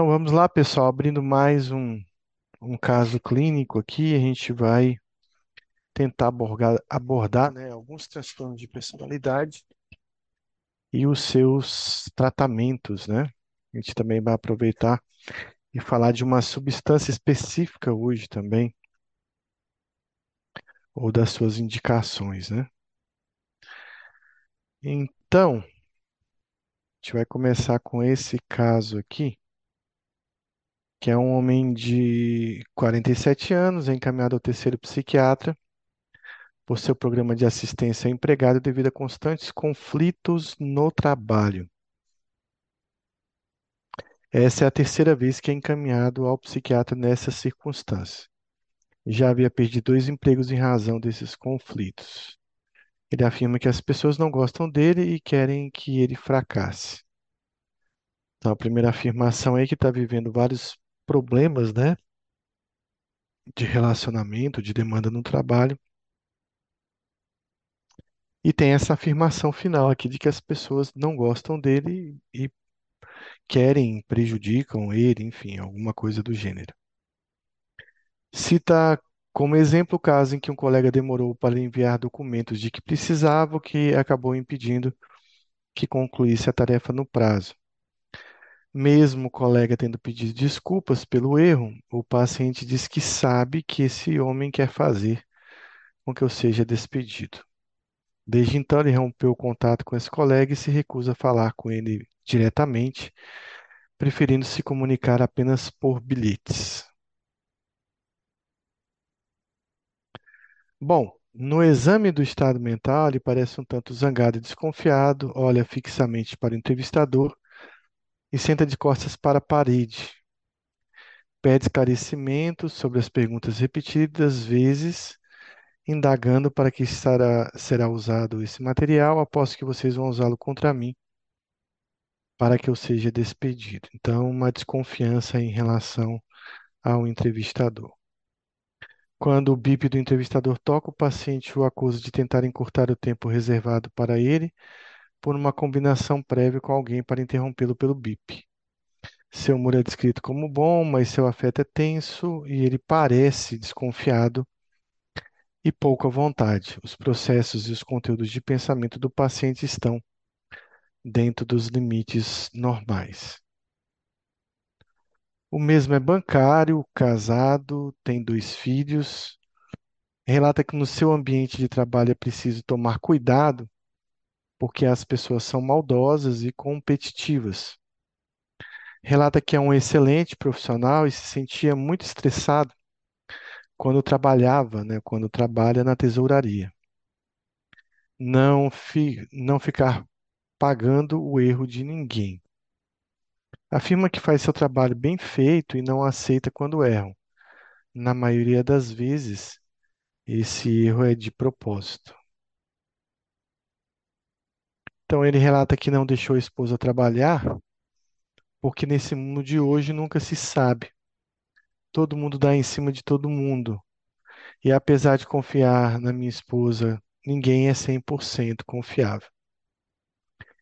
Então vamos lá, pessoal, abrindo mais um, um caso clínico aqui, a gente vai tentar abordar, abordar, né, alguns transtornos de personalidade e os seus tratamentos, né? A gente também vai aproveitar e falar de uma substância específica hoje também, ou das suas indicações, né? Então, a gente vai começar com esse caso aqui, que é um homem de 47 anos, é encaminhado ao terceiro psiquiatra por seu programa de assistência ao empregado devido a constantes conflitos no trabalho. Essa é a terceira vez que é encaminhado ao psiquiatra nessa circunstância. Já havia perdido dois empregos em razão desses conflitos. Ele afirma que as pessoas não gostam dele e querem que ele fracasse. Então, a primeira afirmação é que está vivendo vários problemas, né? De relacionamento, de demanda no trabalho. E tem essa afirmação final aqui de que as pessoas não gostam dele e querem, prejudicam ele, enfim, alguma coisa do gênero. Cita como exemplo o caso em que um colega demorou para enviar documentos de que precisava, o que acabou impedindo que concluísse a tarefa no prazo. Mesmo o colega tendo pedido desculpas pelo erro, o paciente diz que sabe que esse homem quer fazer com que eu seja despedido. Desde então, ele rompeu o contato com esse colega e se recusa a falar com ele diretamente, preferindo se comunicar apenas por bilhetes. Bom, no exame do estado mental, ele parece um tanto zangado e desconfiado, olha fixamente para o entrevistador e senta de costas para a parede. Pede esclarecimentos sobre as perguntas repetidas vezes indagando para que será, será usado esse material, aposto que vocês vão usá-lo contra mim para que eu seja despedido. Então, uma desconfiança em relação ao entrevistador. Quando o bip do entrevistador toca, o paciente o acusa de tentar encurtar o tempo reservado para ele por uma combinação prévia com alguém para interrompê-lo pelo bip. Seu humor é descrito como bom, mas seu afeto é tenso e ele parece desconfiado e pouca vontade. Os processos e os conteúdos de pensamento do paciente estão dentro dos limites normais. O mesmo é bancário, casado, tem dois filhos. Relata que no seu ambiente de trabalho é preciso tomar cuidado, porque as pessoas são maldosas e competitivas. Relata que é um excelente profissional e se sentia muito estressado quando trabalhava, né, quando trabalha na tesouraria. Não, fi, não ficar pagando o erro de ninguém. Afirma que faz seu trabalho bem feito e não aceita quando erram. Na maioria das vezes, esse erro é de propósito. Então, ele relata que não deixou a esposa trabalhar porque nesse mundo de hoje nunca se sabe. Todo mundo dá em cima de todo mundo. E apesar de confiar na minha esposa, ninguém é 100% confiável.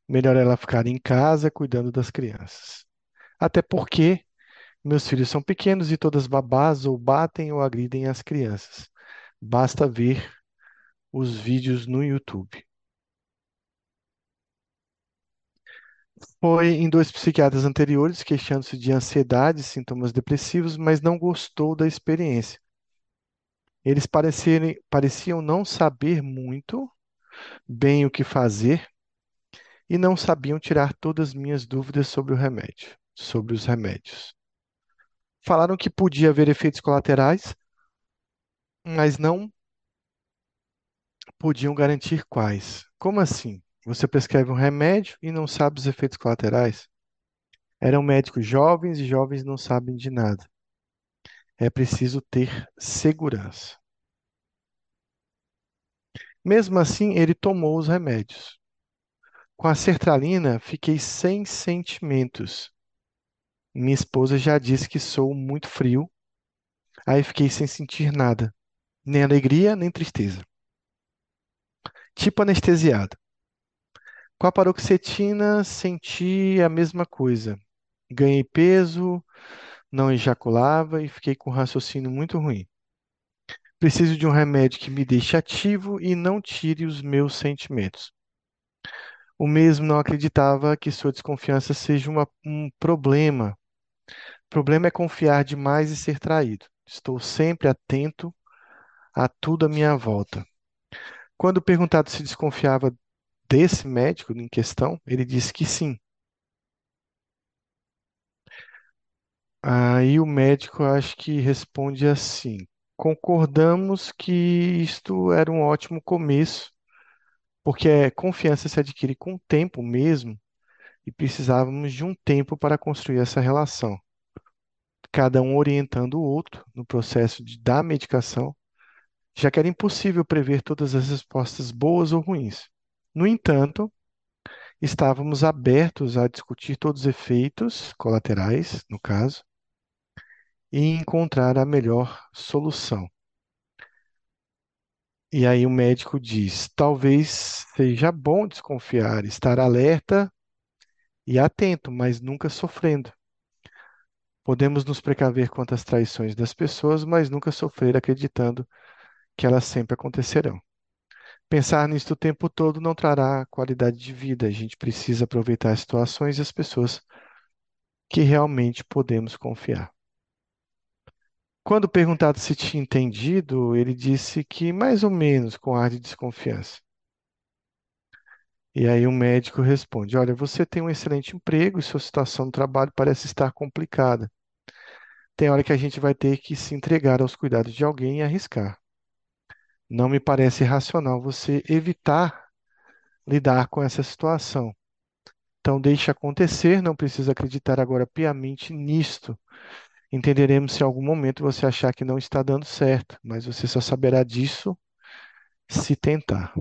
Melhor ela ficar em casa cuidando das crianças. Até porque meus filhos são pequenos e todas babás ou batem ou agridem as crianças. Basta ver os vídeos no YouTube. Foi em dois psiquiatras anteriores, queixando-se de ansiedade sintomas depressivos, mas não gostou da experiência. Eles pareciam não saber muito bem o que fazer e não sabiam tirar todas as minhas dúvidas sobre o remédio, sobre os remédios. Falaram que podia haver efeitos colaterais, mas não podiam garantir quais. Como assim? Você prescreve um remédio e não sabe os efeitos colaterais? Eram médicos jovens e jovens não sabem de nada. É preciso ter segurança. Mesmo assim, ele tomou os remédios. Com a sertralina, fiquei sem sentimentos. Minha esposa já disse que sou muito frio. Aí fiquei sem sentir nada, nem alegria, nem tristeza. Tipo anestesiado. Com a paroxetina, senti a mesma coisa. Ganhei peso, não ejaculava e fiquei com um raciocínio muito ruim. Preciso de um remédio que me deixe ativo e não tire os meus sentimentos. O mesmo não acreditava que sua desconfiança seja uma- um problema. O problema é confiar demais e ser traído. Estou sempre atento a tudo à minha volta. Quando perguntado se desconfiava desse médico em questão, ele disse que sim. Aí o médico acho que responde assim: concordamos que isto era um ótimo começo, porque a confiança se adquire com o tempo mesmo, e precisávamos de um tempo para construir essa relação, cada um orientando o outro no processo de, da medicação, já que era impossível prever todas as respostas boas ou ruins. No entanto, estávamos abertos a discutir todos os efeitos colaterais, no caso, e encontrar a melhor solução. E aí o médico diz: talvez seja bom desconfiar, estar alerta e atento, mas nunca sofrendo. Podemos nos precaver contra as traições das pessoas, mas nunca sofrer acreditando que elas sempre acontecerão. Pensar nisso o tempo todo não trará qualidade de vida. A gente precisa aproveitar as situações e as pessoas que realmente podemos confiar. Quando perguntado se tinha entendido, ele disse que mais ou menos com ar de desconfiança. E aí o médico responde: Olha, você tem um excelente emprego e sua situação no trabalho parece estar complicada. Tem hora que a gente vai ter que se entregar aos cuidados de alguém e arriscar. Não me parece racional você evitar lidar com essa situação. Então deixe acontecer, não precisa acreditar agora piamente nisto. Entenderemos se em algum momento você achar que não está dando certo, mas você só saberá disso se tentar.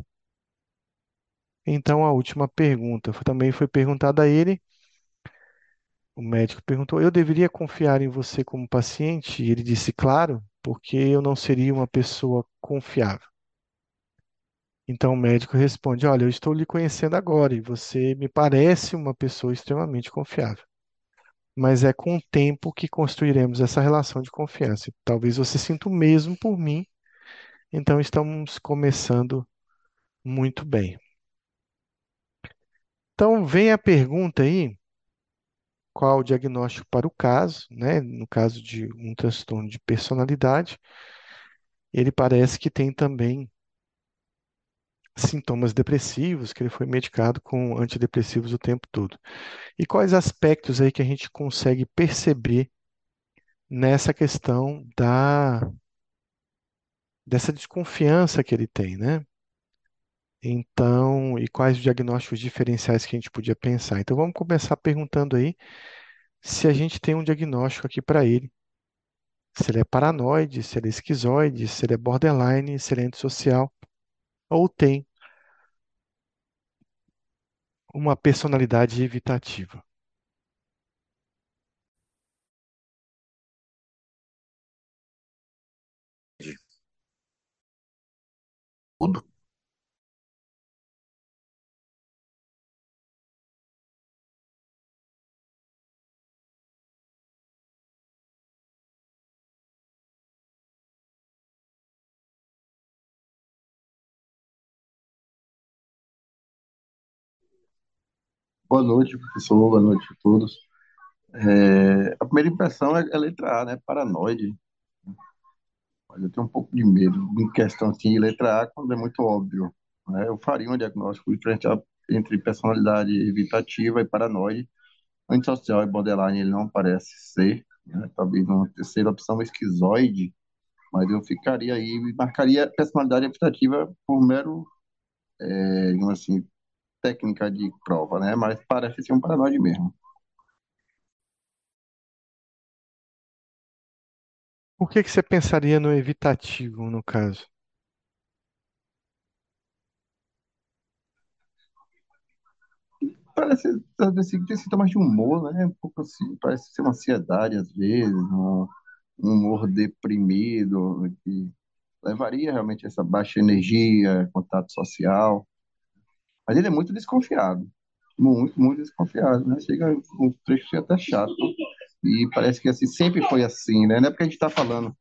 Então a última pergunta também foi perguntada a ele. O médico perguntou: Eu deveria confiar em você como paciente? E ele disse: Claro, porque eu não seria uma pessoa confiável. Então o médico responde: Olha, eu estou lhe conhecendo agora e você me parece uma pessoa extremamente confiável. Mas é com o tempo que construiremos essa relação de confiança. Talvez você sinta o mesmo por mim, então estamos começando muito bem. Então vem a pergunta aí: qual o diagnóstico para o caso, né? No caso de um transtorno de personalidade, ele parece que tem também sintomas depressivos, que ele foi medicado com antidepressivos o tempo todo. E quais aspectos aí que a gente consegue perceber nessa questão da dessa desconfiança que ele tem, né? Então, e quais os diagnósticos diferenciais que a gente podia pensar? Então, vamos começar perguntando aí se a gente tem um diagnóstico aqui para ele. Se ele é paranoide, se ele é esquizoide, se ele é borderline, se ele é antissocial, ou tem uma personalidade evitativa. Tudo. Boa noite, professor. Boa noite a todos. É, a primeira impressão é, é letra A, né? Paranoide. Mas eu tenho um pouco de medo em questão assim, de letra A, quando é muito óbvio. né? Eu faria um diagnóstico diferencial entre personalidade evitativa e paranoide. Antissocial e borderline ele não parece ser. Né? Talvez uma terceira opção, esquizoide. Mas eu ficaria aí, marcaria personalidade evitativa por mero, é, digamos assim, técnica de prova, né? Mas parece ser um paranoide mesmo. Por que que você pensaria no evitativo, no caso? Parece, às vezes, tem sintomas de humor, né? Um pouco assim, parece ser uma ansiedade, às vezes, um, um humor deprimido, que levaria realmente a essa baixa energia, contato social. Mas ele é muito desconfiado. muito, muito desconfiado, né? Chega um trecho até chato. E parece que assim, sempre foi assim, né? Não é porque a gente está falando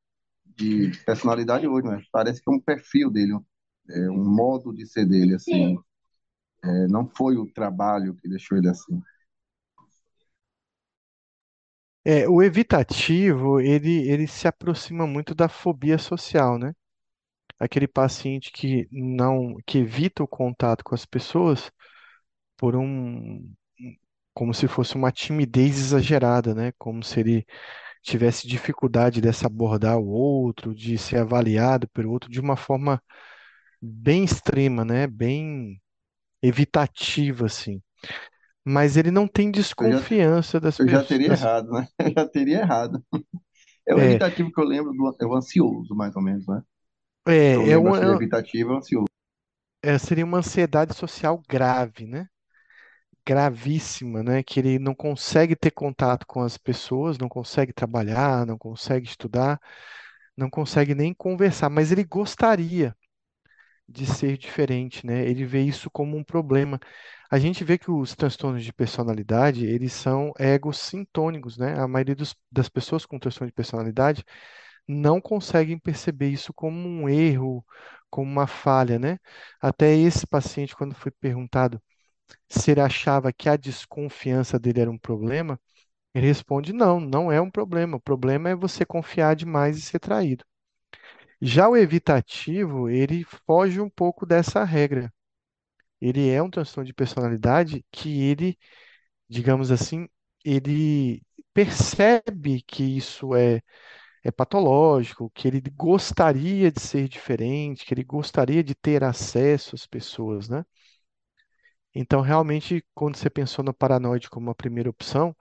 de personalidade hoje, mas parece que é um perfil dele, um, é, um modo de ser dele, assim. É, não foi o trabalho que deixou ele assim. É, o evitativo, ele, ele se aproxima muito da fobia social, né? Aquele paciente que não, que evita o contato com as pessoas por um, como se fosse uma timidez exagerada, né? Como se ele tivesse dificuldade de se abordar o outro, de ser avaliado pelo outro de uma forma bem extrema, né? Bem evitativa, assim. Mas ele não tem Eu já, desconfiança das eu já pessoas. teria Das... errado, né? Eu já teria errado. É o É, evitativo que eu lembro do é o ansioso, mais ou menos, né? É, é do uma, evitativo e o ansioso. é, seria uma ansiedade social grave, né? Gravíssima, né? Que ele não consegue ter contato com as pessoas, não consegue trabalhar, não consegue estudar, não consegue nem conversar, mas ele gostaria de ser diferente, né? Ele vê isso como um problema. A gente vê que os transtornos de personalidade, eles são egossintônicos, né? A maioria dos- das pessoas com transtorno de personalidade não conseguem perceber isso como um erro, como uma falha, né? Até esse paciente, quando foi perguntado se ele achava que a desconfiança dele era um problema, ele responde: não, não é um problema. O problema é você confiar demais e ser traído. Já o evitativo, ele foge um pouco dessa regra. Ele é um transtorno de personalidade que ele, digamos assim, ele percebe que isso é, é patológico, que ele gostaria de ser diferente, que ele gostaria de ter acesso às pessoas, né? Então, realmente, quando você pensou no paranoide como a primeira opção,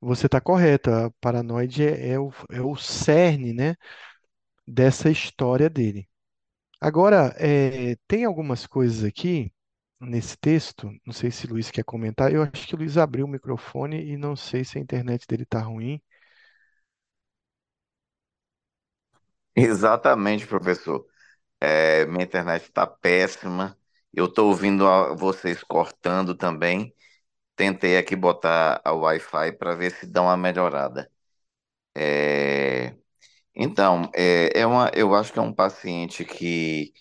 você está correto. A paranoide é, é o, é o cerne, né, dessa história dele. Agora, é, tem algumas coisas aqui nesse texto, não sei se o Luiz quer comentar. Eu acho que o Luiz abriu o microfone e não sei se a internet dele está ruim. Exatamente, professor. É, minha internet está péssima. Eu estou ouvindo a- vocês cortando também. Tentei aqui botar a Wi-Fi para ver se dá uma melhorada. É, então, é, é uma, eu acho que é um paciente que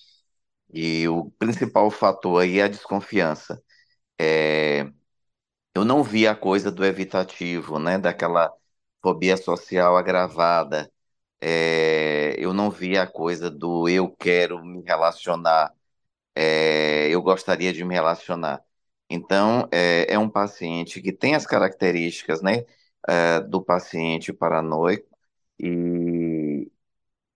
e o principal fator aí é a desconfiança. É, eu não vi a coisa do evitativo, né? Daquela fobia social agravada. É, eu não vi a coisa do eu quero me relacionar, é, eu gostaria de me relacionar. Então, é, é um paciente que tem as características, né, do paciente paranoico e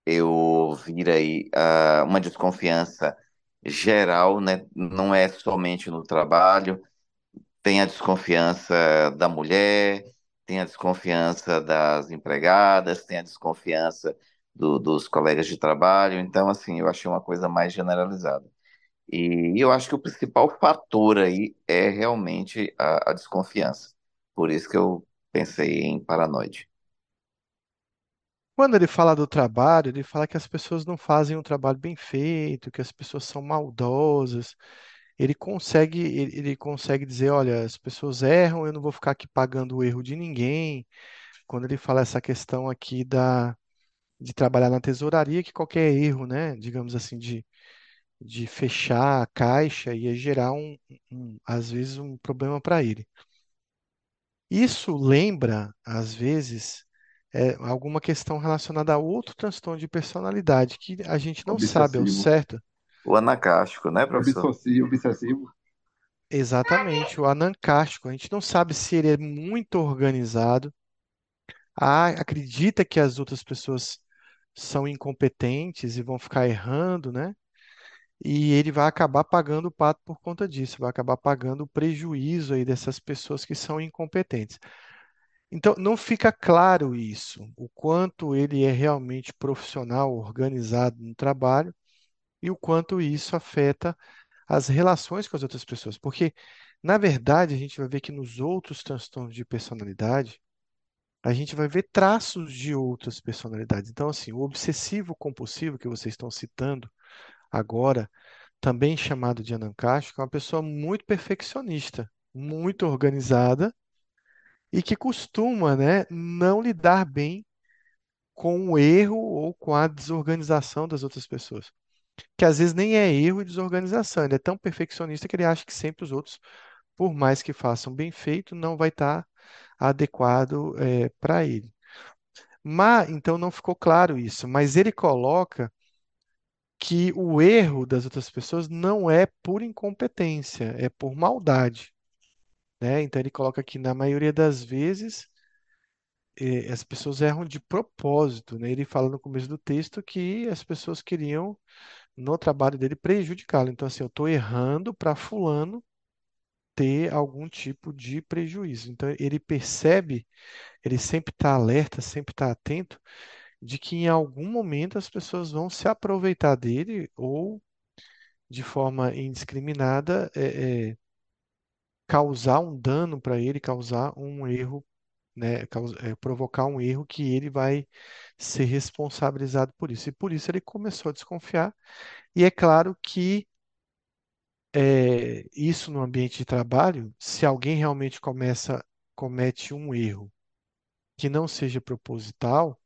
eu vi aí ah, uma desconfiança geral, né, não é somente no trabalho, tem a desconfiança da mulher, tem a desconfiança das empregadas, tem a desconfiança do- dos colegas de trabalho. Então, assim, eu achei uma coisa mais generalizada. E eu acho que o principal fator aí é realmente a, a desconfiança. Por isso que eu pensei em paranoide. Quando ele fala do trabalho, ele fala que as pessoas não fazem um trabalho bem feito, que as pessoas são maldosas. Ele consegue, ele, ele consegue dizer, olha, as pessoas erram, eu não vou ficar aqui pagando o erro de ninguém. Quando ele fala essa questão aqui da, de trabalhar na tesouraria, que qualquer erro, né, digamos assim, de, de fechar a caixa ia gerar um, um- às vezes um problema para ele. Isso lembra, às vezes, é, alguma questão relacionada a outro transtorno de personalidade que a gente não sabe ao Obsessivo. certo O anacástico, né, professor? Obsessivo, obsessivo. exatamente o anancástico. A gente não sabe se ele é muito organizado, ah, acredita que as outras pessoas são incompetentes e vão ficar errando, né? E ele vai acabar pagando o pato por conta disso, vai acabar pagando o prejuízo aí dessas pessoas que são incompetentes. Então, não fica claro isso, o quanto ele é realmente profissional, organizado no trabalho e o quanto isso afeta as relações com as outras pessoas. Porque, na verdade, a gente vai ver que nos outros transtornos de personalidade, a gente vai ver traços de outras personalidades. Então, assim, o obsessivo compulsivo que vocês estão citando agora também chamado de que é uma pessoa muito perfeccionista, muito organizada e que costuma, né, não lidar bem com o erro ou com a desorganização das outras pessoas. Que às vezes nem é erro e desorganização, ele é tão perfeccionista que ele acha que sempre os outros, por mais que façam bem feito, não vai estar adequado para ele. Mas, então não ficou claro isso, mas ele coloca que o erro das outras pessoas não é por incompetência, é por maldade, né? Então ele coloca que na maioria das vezes eh, as pessoas erram de propósito, né? Ele fala no começo do texto que as pessoas queriam no trabalho dele prejudicá-lo. Então assim, eu estou errando para fulano ter algum tipo de prejuízo. Então ele percebe, ele sempre está alerta, sempre está atento de que em algum momento as pessoas vão se aproveitar dele ou de forma indiscriminada é, é, causar um dano para ele, causar um erro, né, é, provocar um erro que ele vai ser responsabilizado por isso. E por isso ele começou a desconfiar. E é claro que é, isso no ambiente de trabalho, se alguém realmente começa, comete um erro que não seja proposital,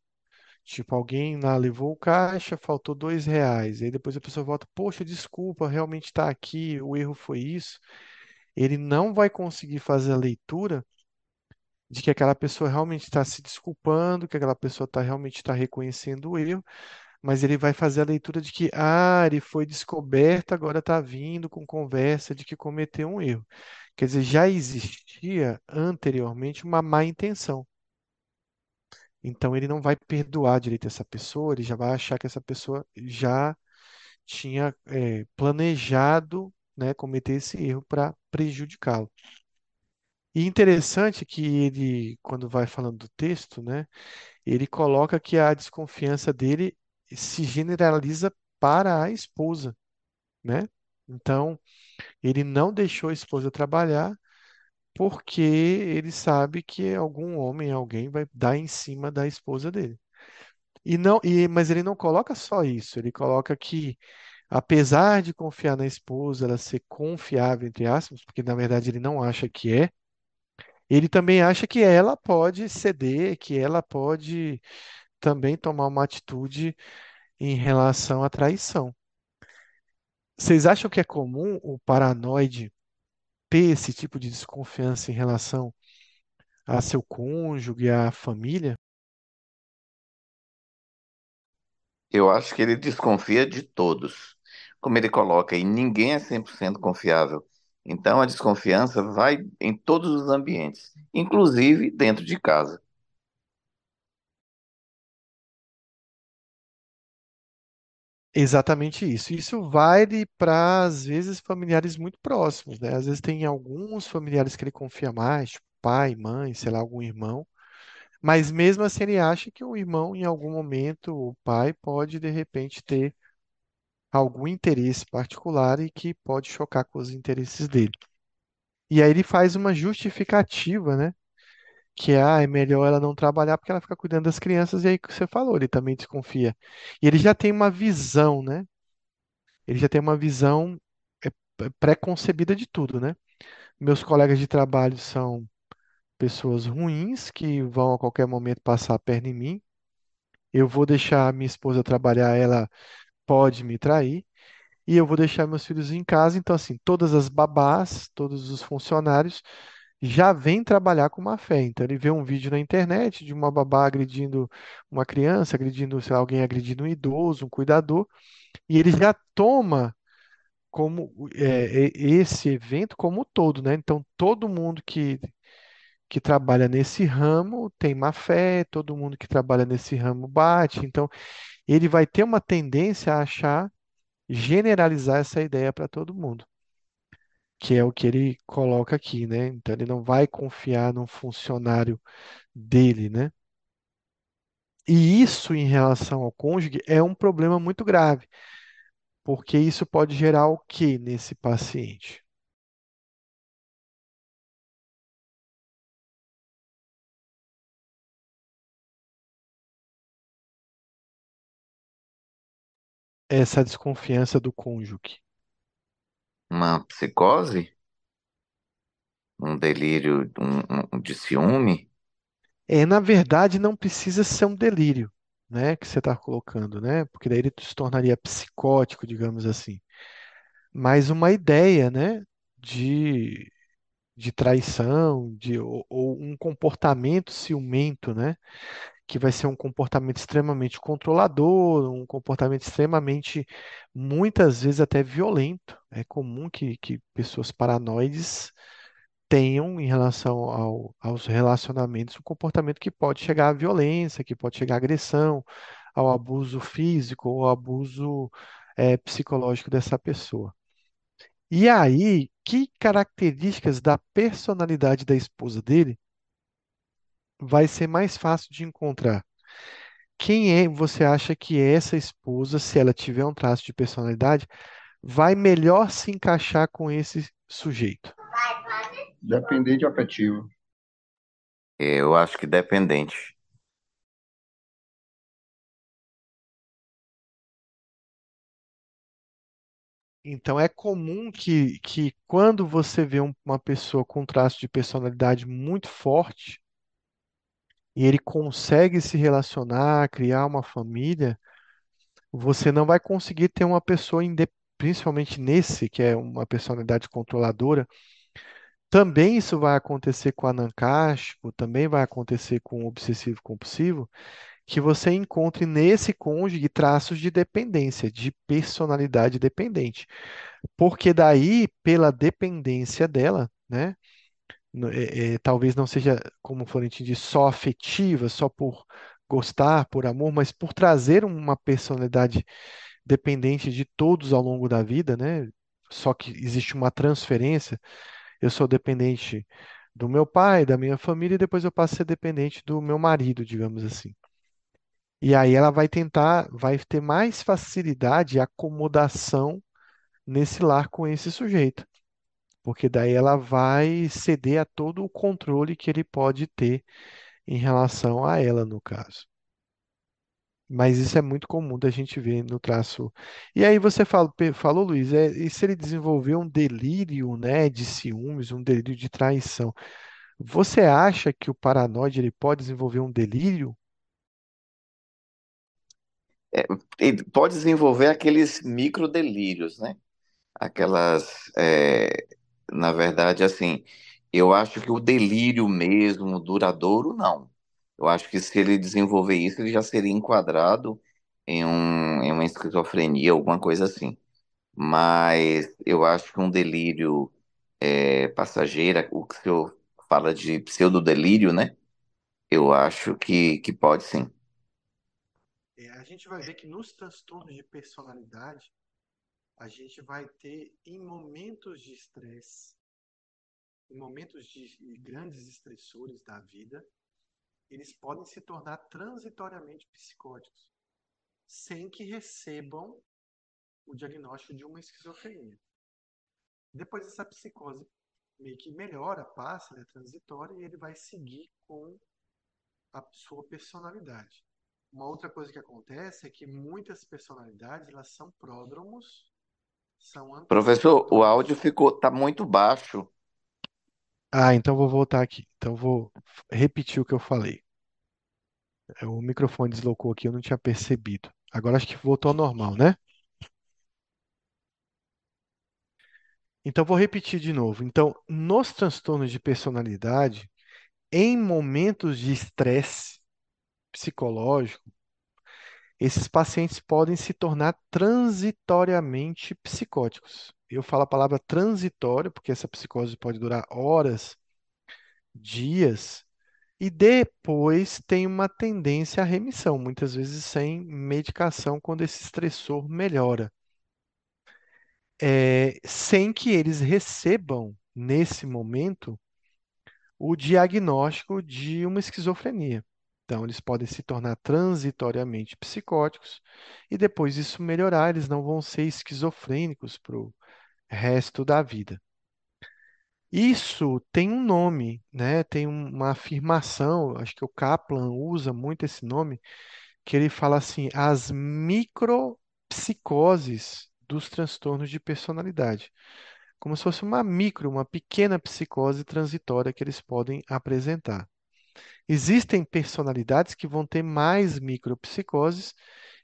Tipo, alguém lá levou o caixa, faltou dois reais. Aí depois a pessoa volta, poxa, desculpa, realmente está aqui, o erro foi isso. Ele não vai conseguir fazer a leitura de que aquela pessoa realmente está se desculpando, que aquela pessoa tá, realmente está reconhecendo o erro, mas ele vai fazer a leitura de que, ah, ele foi descoberto, agora está vindo com conversa de que cometeu um erro. Quer dizer, já existia anteriormente uma má intenção. Então ele não vai perdoar direito essa pessoa, ele já vai achar que essa pessoa já tinha é, planejado, né, cometer esse erro para prejudicá-lo. E interessante que ele, quando vai falando do texto, né, ele coloca que a desconfiança dele se generaliza para a esposa, né? Então, ele não deixou a esposa trabalhar porque ele sabe que algum homem, alguém vai dar em cima da esposa dele. E não, e, mas ele não coloca só isso, ele coloca que, apesar de confiar na esposa, ela ser confiável, entre aspas, porque na verdade ele não acha que é, ele também acha que ela pode ceder, que ela pode também tomar uma atitude em relação à traição. Vocês acham que é comum o paranoide ter esse tipo de desconfiança em relação a seu cônjuge, à família? Eu acho que ele desconfia de todos. Como ele coloca, e ninguém é 100% confiável. Então a desconfiança vai em todos os ambientes, inclusive dentro de casa. Exatamente isso. Isso vale para, às vezes, familiares muito próximos, né? Às vezes tem alguns familiares que ele confia mais, tipo pai, mãe, sei lá, algum irmão, mas mesmo assim ele acha que o irmão, em algum momento, o pai pode, de repente, ter algum interesse particular e que pode chocar com os interesses dele. E aí ele faz uma justificativa, né? Que é, ah, é melhor ela não trabalhar porque ela fica cuidando das crianças, e aí que você falou, ele também desconfia. E ele já tem uma visão, né? Ele já tem uma visão é, é, pré-concebida de tudo, né? Meus colegas de trabalho são pessoas ruins que vão a qualquer momento passar a perna em mim. Eu vou deixar minha esposa trabalhar, ela pode me trair. E eu vou deixar meus filhos em casa. Então, assim, todas as babás, todos os funcionários já vêm trabalhar com má fé. Então, ele vê um vídeo na internet de uma babá agredindo uma criança, agredindo, sei lá, alguém agredindo um idoso, um cuidador, e ele já toma como é, esse evento como um todo, né? Então, todo mundo que, que trabalha nesse ramo tem má fé, todo mundo que trabalha nesse ramo bate. Então, ele vai ter uma tendência a achar, generalizar essa ideia para todo mundo, que é o que ele coloca aqui, né? Então, ele não vai confiar num funcionário dele, né? E isso, em relação ao cônjuge, é um problema muito grave, porque isso pode gerar o que nesse paciente? Essa desconfiança do cônjuge. Uma psicose? Um delírio um- um- de ciúme? É, na verdade, não precisa ser um delírio, né, que você está colocando, né? Porque daí ele se tornaria psicótico, digamos assim. Mas uma ideia, né, de, de traição, de, ou, ou um comportamento ciumento, né? Que vai ser um comportamento extremamente controlador, um comportamento extremamente, muitas vezes até violento. É comum que, que pessoas paranoides tenham, em relação ao- aos relacionamentos, um comportamento que pode chegar à violência, que pode chegar à agressão, ao abuso físico ou abuso, eh, psicológico dessa pessoa. E aí, que características da personalidade da esposa dele vai ser mais fácil de encontrar? Quem é, você acha que essa esposa, se ela tiver um traço de personalidade, vai melhor se encaixar com esse sujeito? Dependente afetivo. Eu acho que dependente. Então, é comum que, que quando você vê um- uma pessoa com um traço de personalidade muito forte e ele consegue se relacionar, criar uma família, você não vai conseguir ter uma pessoa, principalmente nesse, que é uma personalidade controladora. Também isso vai acontecer com anancástico, também vai acontecer com obsessivo compulsivo, que você encontre nesse cônjuge traços de dependência, de personalidade dependente. Porque daí, pela dependência dela, né, é- é, talvez não seja, como o Florentino disse, só afetiva, só por gostar, por amor, mas por trazer uma personalidade dependente de todos ao longo da vida, né? Só que existe uma transferência. Eu sou dependente do meu pai, da minha família, e depois eu passo a ser dependente do meu marido, digamos assim. E aí ela vai tentar, vai ter mais facilidade e acomodação nesse lar com esse sujeito, porque daí ela vai ceder a todo o controle que ele pode ter em relação a ela, no caso. Mas isso é muito comum da gente ver no traço. E aí você fala, falou, Luiz, é, e se ele desenvolver um delírio, né, de ciúmes, um delírio de traição, você acha que o paranoide ele pode desenvolver um delírio? É, ele pode desenvolver aqueles microdelírios, né? Aquelas, é, na verdade, assim, eu acho que o delírio mesmo, duradouro, não. Eu acho que se ele desenvolver isso, ele já seria enquadrado em, um, em uma esquizofrenia, alguma coisa assim. Mas eu acho que um delírio é, passageiro, o que o senhor fala de pseudodelírio, né? Eu acho que, que pode sim. É, a gente vai ver que nos transtornos de personalidade, a gente vai ter em momentos de estresse, em momentos de grandes estressores da vida, eles podem se tornar transitoriamente psicóticos, sem que recebam o diagnóstico de uma esquizofrenia. Depois essa psicose meio que melhora, passa, é transitória e ele vai seguir com a sua personalidade. Uma outra coisa que acontece é que muitas personalidades elas são pródromos, são Professor, o áudio ficou, tá muito baixo. Ah, então vou voltar aqui. Então vou repetir o que eu falei. É, O microfone deslocou aqui, eu não tinha percebido. Agora acho que voltou ao normal, né? Então vou repetir de novo. Então, nos transtornos de personalidade, em momentos de estresse psicológico, esses pacientes podem se tornar transitoriamente psicóticos. Eu falo a palavra transitório porque essa psicose pode durar horas, dias, e depois tem uma tendência à remissão, muitas vezes sem medicação, quando esse estressor melhora. É, sem que eles recebam, nesse momento, o diagnóstico de uma esquizofrenia. Então, eles podem se tornar transitoriamente psicóticos e depois isso melhorar, eles não vão ser esquizofrênicos para o resto da vida. Isso tem um nome, né? Tem um- uma afirmação, acho que o Kaplan usa muito esse nome, que ele fala assim, as micropsicoses dos transtornos de personalidade. como se fosse uma micro, uma pequena psicose transitória que eles podem apresentar. Existem personalidades que vão ter mais micropsicoses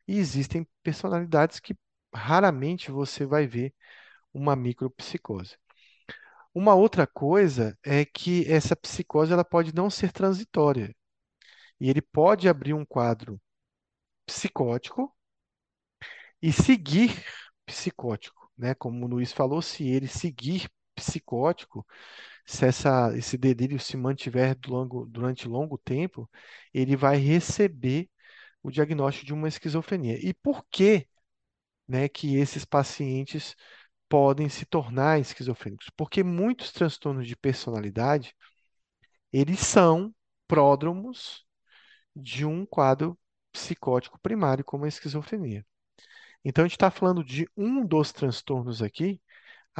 e existem personalidades que raramente você vai ver uma micropsicose. Uma outra coisa é que essa psicose ela pode não ser transitória. E ele pode abrir um quadro psicótico e seguir psicótico, né? Como o Luiz falou, se ele seguir psicótico, se essa, esse delírio se mantiver longo, durante longo tempo, ele vai receber o diagnóstico de uma esquizofrenia. E por que, né, que esses pacientes podem se tornar esquizofrênicos? Porque muitos transtornos de personalidade, eles são pródromos de um quadro psicótico primário, como a esquizofrenia. Então, a gente está falando de um dos transtornos aqui,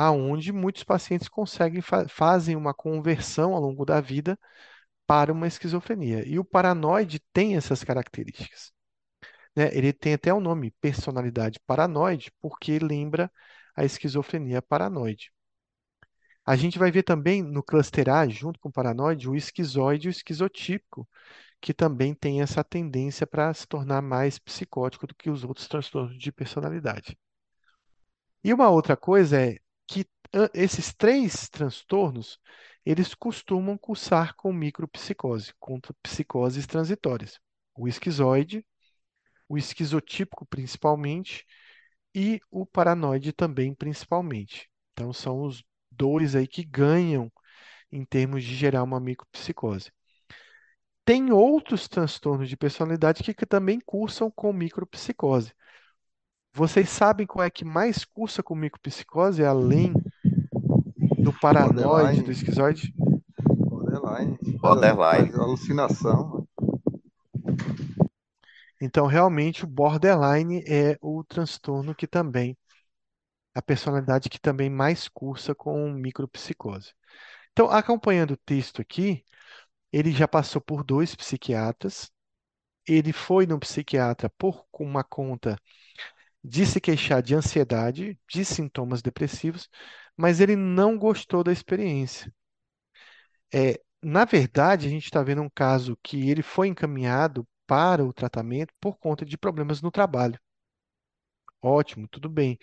aonde muitos pacientes conseguem fa fazem uma conversão ao longo da vida para uma esquizofrenia. E o paranoide tem essas características. Né? Ele tem até o nome personalidade paranoide, porque lembra a esquizofrenia paranoide. A gente vai ver também no cluster A, junto com o paranoide, o esquizoide e o esquizotípico, que também tem essa tendência para se tornar mais psicótico do que os outros transtornos de personalidade. E uma outra coisa é esses três transtornos, eles costumam cursar com micropsicose, com psicoses transitórias. O esquizoide, o esquizotípico principalmente e o paranoide também principalmente. Então são os dois aí que ganham em termos de gerar uma micropsicose. Tem outros transtornos de personalidade que, que também cursam com micropsicose. Vocês sabem qual é que mais cursa com micropsicose, além do paranoide, do esquizoide? Borderline. Borderline. Alucinação. Então, realmente, o borderline é o transtorno que também, a personalidade que também mais cursa com micropsicose. Então, acompanhando o texto aqui, ele já passou por dois psiquiatras, ele foi no psiquiatra por uma conta de se queixar de ansiedade, de sintomas depressivos, mas ele não gostou da experiência. É, na verdade, a gente está vendo um caso que ele foi encaminhado para o tratamento por conta de problemas no trabalho. Ótimo, tudo bem.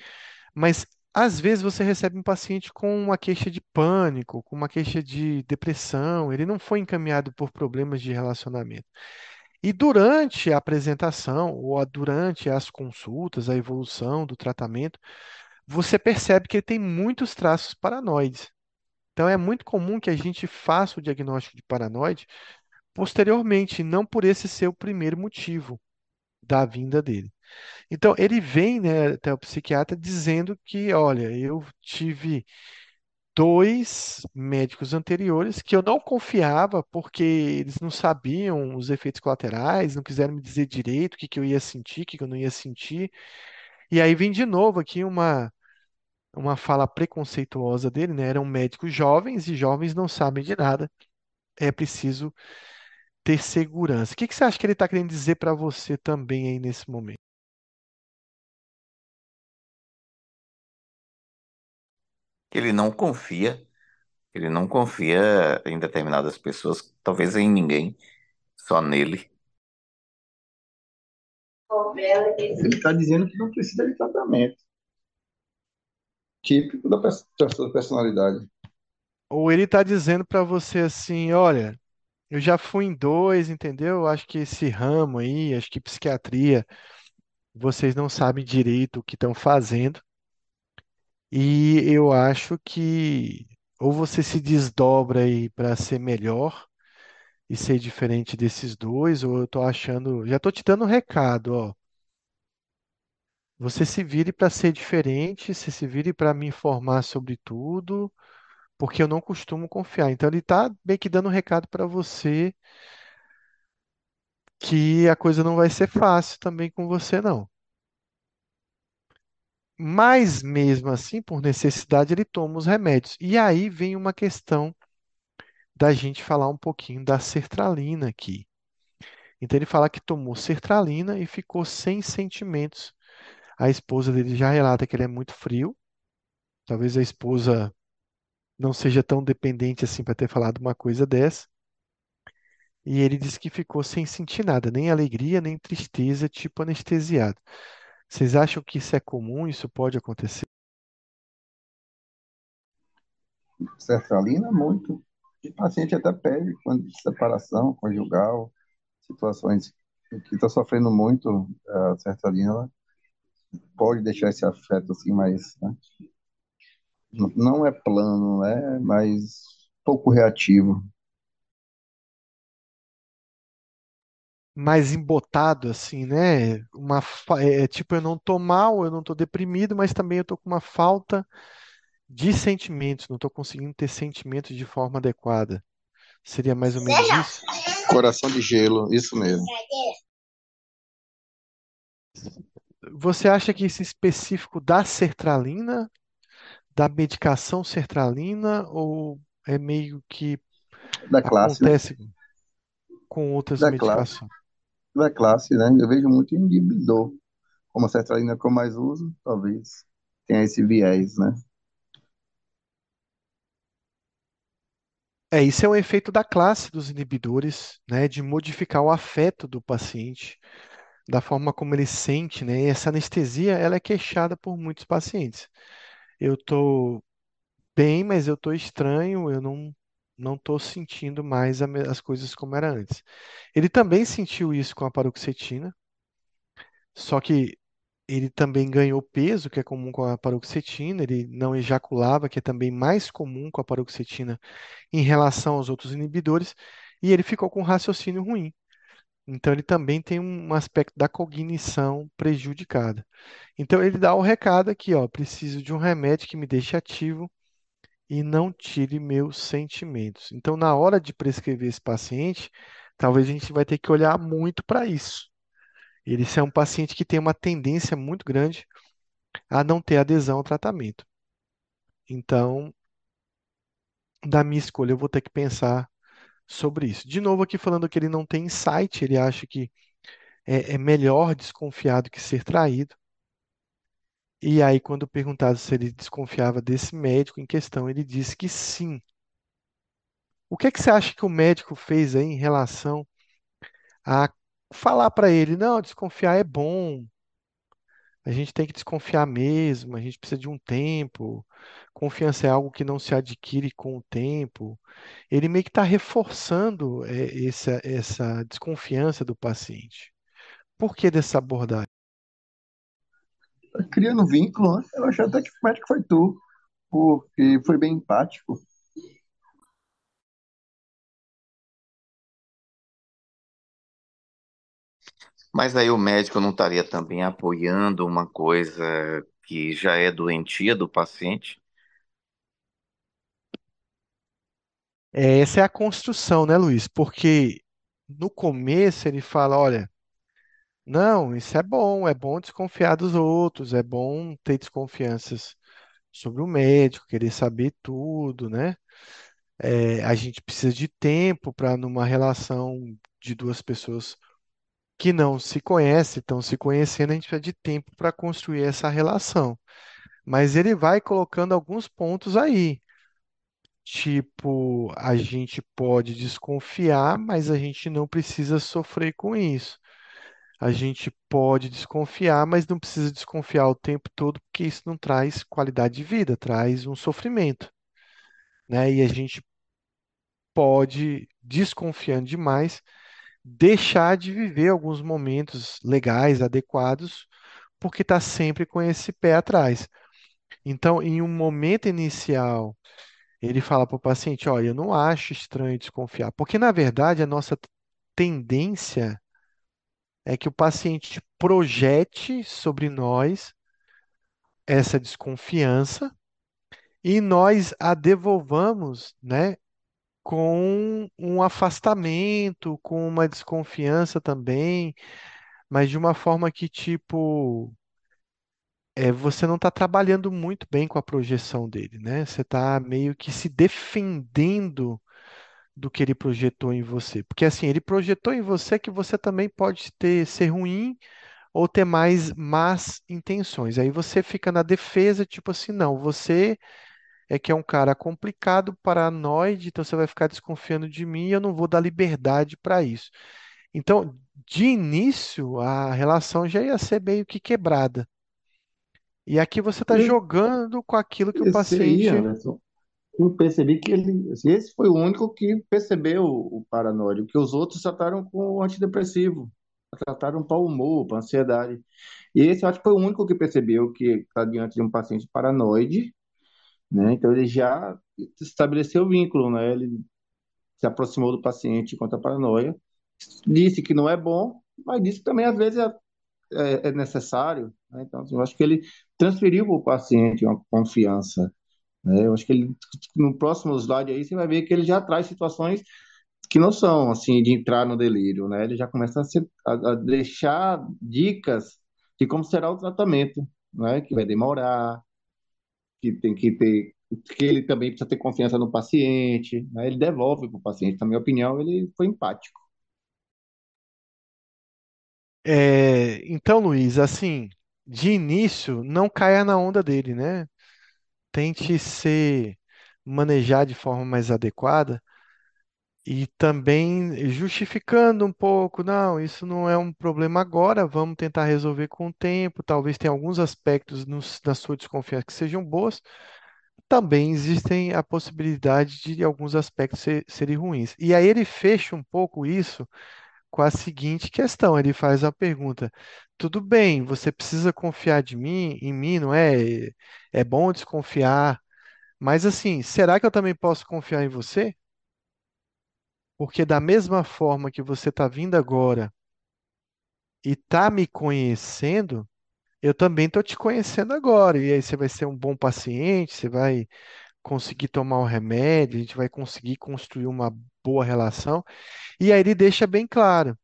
Mas às vezes você recebe um paciente com uma queixa de pânico, com uma queixa de depressão, ele não foi encaminhado por problemas de relacionamento. E durante a apresentação, ou durante as consultas, a evolução do tratamento, você percebe que ele tem muitos traços paranoides. Então, é muito comum que a gente faça o diagnóstico de paranoide posteriormente, não por esse ser o primeiro motivo da vinda dele. Então, ele vem, né, até o psiquiatra dizendo que, olha, eu tive dois médicos anteriores que eu não confiava porque eles não sabiam os efeitos colaterais, não quiseram me dizer direito o que que eu ia sentir, o que que eu não ia sentir. E aí vem de novo aqui uma uma fala preconceituosa dele, né? Eram médicos jovens e jovens não sabem de nada. É preciso ter segurança. O que que você acha que ele está querendo dizer para você também aí nesse momento? Que ele não confia, ele não confia em determinadas pessoas, talvez em ninguém, só nele. Ele está dizendo que não precisa de tratamento. Típico da de personalidade. Ou ele está dizendo para você assim, olha, eu já fui em dois, entendeu? Acho que esse ramo aí, acho que psiquiatria, vocês não sabem direito o que estão fazendo. E eu acho que ou você se desdobra aí para ser melhor e ser diferente desses dois, ou eu tô achando, já tô te dando um recado, ó. Você se vire para ser diferente, você se vire para me informar sobre tudo, porque eu não costumo confiar. Então ele tá meio que dando um recado para você que a coisa não vai ser fácil também com você, não. Mas mesmo assim, por necessidade, ele toma os remédios. E aí vem uma questão da gente falar um pouquinho da sertralina aqui. Então ele fala que tomou sertralina e ficou sem sentimentos. A esposa dele já relata que ele é muito frio. Talvez a esposa não seja tão dependente assim para ter falado uma coisa dessa. E ele disse que ficou sem sentir nada, nem alegria, nem tristeza, tipo anestesiado. Vocês acham que isso é comum? Isso pode acontecer? Sertralina, muito. E paciente até pede quando separação conjugal, situações que está sofrendo muito, a sertralina ela pode deixar esse afeto assim mais, né? Não é plano, né? Mas pouco reativo. Mais embotado, assim, né? Uma, é, é tipo, eu não tô mal, eu não tô deprimido, mas também eu tô com uma falta de sentimentos, não tô conseguindo ter sentimentos de forma adequada. Seria mais ou menos isso? Coração de gelo, isso mesmo. Você acha que isso é específico da sertralina, da medicação sertralina, ou é meio que Da classe, né? acontece com outras Da classe, medicações? da classe, né? Eu vejo muito inibidor. Como a sertralina que eu mais uso, talvez tenha esse viés, né? É, isso é um efeito da classe dos inibidores, né, de modificar o afeto do paciente, da forma como ele sente, né? E essa anestesia, ela é queixada por muitos pacientes. Eu tô bem, mas eu tô estranho, eu não não tô sentindo mais as coisas como era antes. Ele também sentiu isso com a paroxetina, só que ele também ganhou peso, que é comum com a paroxetina, ele não ejaculava, que é também mais comum com a paroxetina em relação aos outros inibidores, e ele ficou com um raciocínio ruim. Então, ele também tem um aspecto da cognição prejudicada. Então, ele dá o recado aqui, ó, preciso de um remédio que me deixe ativo e não tire meus sentimentos. Então, na hora de prescrever esse paciente, talvez a gente vai ter que olhar muito para isso. Ele é um paciente que tem uma tendência muito grande a não ter adesão ao tratamento. Então, da minha escolha, eu vou ter que pensar sobre isso. De novo, aqui falando que ele não tem insight, ele acha que é, é melhor desconfiar do que ser traído. E aí, quando perguntado se ele desconfiava desse médico em questão, ele disse que sim. O que é que você acha que o médico fez aí em relação a falar para ele, não, desconfiar é bom, a gente tem que desconfiar mesmo, a gente precisa de um tempo, confiança é algo que não se adquire com o tempo. Ele meio que está reforçando é, essa, essa desconfiança do paciente. Por que dessa abordagem? Tá Criando vínculo? Eu achei até que o médico foi tu, porque foi bem empático. Mas aí o médico não estaria também apoiando uma coisa que já é doentia do paciente? É, essa é a construção, né, Luiz? Porque no começo ele fala, olha, não, isso é bom, é bom desconfiar dos outros, é bom ter desconfianças sobre o médico, querer saber tudo, né? É, a gente precisa de tempo para, numa relação de duas pessoas que não se conhecem, estão se conhecendo, a gente precisa de tempo para construir essa relação. Mas ele vai colocando alguns pontos aí. Tipo, a gente pode desconfiar, mas a gente não precisa sofrer com isso. A gente pode desconfiar, mas não precisa desconfiar o tempo todo, porque isso não traz qualidade de vida, traz um sofrimento, né? E a gente pode, desconfiando demais, deixar de viver alguns momentos legais, adequados, porque está sempre com esse pé atrás. Então, em um momento inicial, ele fala para o paciente: Olha, eu não acho estranho desconfiar, porque na verdade a nossa tendência é que o paciente projete sobre nós essa desconfiança e nós a devolvamos, né, com um afastamento, com uma desconfiança também, mas de uma forma que, tipo, é, você não está trabalhando muito bem com a projeção dele, né? Você está meio que se defendendo do que ele projetou em você. Porque assim, ele projetou em você que você também pode ter, ser ruim ou ter mais más intenções. Aí você fica na defesa, tipo assim, não, você é que é um cara complicado, paranoide, então você vai ficar desconfiando de mim e eu não vou dar liberdade para isso. Então, de início, a relação já ia ser meio que quebrada. E aqui você está jogando com aquilo que o paciente. Anderson, eu percebi que ele, assim, esse foi o único que percebeu o paranoide, que os outros trataram com antidepressivo, trataram para humor, para ansiedade. E esse eu acho que foi o único que percebeu que está diante de um paciente paranoide, né? Então ele já estabeleceu o vínculo, né? Ele se aproximou do paciente quanto à paranoia, disse que não é bom, mas disse que também às vezes é, é- é necessário, né? Então, assim, eu acho que ele transferiu para o paciente uma confiança, né? Eu acho que ele, no próximo slide aí, você vai ver que ele já traz situações que não são, assim, de entrar no delírio, né? Ele já começa a, se- a- a deixar dicas de como será o tratamento, né? Que vai demorar, que tem que ter, que ele também precisa ter confiança no paciente, né? Ele devolve para o paciente. Na minha opinião, ele foi empático. É, então, Luiz, assim, de início, não caia na onda dele, né? Tente ser manejar de forma mais adequada e também justificando um pouco, não, isso não é um problema agora, vamos tentar resolver com o tempo. Talvez tenha alguns aspectos nos- na sua desconfiança que sejam boas, também existem a possibilidade de alguns aspectos ser- serem ruins. E aí ele fecha um pouco isso com a seguinte questão, ele faz a pergunta: tudo bem, você precisa confiar de mim, em mim, não é? É bom desconfiar, mas assim, será que eu também posso confiar em você? Porque da mesma forma que você está vindo agora e está me conhecendo, eu também estou te conhecendo agora. E aí você vai ser um bom paciente, você vai conseguir tomar o remédio, a gente vai conseguir construir uma boa relação. E aí ele deixa bem claro.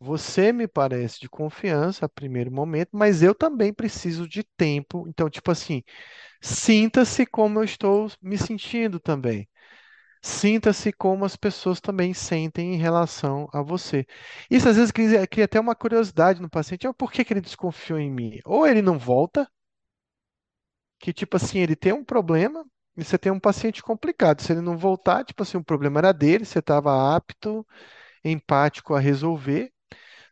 Você me parece de confiança a primeiro momento, mas eu também preciso de tempo. Então, tipo assim, sinta-se como eu estou me sentindo também. Sinta-se como as pessoas também sentem em relação a você. Isso às vezes cria, até uma curiosidade no paciente. "Ah, Por que que ele desconfiou em mim? Ou ele não volta, que tipo assim, ele tem um problema e você tem um paciente complicado. Se ele não voltar, tipo assim, o problema era dele, você estava apto, empático a resolver.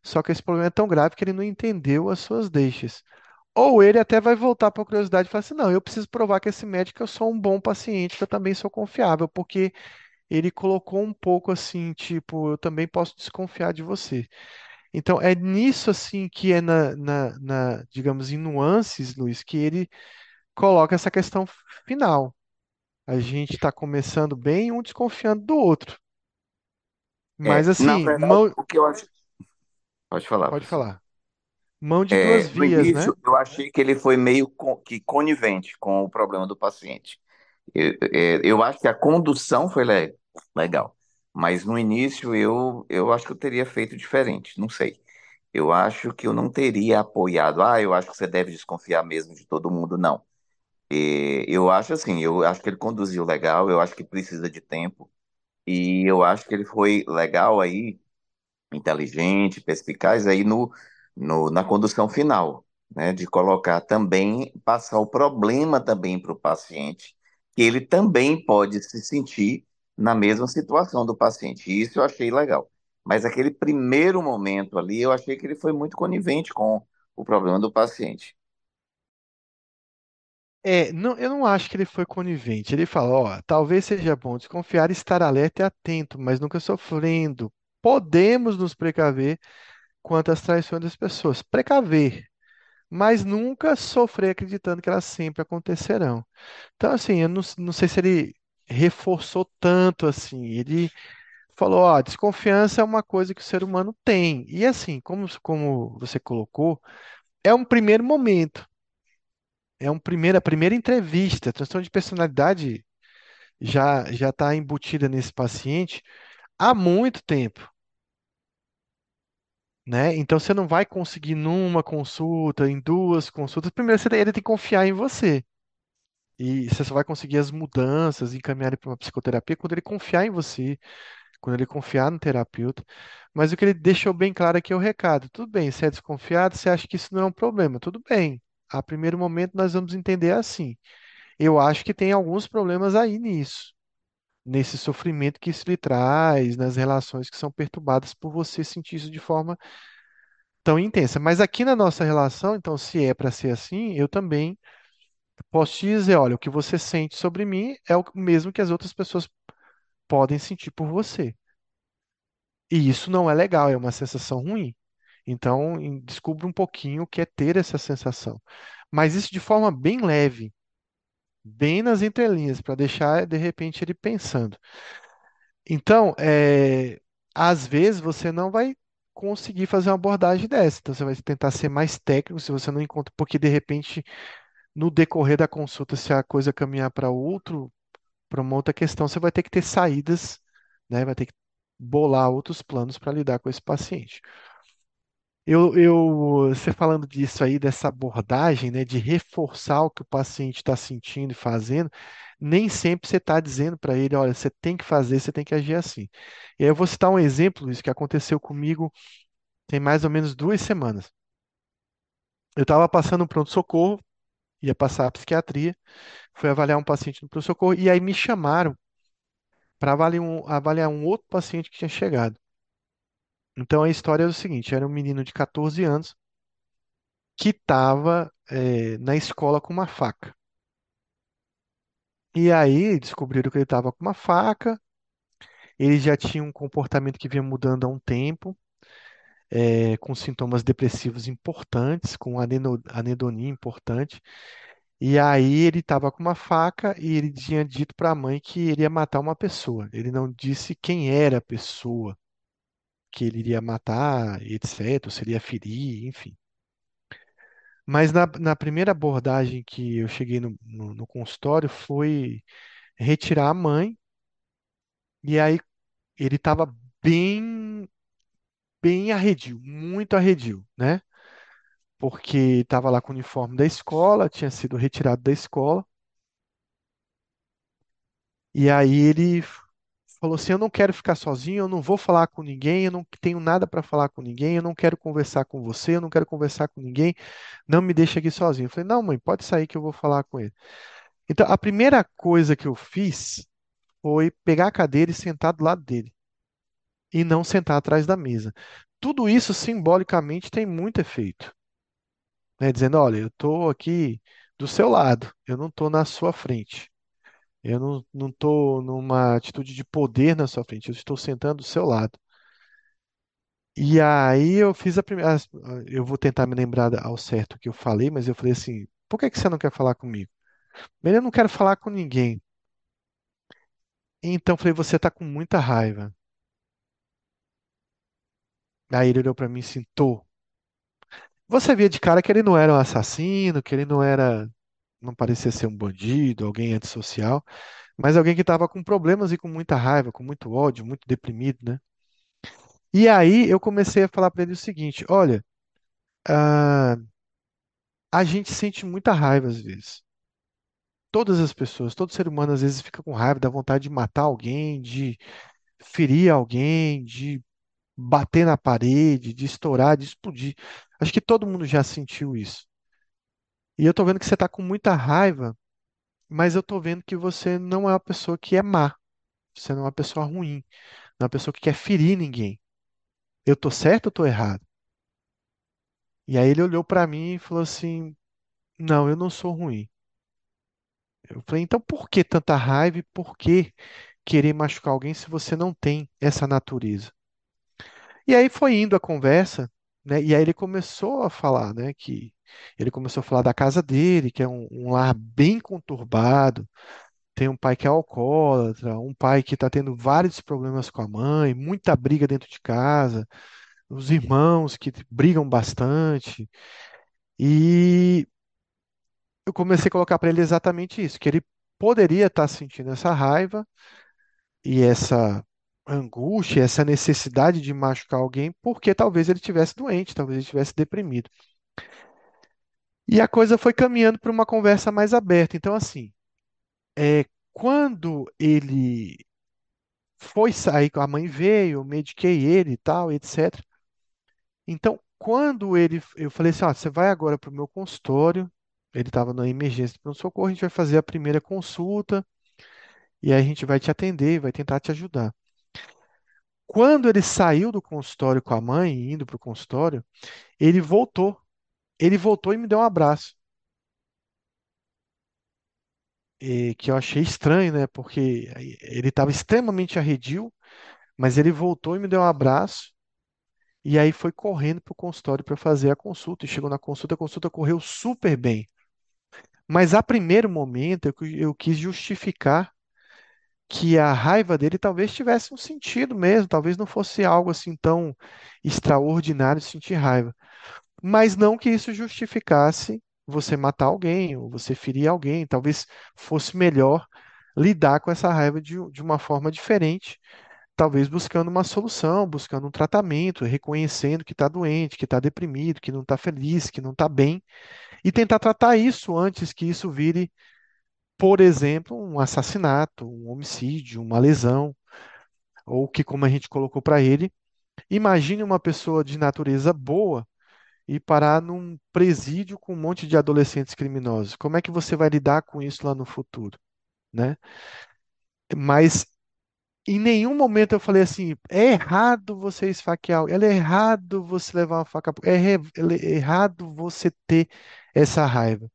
Só que esse problema é tão grave que ele não entendeu as suas deixas. Ou ele até vai voltar para a curiosidade e falar assim: não, eu preciso provar que esse médico eu sou um bom paciente, que eu também sou confiável, porque ele colocou um pouco assim, tipo, eu também posso desconfiar de você. Então é nisso assim que é na, na, na, digamos, em nuances, Luiz, que ele coloca essa questão final. A gente está começando bem, um desconfiando do outro. Mas É, na assim, verdade, mão, o que eu acho. Pode falar, pode professor. falar, mão de duas É, no vias, né? início, eu achei que ele foi meio co- que conivente com o problema do paciente. Eu, é, eu acho que a condução foi le- legal, mas no início eu, eu acho que eu teria feito diferente, não sei. Eu acho que eu não teria apoiado, ah, eu acho que você deve desconfiar mesmo de todo mundo, não. E eu acho assim, eu acho que ele conduziu legal, eu acho que precisa de tempo, e eu acho que ele foi legal aí inteligente, perspicaz aí no, no, na condução final, né? De colocar também, passar o problema também para o paciente, que ele também pode se sentir na mesma situação do paciente. E isso eu achei legal. Mas aquele primeiro momento ali, eu achei que ele foi muito conivente com o problema do paciente. É, não, eu não acho que ele foi conivente. Ele fala, ó, talvez seja bom desconfiar, estar alerta e atento, mas nunca sofrendo. Podemos nos precaver quanto às traições das pessoas. Precaver, mas nunca sofrer acreditando que elas sempre acontecerão. Então, assim, eu não, não sei se ele reforçou tanto assim. Ele falou, ó, desconfiança é uma coisa que o ser humano tem. E assim, como, como você colocou, é um primeiro momento. É um primeiro, a primeira entrevista. A transtorno de personalidade já já está embutida nesse paciente há muito tempo, né? Então você não vai conseguir numa consulta, em duas consultas. Primeiro você tem- que confiar em você. E você só vai conseguir as mudanças, encaminhar ele para uma psicoterapia quando ele confiar em você, quando ele confiar no terapeuta. Mas o que ele deixou bem claro aqui é o recado. Tudo bem, você é desconfiado, você acha que isso não é um problema. Tudo bem. A primeiro momento nós vamos entender assim. eu acho que tem alguns problemas aí nisso, nesse sofrimento que isso lhe traz, nas relações que são perturbadas por você sentir isso de forma tão intensa. Mas aqui na nossa relação, então, se é para ser assim, eu também posso te dizer, olha, o que você sente sobre mim é o mesmo que as outras pessoas podem sentir por você. E isso não é legal, é uma sensação ruim. Então, descubra um pouquinho o que é ter essa sensação. Mas isso de forma bem leve, bem nas entrelinhas, para deixar de repente ele pensando. Então, é, às vezes você não vai conseguir fazer uma abordagem dessa. Então, você vai tentar ser mais técnico se você não encontra, porque de repente, no decorrer da consulta, se a coisa caminhar para outro, para uma outra questão, você vai ter que ter saídas, né? Vai ter que bolar outros planos para lidar com esse paciente. Eu, eu, você falando disso aí, dessa abordagem, né, de reforçar o que o paciente está sentindo e fazendo, nem sempre você está dizendo para ele, olha, você tem que fazer, você tem que agir assim. E aí eu vou citar um exemplo, isso que aconteceu comigo tem mais ou menos duas semanas. Eu estava passando um pronto-socorro, ia passar a psiquiatria, fui avaliar um paciente no pronto-socorro, e aí me chamaram para avaliar um, avaliar um outro paciente que tinha chegado. Então a história é o seguinte: era um menino de 14 anos que estava na escola com uma faca. E aí descobriram que ele estava com uma faca, ele já tinha um comportamento que vinha mudando há um tempo, eh, com sintomas depressivos importantes, com anedonia importante. E aí ele estava com uma faca e ele tinha dito para a mãe que ele ia matar uma pessoa. Ele não disse quem era a pessoa que ele iria matar, etc., ou se ele ia ferir, enfim. Mas na, na primeira abordagem que eu cheguei no, no, no consultório foi retirar a mãe, e aí ele estava bem, bem arredio, muito arredio, né? Porque estava lá com o uniforme da escola, tinha sido retirado da escola, e aí ele falou assim: Eu não quero ficar sozinho, eu não vou falar com ninguém, eu não tenho nada para falar com ninguém, eu não quero conversar com você, eu não quero conversar com ninguém, não me deixa aqui sozinho. Eu falei: Não, mãe, pode sair que eu vou falar com ele. Então, a primeira coisa que eu fiz foi pegar a cadeira e sentar do lado dele, e não sentar atrás da mesa. Tudo isso simbolicamente tem muito efeito, né? Dizendo, olha, eu estou aqui do seu lado, eu não estou na sua frente. Eu não não estou numa atitude de poder na sua frente, eu estou sentando do seu lado. E aí eu fiz a primeira. Eu vou tentar me lembrar ao certo o que eu falei, mas eu falei assim: por que que você não quer falar comigo? Ele, eu não quero falar com ninguém. Então eu falei: você está com muita raiva. Aí ele olhou para mim e assim, tô. Você via de cara que ele não era um assassino, que ele não era, não parecia ser um bandido, alguém antissocial, mas alguém que estava com problemas e com muita raiva, com muito ódio, muito deprimido, né? E aí eu comecei a falar para ele o seguinte: olha, ah, a gente sente muita raiva às vezes. Todas as pessoas, todo ser humano às vezes fica com raiva, dá vontade de matar alguém, de ferir alguém, de bater na parede, de estourar, de explodir. Acho que todo mundo já sentiu isso. E eu tô vendo que você tá com muita raiva, mas eu tô vendo que você não é uma pessoa que é má. Você não é uma pessoa ruim, não é uma pessoa que quer ferir ninguém. Eu tô certo ou tô errado? E aí ele olhou pra mim e falou assim: Não, eu não sou ruim. Eu falei: Então por que tanta raiva e por que querer machucar alguém se você não tem essa natureza? E aí foi indo a conversa, né? E aí ele começou a falar, né? Que ele começou a falar da casa dele, que é um, um lar bem conturbado. Tem um pai que é alcoólatra, um pai que está tendo vários problemas com a mãe, muita briga dentro de casa, os irmãos que brigam bastante. E eu comecei a colocar para ele exatamente isso, que ele poderia estar sentindo essa raiva e essa angústia, essa necessidade de machucar alguém, porque talvez ele estivesse doente, talvez ele estivesse deprimido. E a coisa foi caminhando para uma conversa mais aberta. Então, assim, é, quando ele foi sair, a mãe veio, mediquei ele e tal, etc. Então, quando ele, eu falei assim, ó, você vai agora para o meu consultório, Ele estava na emergência de pronto-socorro, a gente vai fazer a primeira consulta e aí a gente vai te atender, vai tentar te ajudar. Quando ele saiu do consultório com a mãe, indo para o consultório, ele voltou. Ele voltou e me deu um abraço. E que eu achei estranho, né? Porque ele estava extremamente arredio, mas ele voltou e me deu um abraço. E aí foi correndo para o consultório para fazer a consulta. E chegou na consulta, a consulta correu super bem. Mas a primeiro momento eu, eu quis justificar que a raiva dele talvez tivesse um sentido mesmo, talvez não fosse algo assim tão extraordinário sentir raiva. Mas não que isso justificasse você matar alguém ou você ferir alguém. Talvez fosse melhor lidar com essa raiva de, de uma forma diferente, talvez buscando uma solução, buscando um tratamento, reconhecendo que está doente, que está deprimido, que não está feliz, que não está bem, e tentar tratar isso antes que isso vire, por exemplo, um assassinato, um homicídio, uma lesão, ou que, como a gente colocou para ele, imagine uma pessoa de natureza boa e parar num presídio com um monte de adolescentes criminosos. Como é que você vai lidar com isso lá no futuro, né? Mas em nenhum momento eu falei assim, é errado você esfaquear, é errado você levar uma faca, é é errado você ter essa raiva.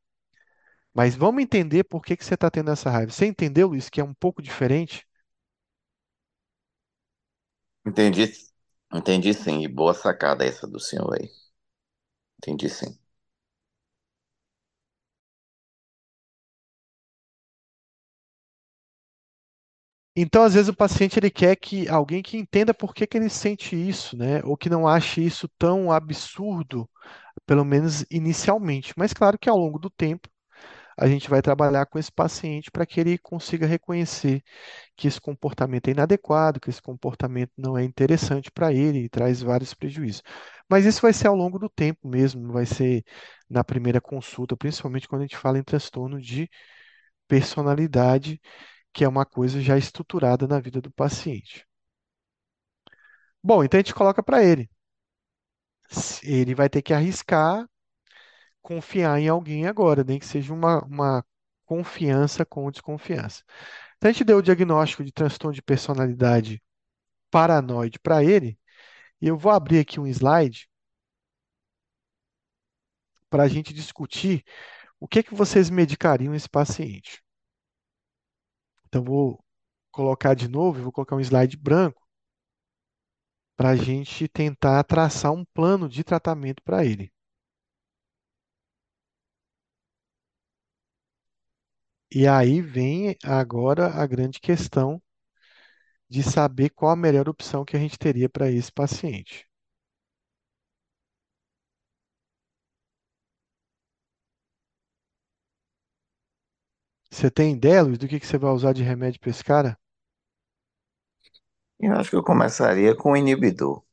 Mas vamos entender por que que você está tendo essa raiva. Você entendeu, Luiz, que é um pouco diferente? Entendi, entendi sim. E boa sacada essa do senhor aí. Entendi sim. Então, às vezes o paciente ele quer que alguém que entenda por que que ele sente isso, né? Ou que não ache isso tão absurdo, pelo menos inicialmente. Mas claro que ao longo do tempo a gente vai trabalhar com esse paciente para que ele consiga reconhecer que esse comportamento é inadequado, que esse comportamento não é interessante para ele e traz vários prejuízos. Mas isso vai ser ao longo do tempo mesmo, vai ser na primeira consulta, principalmente quando a gente fala em transtorno de personalidade, que é uma coisa já estruturada na vida do paciente. Bom, então a gente coloca para ele. Ele vai ter que arriscar confiar em alguém agora, nem que seja uma, uma confiança com desconfiança. Então, a gente deu o diagnóstico de transtorno de personalidade paranoide para ele, e eu vou abrir aqui um slide para a gente discutir o que que vocês medicariam esse paciente. Então, vou colocar de novo, vou colocar um slide branco para a gente tentar traçar um plano de tratamento para ele. E aí vem agora a grande questão de saber qual a melhor opção que a gente teria para esse paciente. Você tem ideia, Luiz, do que que você vai usar de remédio para esse cara? Eu acho que eu começaria com o inibidor.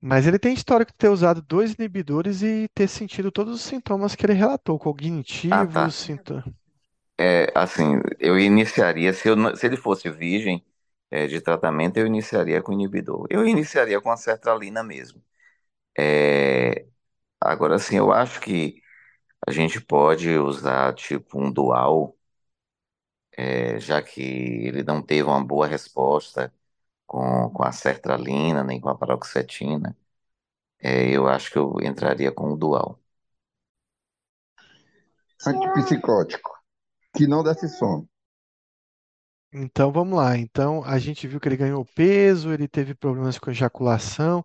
Mas ele tem histórico de ter usado dois inibidores e ter sentido todos os sintomas que ele relatou, Ah, cognitivos, tá. sintomas. É, assim, eu iniciaria, se, eu, não- se ele fosse virgem, é, de tratamento, eu iniciaria com inibidor. Eu iniciaria com a sertralina mesmo. É, agora, assim, eu acho que a gente pode usar, tipo, um dual, é, já que ele não teve uma boa resposta com, com a sertralina, nem com a paroxetina. É, eu acho que eu entraria com o dual. Antipsicótico, que não desse sono. Então vamos lá. Então a gente viu que ele ganhou peso, ele teve problemas com ejaculação,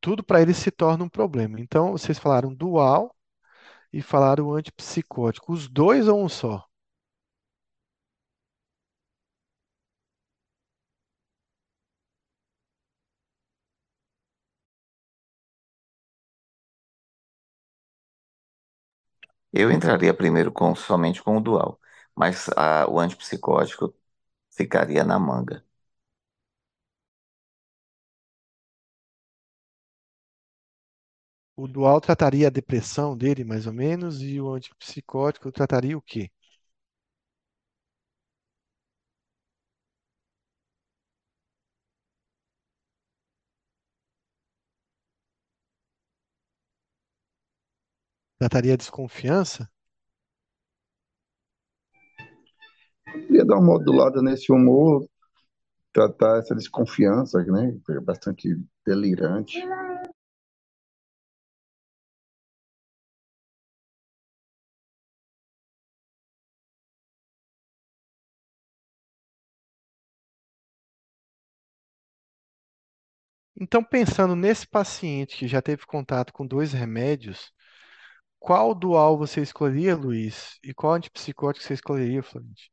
tudo para ele se torna um problema. Então vocês falaram dual e falaram antipsicótico. Os dois ou um só? Eu entraria primeiro com somente com o dual, mas a- o antipsicótico ficaria na manga. O dual trataria a depressão dele, mais ou menos, e o antipsicótico trataria o quê? Trataria a desconfiança? Queria dar uma modulada nesse humor, tratar essa desconfiança, né? É bastante delirante. Então, pensando nesse paciente que já teve contato com dois remédios, qual dual você escolheria, Luiz? E qual antipsicótico você escolheria, Florente?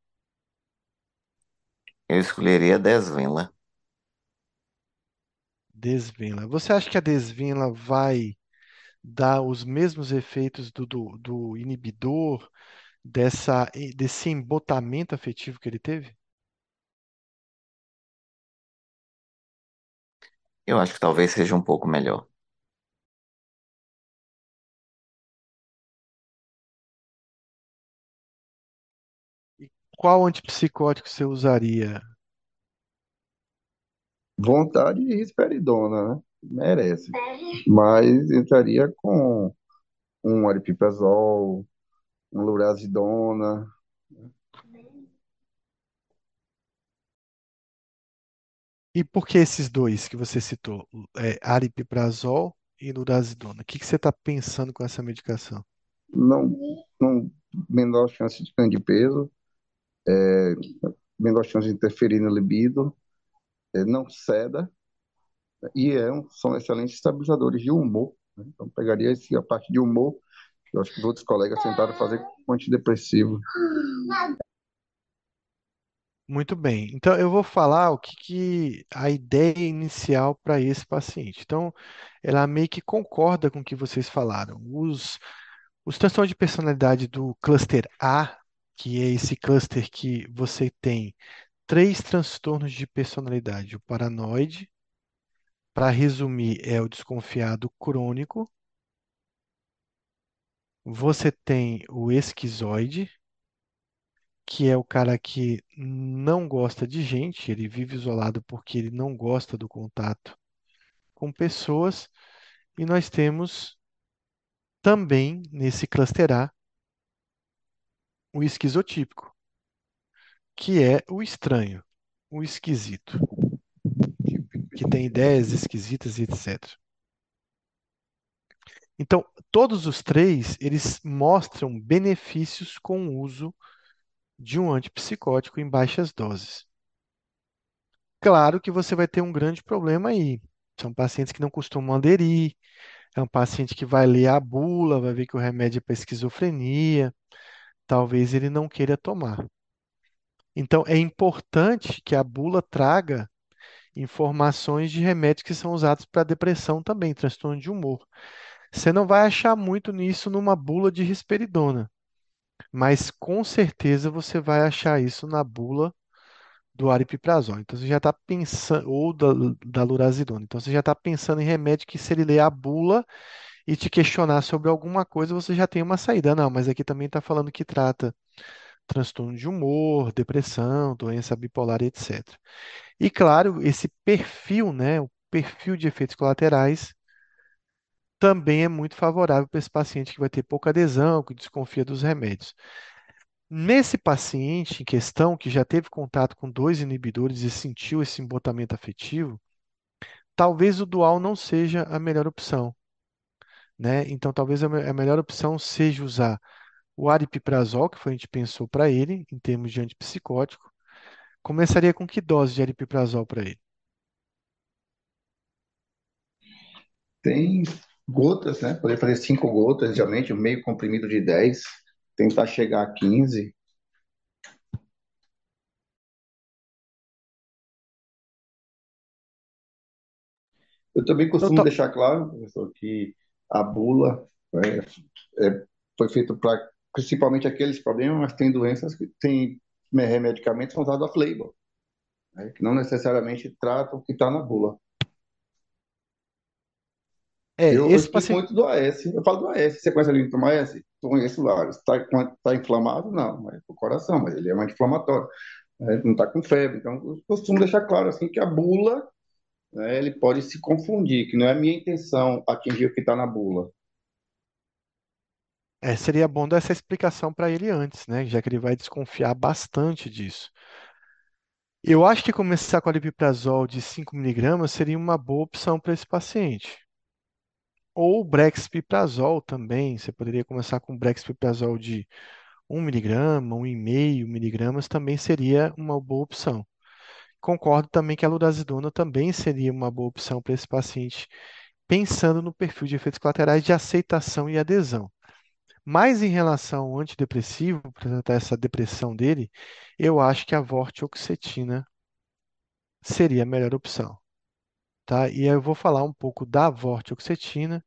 Eu escolheria a Desvenla. Desvenla. Você acha que a desvenla vai dar os mesmos efeitos do, do, do inibidor, dessa, desse embotamento afetivo que ele teve? Eu acho que talvez seja um pouco melhor. Qual antipsicótico você usaria? Vontade e risperidona, né? Merece. Mas entraria com um aripiprazol, um lurazidona. E por que esses dois que você citou? É, aripiprazol e lurazidona. O que que você está pensando com essa medicação? Não, não menor chance de ganho de peso, chance de interferir no libido, é, não ceda e é um- são excelentes estabilizadores de humor. né? Então, pegaria esse, a parte de humor, que eu acho que os outros colegas tentaram fazer com antidepressivo. Muito bem. Então, eu vou falar o que, que a ideia inicial para esse paciente. Então, ela meio que concorda com o que vocês falaram. Os, os transtornos de personalidade do cluster A, que é esse cluster que você tem três transtornos de personalidade: o paranoide, para resumir, é o desconfiado crônico, você tem o esquizoide, que é o cara que não gosta de gente, ele vive isolado porque ele não gosta do contato com pessoas, e nós temos também nesse cluster A o esquizotípico, que é o estranho, o esquisito, que tem ideias esquisitas e etc. Então, todos os três, eles mostram benefícios com o uso de um antipsicótico em baixas doses. Claro que você vai ter um grande problema aí. São pacientes que não costumam aderir, é um paciente que vai ler a bula, vai ver que o remédio é para esquizofrenia, talvez ele não queira tomar. Então, é importante que a bula traga informações de remédios que são usados para depressão também, transtorno de humor. Você não vai achar muito nisso numa bula de risperidona, mas com certeza você vai achar isso na bula do aripiprazol. Então você já está pensando, ou da, da lurazidona. Então você já está pensando em remédio que se ele ler a bula e te questionar sobre alguma coisa, você já tem uma saída. Não, mas aqui também está falando que trata transtorno de humor, depressão, doença bipolar, etc. E claro, esse perfil, né, o perfil de efeitos colaterais também é muito favorável para esse paciente que vai ter pouca adesão, que desconfia dos remédios. Nesse paciente em questão, que já teve contato com dois inibidores e sentiu esse embotamento afetivo, talvez o dual não seja a melhor opção, né? Então, talvez a me- a melhor opção seja usar o aripiprazol, que foi a gente pensou para ele, em termos de antipsicótico. Começaria com que dose de aripiprazol para ele? Tem gotas, né? Poder fazer cinco gotas, geralmente, um meio comprimido de 10, tentar chegar a 15. Eu também Então, costumo tal- deixar claro, professor, que a bula é, é, foi feita para principalmente aqueles problemas, mas tem doenças que têm remedicamentos são usados off-label, né? Que não necessariamente tratam o que está na bula. é, Eu, eu esse explico paciente. muito do AS. Eu falo do AS. Você conhece ali do AS? Conheço vários. Está tá inflamado? Não, é o coração, mas ele é um anti-inflamatório. né? Não está com febre. Então, eu costumo deixar claro assim que a bula, né, ele pode se confundir, que não é a minha intenção atingir o que está na bula. É, seria bom dar essa explicação para ele antes, né? Já que ele vai desconfiar bastante disso. Eu acho que começar com aripiprazol de 5 miligramas seria uma boa opção para esse paciente. Ou brexpiprazol também. Você poderia começar com brexpiprazol de 1 miligrama, 1,5 miligramas também seria uma boa opção. Concordo também que a lurazidona também seria uma boa opção para esse paciente, pensando no perfil de efeitos colaterais de aceitação e adesão. Mas em relação ao antidepressivo, para tratar essa depressão dele, eu acho que a vortioxetina seria a melhor opção. Tá? E eu vou falar um pouco da vortioxetina.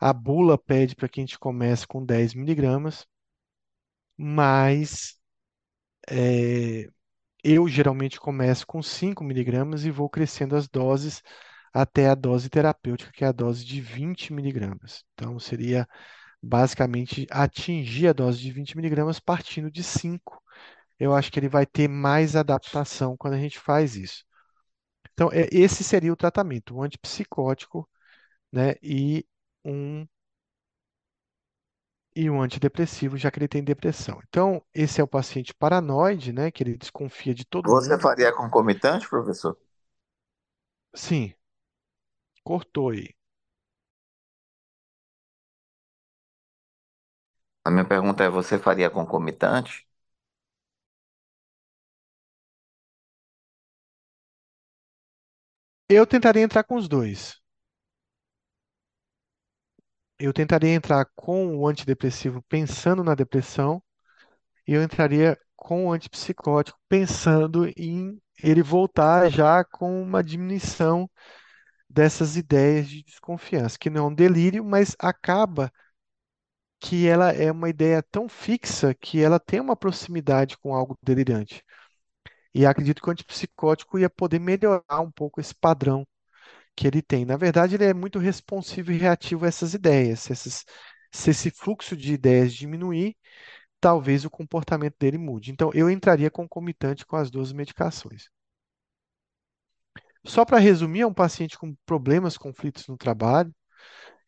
A bula pede para que a gente comece com 10 miligramas, mas é, eu geralmente começo com 5 miligramas e vou crescendo as doses até a dose terapêutica, que é a dose de 20 miligramas. Então, seria basicamente atingir a dose de 20 miligramas partindo de 5. Eu acho que ele vai ter mais adaptação quando a gente faz isso. Então, é, esse seria o tratamento, um antipsicótico, né, e um e um antidepressivo, já que ele tem depressão. Então, esse é o paciente paranoide, né, que ele desconfia de todo Você mundo. faria concomitante, professor? Sim, cortou aí. A minha pergunta é: você faria concomitante? Eu tentaria entrar com os dois. Eu tentaria entrar com o antidepressivo pensando na depressão, e eu entraria com o antipsicótico pensando em ele voltar já com uma diminuição dessas ideias de desconfiança, que não é um delírio, mas acaba que ela é uma ideia tão fixa que ela tem uma proximidade com algo delirante. E acredito que o antipsicótico ia poder melhorar um pouco esse padrão que ele tem. Na verdade, ele é muito responsivo e reativo a essas ideias. Se, esses- se esse fluxo de ideias diminuir, talvez o comportamento dele mude. Então, eu entraria concomitante com as duas medicações. Só para resumir, é um paciente com problemas, conflitos no trabalho,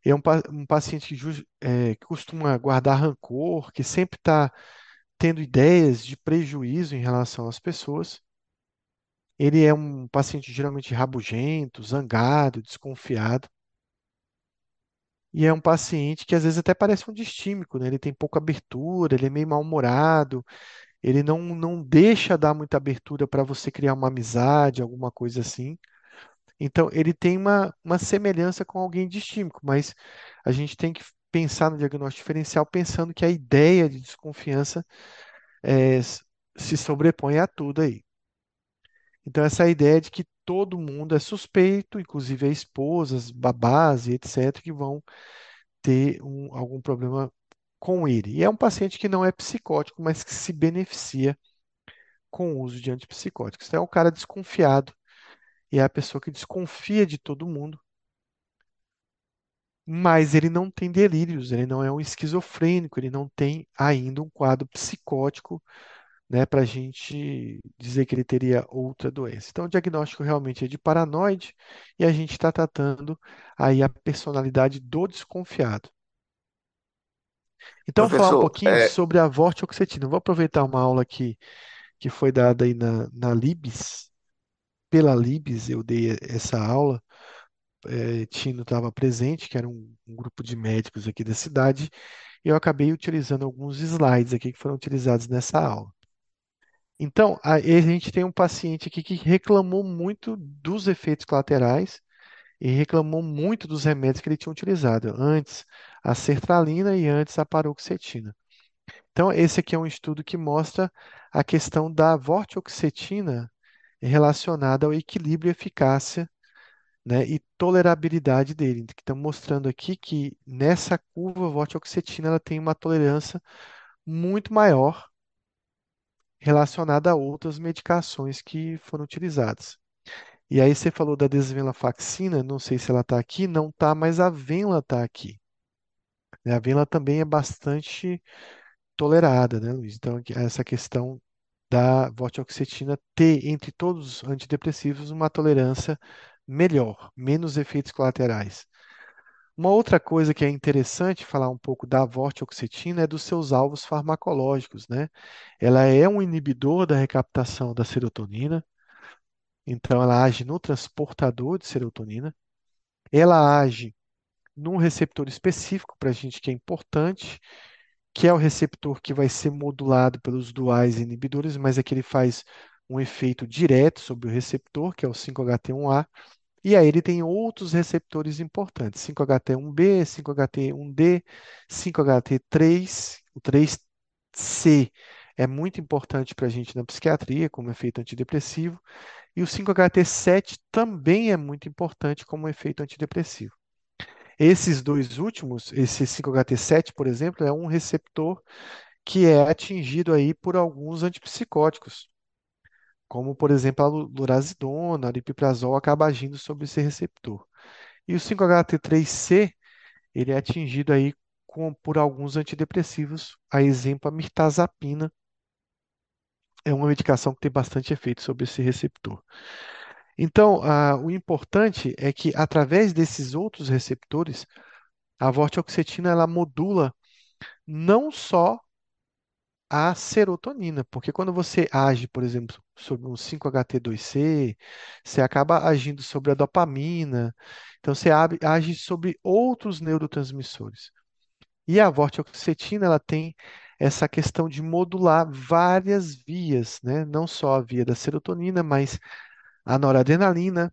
é um, um paciente que, é, que costuma guardar rancor, que sempre está tendo ideias de prejuízo em relação às pessoas. Ele é um paciente geralmente rabugento, zangado, desconfiado. E é um paciente que às vezes até parece um distímico, né? Ele tem pouca abertura, ele é meio mal-humorado, ele não, não deixa dar muita abertura para você criar uma amizade, alguma coisa assim. Então, ele tem uma, uma semelhança com alguém distímico, mas a gente tem que pensar no diagnóstico diferencial pensando que a ideia de desconfiança é, se sobrepõe a tudo aí. Então, essa ideia de que todo mundo é suspeito, inclusive a esposas, babás e etc., que vão ter um- algum problema com ele. E é um paciente que não é psicótico, mas que se beneficia com o uso de antipsicóticos. Então, é um cara desconfiado e é a pessoa que desconfia de todo mundo, mas ele não tem delírios, ele não é um esquizofrênico, ele não tem ainda um quadro psicótico, né, para a gente dizer que ele teria outra doença. Então, o diagnóstico realmente é de paranoide e a gente está tratando aí a personalidade do desconfiado. Então, vou falar um Professor, pouquinho é, sobre a vortioxetina. Vou aproveitar uma aula que, que foi dada aí na, na Libes, pela Libes, eu dei essa aula. eh, Tino estava presente, que era um, um grupo de médicos aqui da cidade, e eu acabei utilizando alguns slides aqui que foram utilizados nessa aula. Então, a, a gente tem um paciente aqui que reclamou muito dos efeitos colaterais e reclamou muito dos remédios que ele tinha utilizado, antes a sertralina e antes a paroxetina. Então, esse aqui é um estudo que mostra a questão da vortioxetina relacionada ao equilíbrio e eficácia, né, e tolerabilidade dele. Estão mostrando aqui que nessa curva, a vortioxetina ela tem uma tolerância muito maior relacionada a outras medicações que foram utilizadas. E aí você falou da desvenlafaxina, não sei se ela está aqui, não está, mas a venla está aqui. né? A venla também é bastante tolerada, né, Luiz? Então, aqui- essa questão da vortioxetina ter, entre todos os antidepressivos, uma tolerância melhor, menos efeitos colaterais. Uma outra coisa que é interessante falar um pouco da vortioxetina é dos seus alvos farmacológicos, né? Ela é um inibidor da recaptação da serotonina, então ela age no transportador de serotonina, ela age num receptor específico para a gente que é importante, que é o receptor que vai ser modulado pelos duais inibidores, mas é que ele faz um efeito direto sobre o receptor, que é o 5-HT1A, e aí ele tem outros receptores importantes, 5HT1B, 5HT1D, 5HT3, o 3C é muito importante para a gente na psiquiatria como efeito antidepressivo, e o 5HT7 também é muito importante como efeito antidepressivo. Esses dois últimos, esse 5HT7, por exemplo, é um receptor que é atingido aí por alguns antipsicóticos, como por exemplo a lurazidona, a aripiprazol acaba agindo sobre esse receptor. E o 5-HT3C, ele é atingido aí com, por alguns antidepressivos, a exemplo a mirtazapina, é uma medicação que tem bastante efeito sobre esse receptor. Então, o importante é que através desses outros receptores, a vortioxetina ela modula não só a serotonina, porque quando você age, por exemplo, sobre um 5-HT2C, você acaba agindo sobre a dopamina, então você age sobre outros neurotransmissores. E a vortioxetina, ela tem essa questão de modular várias vias, né? Não só a via da serotonina, mas a noradrenalina,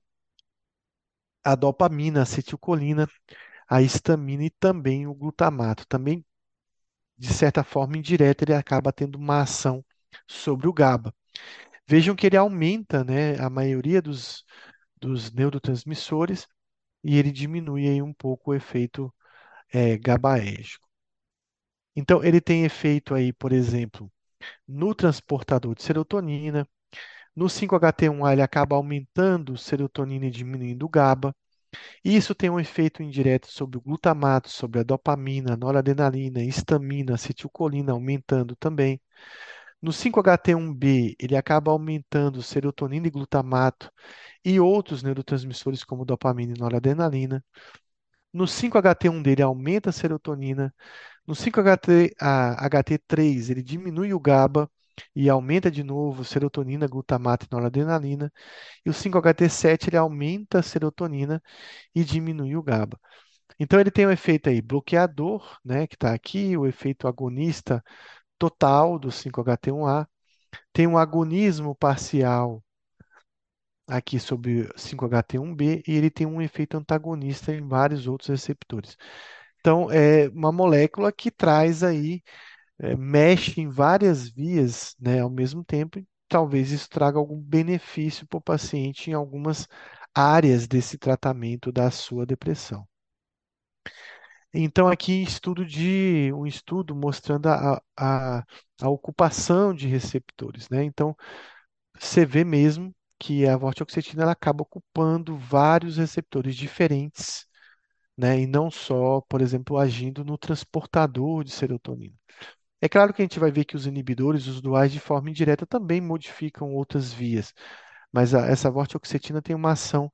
a dopamina, a acetilcolina, a histamina e também o glutamato. Também de certa forma indireta, ele acaba tendo uma ação sobre o GABA. Vejam que ele aumenta né, a maioria dos, dos neurotransmissores e ele diminui aí um pouco o efeito é, GABAérgico. Então, ele tem efeito aí, por exemplo, no transportador de serotonina. No 5-HT1A, ele acaba aumentando serotonina e diminuindo o GABA. Isso tem um efeito indireto sobre o glutamato, sobre a dopamina, noradrenalina, histamina, acetilcolina, aumentando também. No 5-HT1B, ele acaba aumentando serotonina e glutamato e outros neurotransmissores como dopamina e noradrenalina. No 5-HT1D, ele aumenta a serotonina. No 5-HT3, ele diminui o GABA e aumenta de novo serotonina, glutamato e noradrenalina. E o 5-HT7 ele aumenta a serotonina e diminui o GABA. Então ele tem um efeito aí bloqueador, né, que está aqui, o efeito agonista total do 5-HT1A, tem um agonismo parcial aqui sobre 5-HT1B e ele tem um efeito antagonista em vários outros receptores. Então é uma molécula que traz aí é, mexe em várias vias, né, ao mesmo tempo, e talvez isso traga algum benefício para o paciente em algumas áreas desse tratamento da sua depressão. Então, aqui estudo de um estudo mostrando a, a, a ocupação de receptores, né? Então, você vê mesmo que a vortioxetina ela acaba ocupando vários receptores diferentes, né? E não só, por exemplo, agindo no transportador de serotonina. É claro que a gente vai ver que os inibidores, os duais, de forma indireta, também modificam outras vias, mas a, essa vortioxetina tem uma ação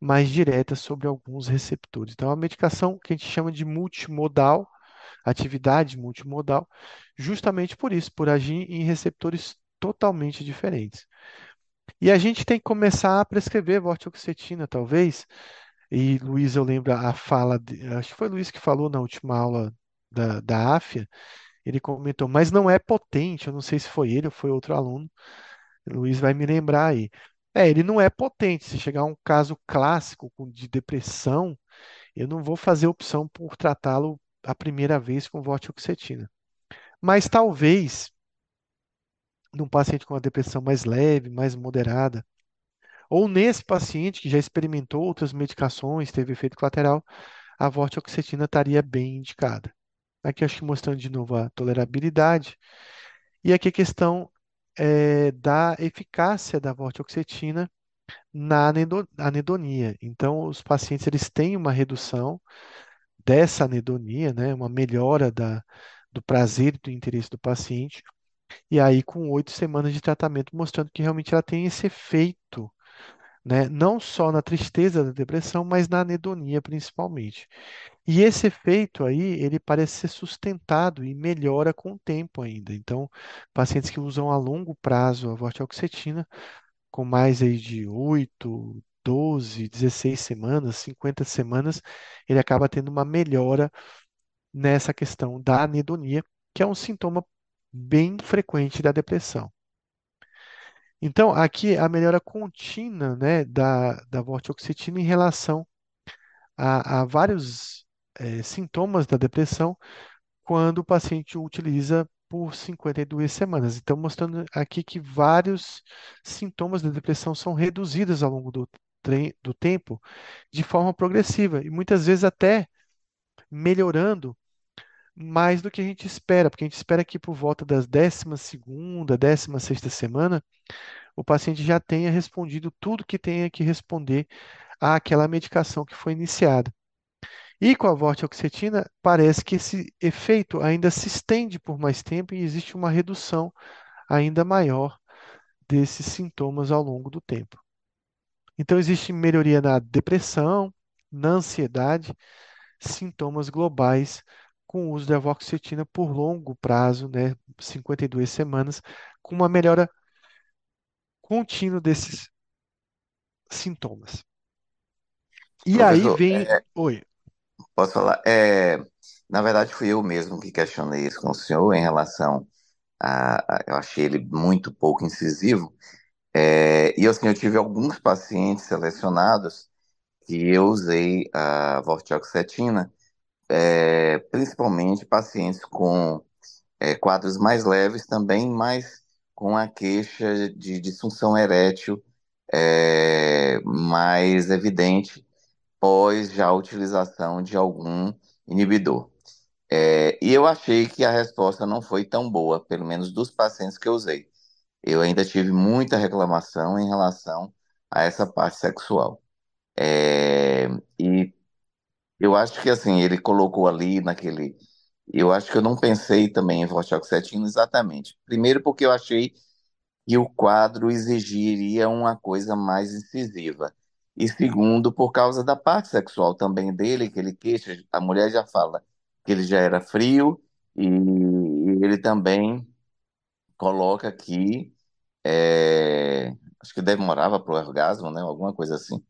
mais direta sobre alguns receptores. Então, é uma medicação que a gente chama de multimodal, atividade multimodal, justamente por isso, por agir em receptores totalmente diferentes. E a gente tem que começar a prescrever vortioxetina, talvez. E Luiz, eu lembro a fala, de, acho que foi Luiz que falou na última aula da, da AFIA, ele comentou, mas não é potente. Eu não sei se foi ele ou foi outro aluno. O Luiz vai me lembrar aí. É, ele não é potente. Se chegar um caso clássico de depressão, eu não vou fazer opção por tratá-lo a primeira vez com vortioxetina. Mas talvez, num paciente com uma depressão mais leve, mais moderada, ou nesse paciente que já experimentou outras medicações, teve efeito colateral, a vortioxetina estaria bem indicada. Aqui acho que mostrando de novo a tolerabilidade. E aqui a questão é, da eficácia da vortioxetina na anedonia. Então, os pacientes eles têm uma redução dessa anedonia, né, uma melhora da, do prazer e do interesse do paciente, e aí com oito semanas de tratamento, mostrando que realmente ela tem esse efeito, né, não só na tristeza da depressão, mas na anedonia principalmente. E esse efeito aí, ele parece ser sustentado e melhora com o tempo ainda. Então, pacientes que usam a longo prazo a vortioxetina, com mais aí de 8, 12, 16 semanas, 50 semanas, ele acaba tendo uma melhora nessa questão da anedonia, que é um sintoma bem frequente da depressão. Então, aqui a melhora contínua, né, da, da vortioxetina em relação a, a vários eh, sintomas da depressão quando o paciente utiliza por 52 semanas. Então, mostrando aqui que vários sintomas da depressão são reduzidos ao longo do, do tempo de forma progressiva e muitas vezes até melhorando mais do que a gente espera, porque a gente espera que por volta das 12ª, 16ª semana, o paciente já tenha respondido tudo que tenha que responder àquela medicação que foi iniciada. E com a vortioxetina, parece que esse efeito ainda se estende por mais tempo e existe uma redução ainda maior desses sintomas ao longo do tempo. Então, existe melhoria na depressão, na ansiedade, sintomas globais com o uso da vortioxetina por longo prazo, né, 52 semanas, com uma melhora contínua desses sintomas. E aí Professor, vem. Oi. Posso falar? É, na verdade, fui eu mesmo que questionei isso com o senhor em relação a, a- eu achei ele muito pouco incisivo. É, e assim, eu tive alguns pacientes selecionados que eu usei a vortioxetina, é, principalmente pacientes com é, quadros mais leves também, mas com a queixa de disfunção erétil é, mais evidente pós já a utilização de algum inibidor. É, e eu achei que a resposta não foi tão boa, pelo menos dos pacientes que eu usei. Eu ainda tive muita reclamação em relação a essa parte sexual. É, e eu acho que assim, ele colocou ali naquele. Eu acho que eu não pensei também em vortioxetina exatamente. Primeiro, porque eu achei que o quadro exigiria uma coisa mais incisiva. E segundo, por causa da parte sexual também dele, que ele queixa, a mulher já fala que ele já era frio e ele também coloca que é, acho que demorava para o orgasmo, né? Alguma coisa assim.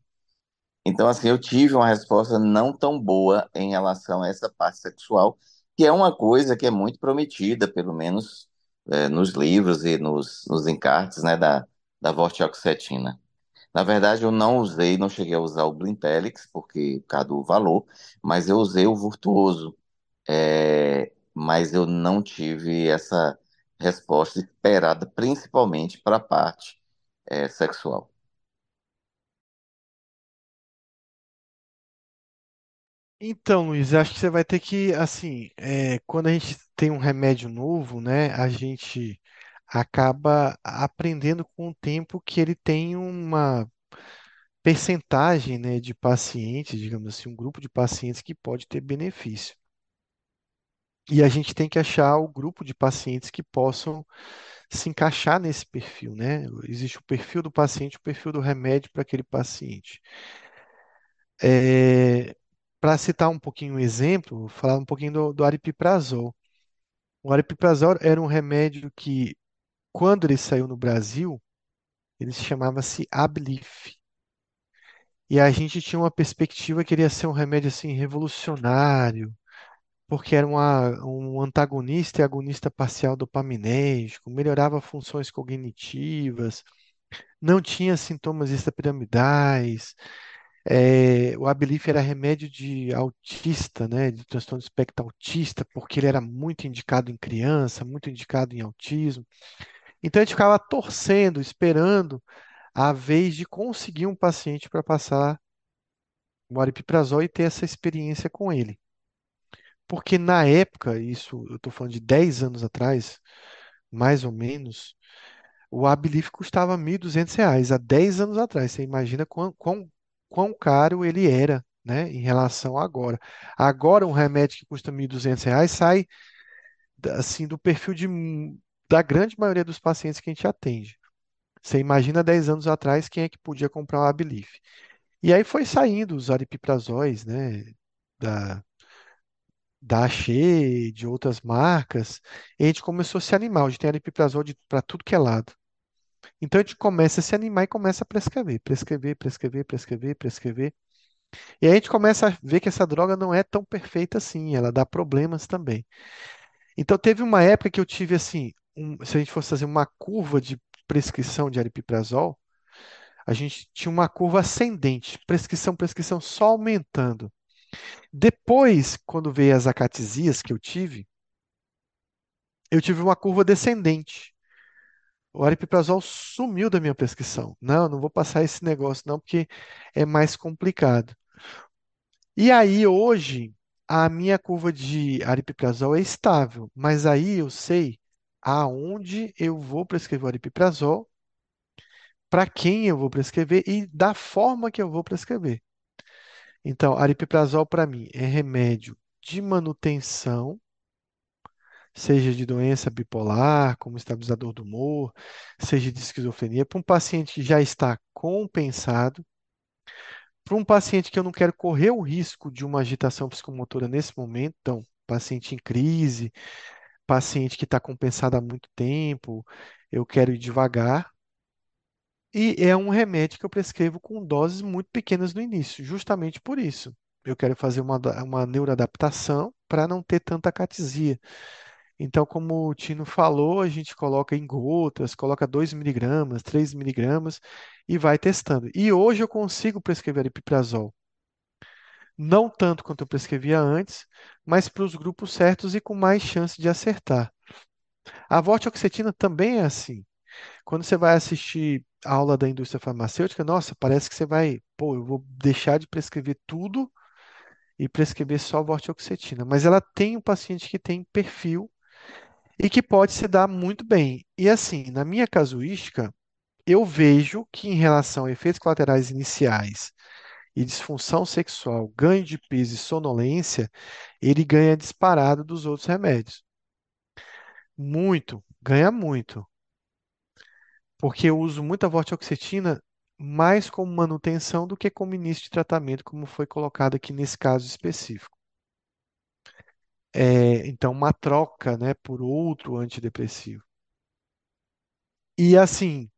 Então, assim, eu tive uma resposta não tão boa em relação a essa parte sexual, que é uma coisa que é muito prometida, pelo menos é, nos livros e nos, nos encartes, né, da, da vortioxetina. Na verdade, eu não usei, não cheguei a usar o Blintelix, porque por causa do valor, mas eu usei o Virtuoso, é, mas eu não tive essa resposta esperada, principalmente para a parte é, sexual. Então, Luiz, acho que você vai ter que, assim, é, quando a gente tem um remédio novo, né, a gente acaba aprendendo com o tempo que ele tem uma percentagem, né, de pacientes, digamos assim, um grupo de pacientes que pode ter benefício. E a gente tem que achar o grupo de pacientes que possam se encaixar nesse perfil, né? Existe o perfil do paciente, o perfil do remédio para aquele paciente. É, para citar um pouquinho um exemplo, falar um pouquinho do, do aripiprazol. O aripiprazol era um remédio que, quando ele saiu no Brasil, ele se chamava-se Abilif. E a gente tinha uma perspectiva que ele ia ser um remédio assim revolucionário, porque era uma, um antagonista e agonista parcial dopaminérgico, melhorava funções cognitivas, não tinha sintomas extrapiramidais. É, o Abilif era remédio de autista, né, de transtorno de espectro autista, porque ele era muito indicado em criança, muito indicado em autismo. Então a gente ficava torcendo, esperando a vez de conseguir um paciente para passar o aripiprazol e ter essa experiência com ele. Porque na época, isso eu estou falando de 10 anos atrás, mais ou menos, o Abilif custava 1.200 reais, há 10 anos atrás. Você imagina quão, quão, quão caro ele era, né, em relação a agora. Agora, um remédio que custa 1.200 reais sai assim, do perfil de, da grande maioria dos pacientes que a gente atende. Você imagina 10 anos atrás quem é que podia comprar o Abilif. E aí foi saindo os aripiprazóis, né, da Axê, de outras marcas, e a gente começou a se animar. Hoje tem aripiprazol para tudo que é lado. Então a gente começa a se animar e começa a prescrever, prescrever, prescrever, prescrever, prescrever. E aí a gente começa a ver que essa droga não é tão perfeita assim, ela dá problemas também. Então teve uma época que eu tive assim, um- se a gente fosse fazer uma curva de prescrição de aripiprazol, a gente tinha uma curva ascendente, prescrição, prescrição só aumentando. Depois, quando veio as acatisias que eu tive, eu tive uma curva descendente. O aripiprazol sumiu da minha prescrição. Não, não vou passar esse negócio não, porque é mais complicado. E aí, hoje, a minha curva de aripiprazol é estável, mas aí eu sei aonde eu vou prescrever o aripiprazol, para quem eu vou prescrever e da forma que eu vou prescrever. Então, aripiprazol para mim é remédio de manutenção, seja de doença bipolar, como estabilizador do humor, seja de esquizofrenia, para um paciente que já está compensado, para um paciente que eu não quero correr o risco de uma agitação psicomotora nesse momento, então, paciente em crise, paciente que está compensado há muito tempo, eu quero ir devagar. E é um remédio que eu prescrevo com doses muito pequenas no início, justamente por isso. Eu quero fazer uma, uma neuroadaptação para não ter tanta catisia. Então, como o Tino falou, a gente coloca em gotas, coloca 2 miligramas, 3 miligramas e vai testando. E hoje eu consigo prescrever aripiprazol. Não tanto quanto eu prescrevia antes, mas para os grupos certos e com mais chance de acertar. A vortioxetina também é assim. Quando você vai assistir a aula da indústria farmacêutica, nossa, parece que você vai, pô, eu vou deixar de prescrever tudo e prescrever só vortioxetina. Mas ela tem um paciente que tem perfil e que pode se dar muito bem. E assim, na minha casuística, eu vejo que em relação a efeitos colaterais iniciais e disfunção sexual, ganho de peso e sonolência, ele ganha disparado dos outros remédios. Muito, ganha muito. porque eu uso muita vortioxetina mais como manutenção do que como início de tratamento, como foi colocado aqui nesse caso específico. É, então, uma troca, né, por outro antidepressivo. E assim,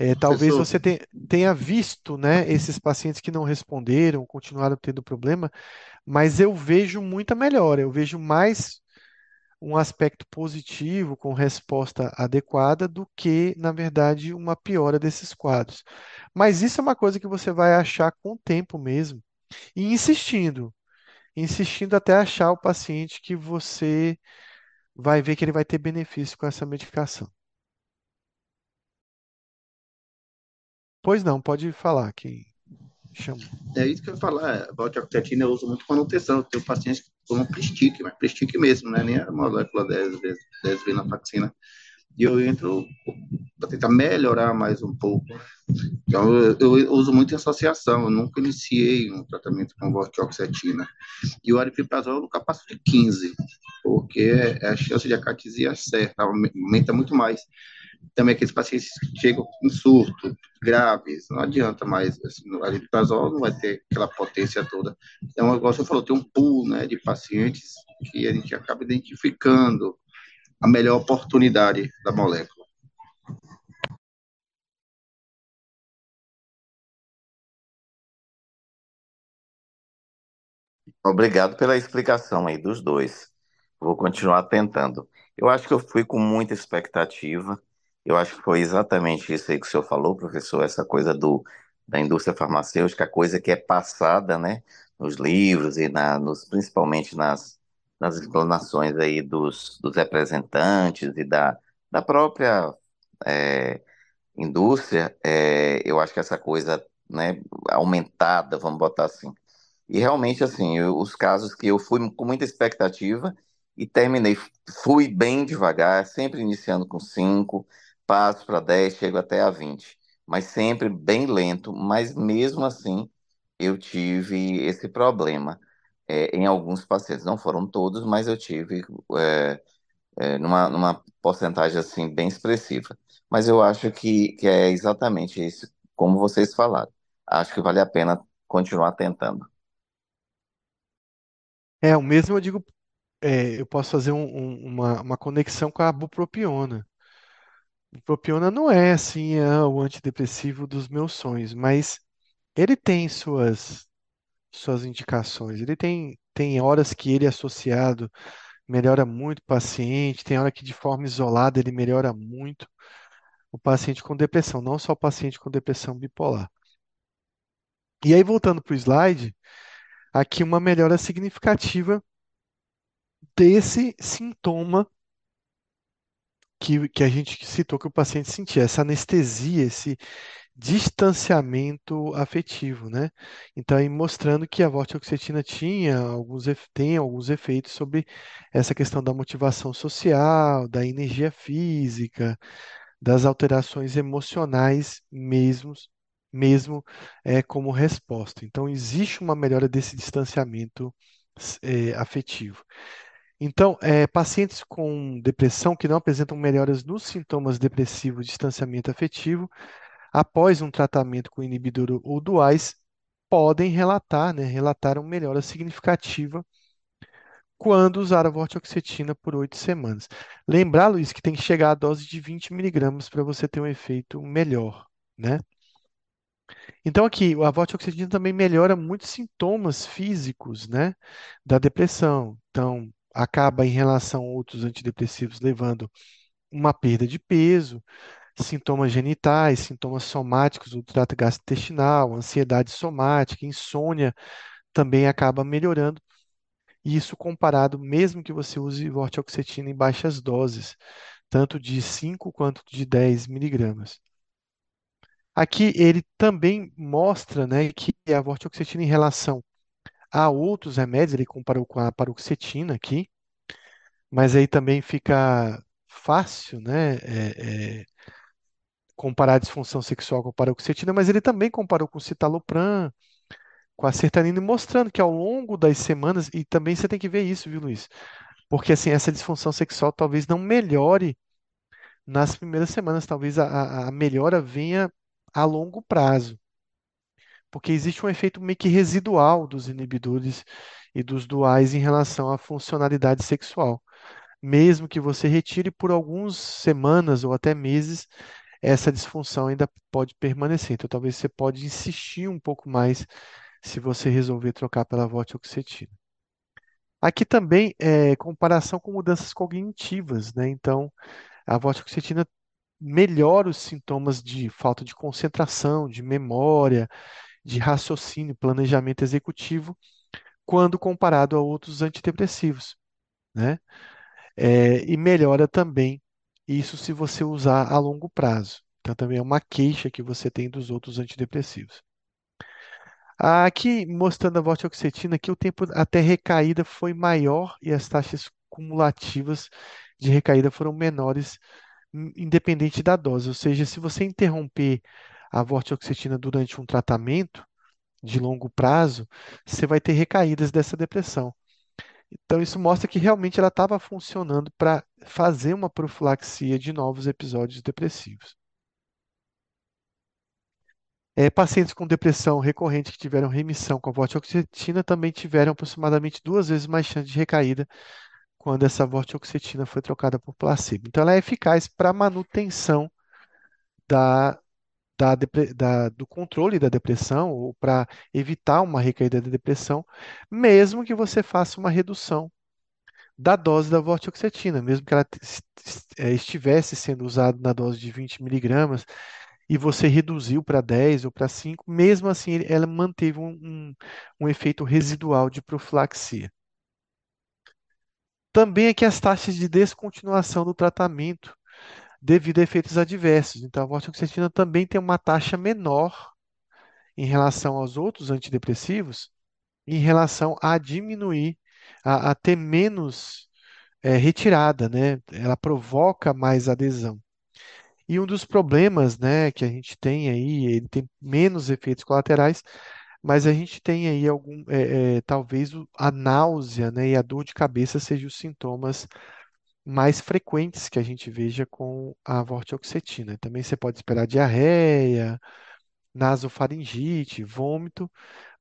é, talvez você te- tenha visto, né, esses pacientes que não responderam, continuaram tendo problema, mas eu vejo muita melhora, eu vejo mais um aspecto positivo com resposta adequada do que, na verdade, uma piora desses quadros. Mas isso é uma coisa que você vai achar com o tempo mesmo, e insistindo, insistindo até achar o paciente que você vai ver que ele vai ter benefício com essa medicação. Pois não, pode falar quem chamou. é isso que eu ia falar. A valtioxetina eu uso muito para manutenção. Eu tenho pacientes que tomam Pristic, mas Pristic mesmo, né? Nem a molécula 10 vezes 10 venlafaxina. E eu entro para tentar melhorar mais um pouco. Então, eu, eu uso muito em associação. Eu nunca iniciei um tratamento com vortioxetina. E o aripiprazol eu nunca passo de 15, porque a chance de acatisia é certa, aumenta muito mais. Também aqueles pacientes que chegam em surto, graves, não adianta mais. Assim, o aripiprazol não vai ter aquela potência toda. Então, igual você falou, tem um pool né, de pacientes que a gente acaba identificando a melhor oportunidade da molécula. Obrigado pela explicação aí dos dois. Vou continuar tentando. Eu acho que eu fui com muita expectativa. Eu acho que foi exatamente isso aí que o senhor falou, professor, essa coisa do, da indústria farmacêutica, coisa que é passada, né, nos livros e na, nos, principalmente nas, nas explanações aí dos, dos representantes e da, da própria é, indústria. É, eu acho que essa coisa, né, aumentada, vamos botar assim e realmente, assim, eu- os casos que eu fui com muita expectativa e terminei, fui bem devagar, sempre iniciando com 5, passo para 10, chego até a 20, mas sempre bem lento, mas mesmo assim eu tive esse problema é, em alguns pacientes. Não foram todos, mas eu tive é, é, numa, numa porcentagem assim bem expressiva. Mas eu acho que, que é exatamente isso, como vocês falaram. Acho que vale a pena continuar tentando. É, o mesmo eu digo é, eu posso fazer um- um- uma, uma conexão com a bupropiona. Bupropiona não é assim ah, o antidepressivo dos meus sonhos, mas ele tem suas suas indicações. Ele tem tem horas que ele é associado melhora muito o paciente, tem hora que de forma isolada ele melhora muito o paciente com depressão, não só o paciente com depressão bipolar. E aí voltando para o slide, aqui uma melhora significativa desse sintoma que, que a gente citou que o paciente sentia, essa anestesia, esse distanciamento afetivo, né? Então, aí mostrando que a vortioxetina tinha alguns, tem alguns efeitos sobre essa questão da motivação social, da energia física, das alterações emocionais mesmo, mesmo é, como resposta. Então, existe uma melhora desse distanciamento é, afetivo. Então, é, pacientes com depressão que não apresentam melhoras nos sintomas depressivos, distanciamento afetivo, após um tratamento com inibidor ou duais, podem relatar, né, relataram melhora significativa quando usar a vortioxetina por oito semanas. Lembrar, Luiz, que tem que chegar à dose de 20 miligramas para você ter um efeito melhor, né? Então, aqui, a vortioxetina também melhora muitos sintomas físicos, né, da depressão. Então, acaba em relação a outros antidepressivos levando uma perda de peso, sintomas genitais, sintomas somáticos do trato gastrointestinal, ansiedade somática, insônia também acaba melhorando. Isso comparado, mesmo que você use vortioxetina em baixas doses, tanto de 5 quanto de 10 miligramas. Aqui ele também mostra, né, que a vortioxetina em relação a outros remédios, ele comparou com a paroxetina aqui, mas aí também fica fácil, né, é, é, comparar a disfunção sexual com a paroxetina, mas ele também comparou com o citalopram, com a sertralina, mostrando que ao longo das semanas, e também você tem que ver isso, viu, Luiz? Porque assim, essa disfunção sexual talvez não melhore nas primeiras semanas, talvez a a melhora venha a longo prazo. Porque existe um efeito meio que residual dos inibidores e dos duais em relação à funcionalidade sexual. Mesmo que você retire por algumas semanas ou até meses, essa disfunção ainda pode permanecer. Então, talvez você pode insistir um pouco mais se você resolver trocar pela vortioxetina. Aqui também é comparação com mudanças cognitivas, né? Então, a vortioxetina melhora os sintomas de falta de concentração, de memória, de raciocínio, planejamento executivo, quando comparado a outros antidepressivos, né? É, e melhora também isso se você usar a longo prazo. Então, também é uma queixa que você tem dos outros antidepressivos. Aqui, mostrando a vortioxetina, que o tempo até recaída foi maior e as taxas cumulativas de recaída foram menores, in- independente da dose. Ou seja, se você interromper a vortioxetina durante um tratamento, de longo prazo, você vai ter recaídas dessa depressão. Então, isso mostra que realmente ela estava funcionando para fazer uma profilaxia de novos episódios depressivos. É, pacientes com depressão recorrente que tiveram remissão com a vortioxetina também tiveram aproximadamente duas vezes mais chance de recaída quando essa vortioxetina foi trocada por placebo. Então, ela é eficaz para manutenção da da da- do controle da depressão ou para evitar uma recaída da depressão, mesmo que você faça uma redução da dose da vortioxetina, mesmo que ela eh, estivesse sendo usada na dose de 20 miligramas e você reduziu para 10 ou para 5, mesmo assim ela manteve um, um, um efeito residual de profilaxia. Também aqui as taxas de descontinuação do tratamento devido a efeitos adversos. Então, a vortioxetina também tem uma taxa menor em relação aos outros antidepressivos, em relação a diminuir, a, a ter menos eh, retirada, né? Ela provoca mais adesão. E um dos problemas, né, que a gente tem aí, ele tem menos efeitos colaterais, mas a gente tem aí algum, eh, eh, talvez a náusea, né, e a dor de cabeça sejam os sintomas mais frequentes que a gente veja com a vortioxetina. Também você pode esperar diarreia, nasofaringite, vômito,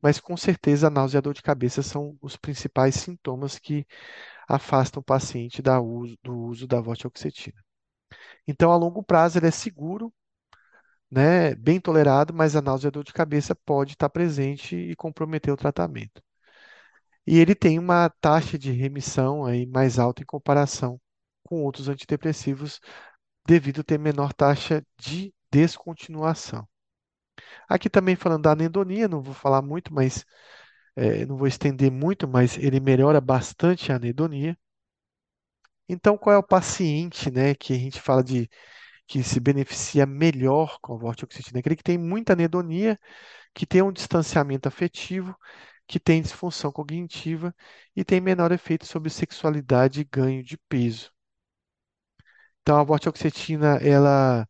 mas com certeza a náusea e a dor de cabeça são os principais sintomas que afastam o paciente uso- do uso da vortioxetina. Então, a longo prazo, ele é seguro, né, bem tolerado, mas a náusea e a dor de cabeça pode estar presente e comprometer o tratamento. E ele tem uma taxa de remissão aí mais alta em comparação com outros antidepressivos, devido a ter menor taxa de descontinuação. Aqui também falando da anedonia, não vou falar muito, mas eh, não vou estender muito, mas ele melhora bastante a anedonia. Então, qual é o paciente, né, que a gente fala de que se beneficia melhor com a vortioxetina? Aquele que tem muita anedonia, que tem um distanciamento afetivo, que tem disfunção cognitiva e tem menor efeito sobre sexualidade e ganho de peso. Então, a vortioxetina, ela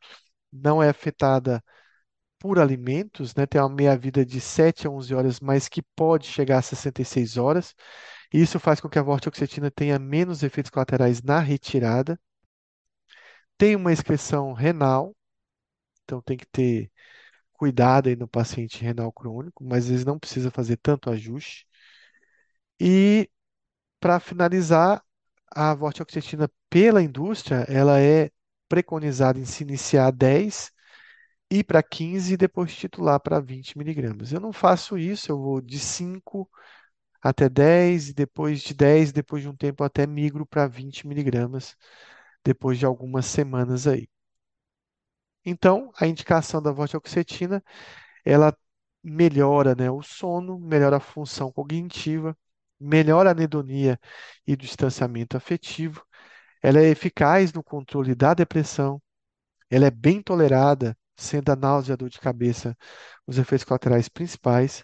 não é afetada por alimentos, né? Tem uma meia-vida de 7 a 11 horas, mas que pode chegar a 66 horas. Isso faz com que a vortioxetina tenha menos efeitos colaterais na retirada. Tem uma excreção renal, então tem que ter cuidado aí no paciente renal crônico, mas às vezes não precisa fazer tanto ajuste. E para finalizar, a vortioxetina pela indústria, ela é preconizada em se iniciar 10 ir para 15 e depois titular para 20 miligramas. Eu não faço isso, eu vou de 5 até 10 e depois de 10, depois de um tempo até migro para 20 miligramas, depois de algumas semanas aí. Então, a indicação da vortioxetina, ela melhora, né, o sono, melhora a função cognitiva, melhora a anedonia e distanciamento afetivo. Ela é eficaz no controle da depressão, ela é bem tolerada, sendo a náusea e a dor de cabeça os efeitos colaterais principais.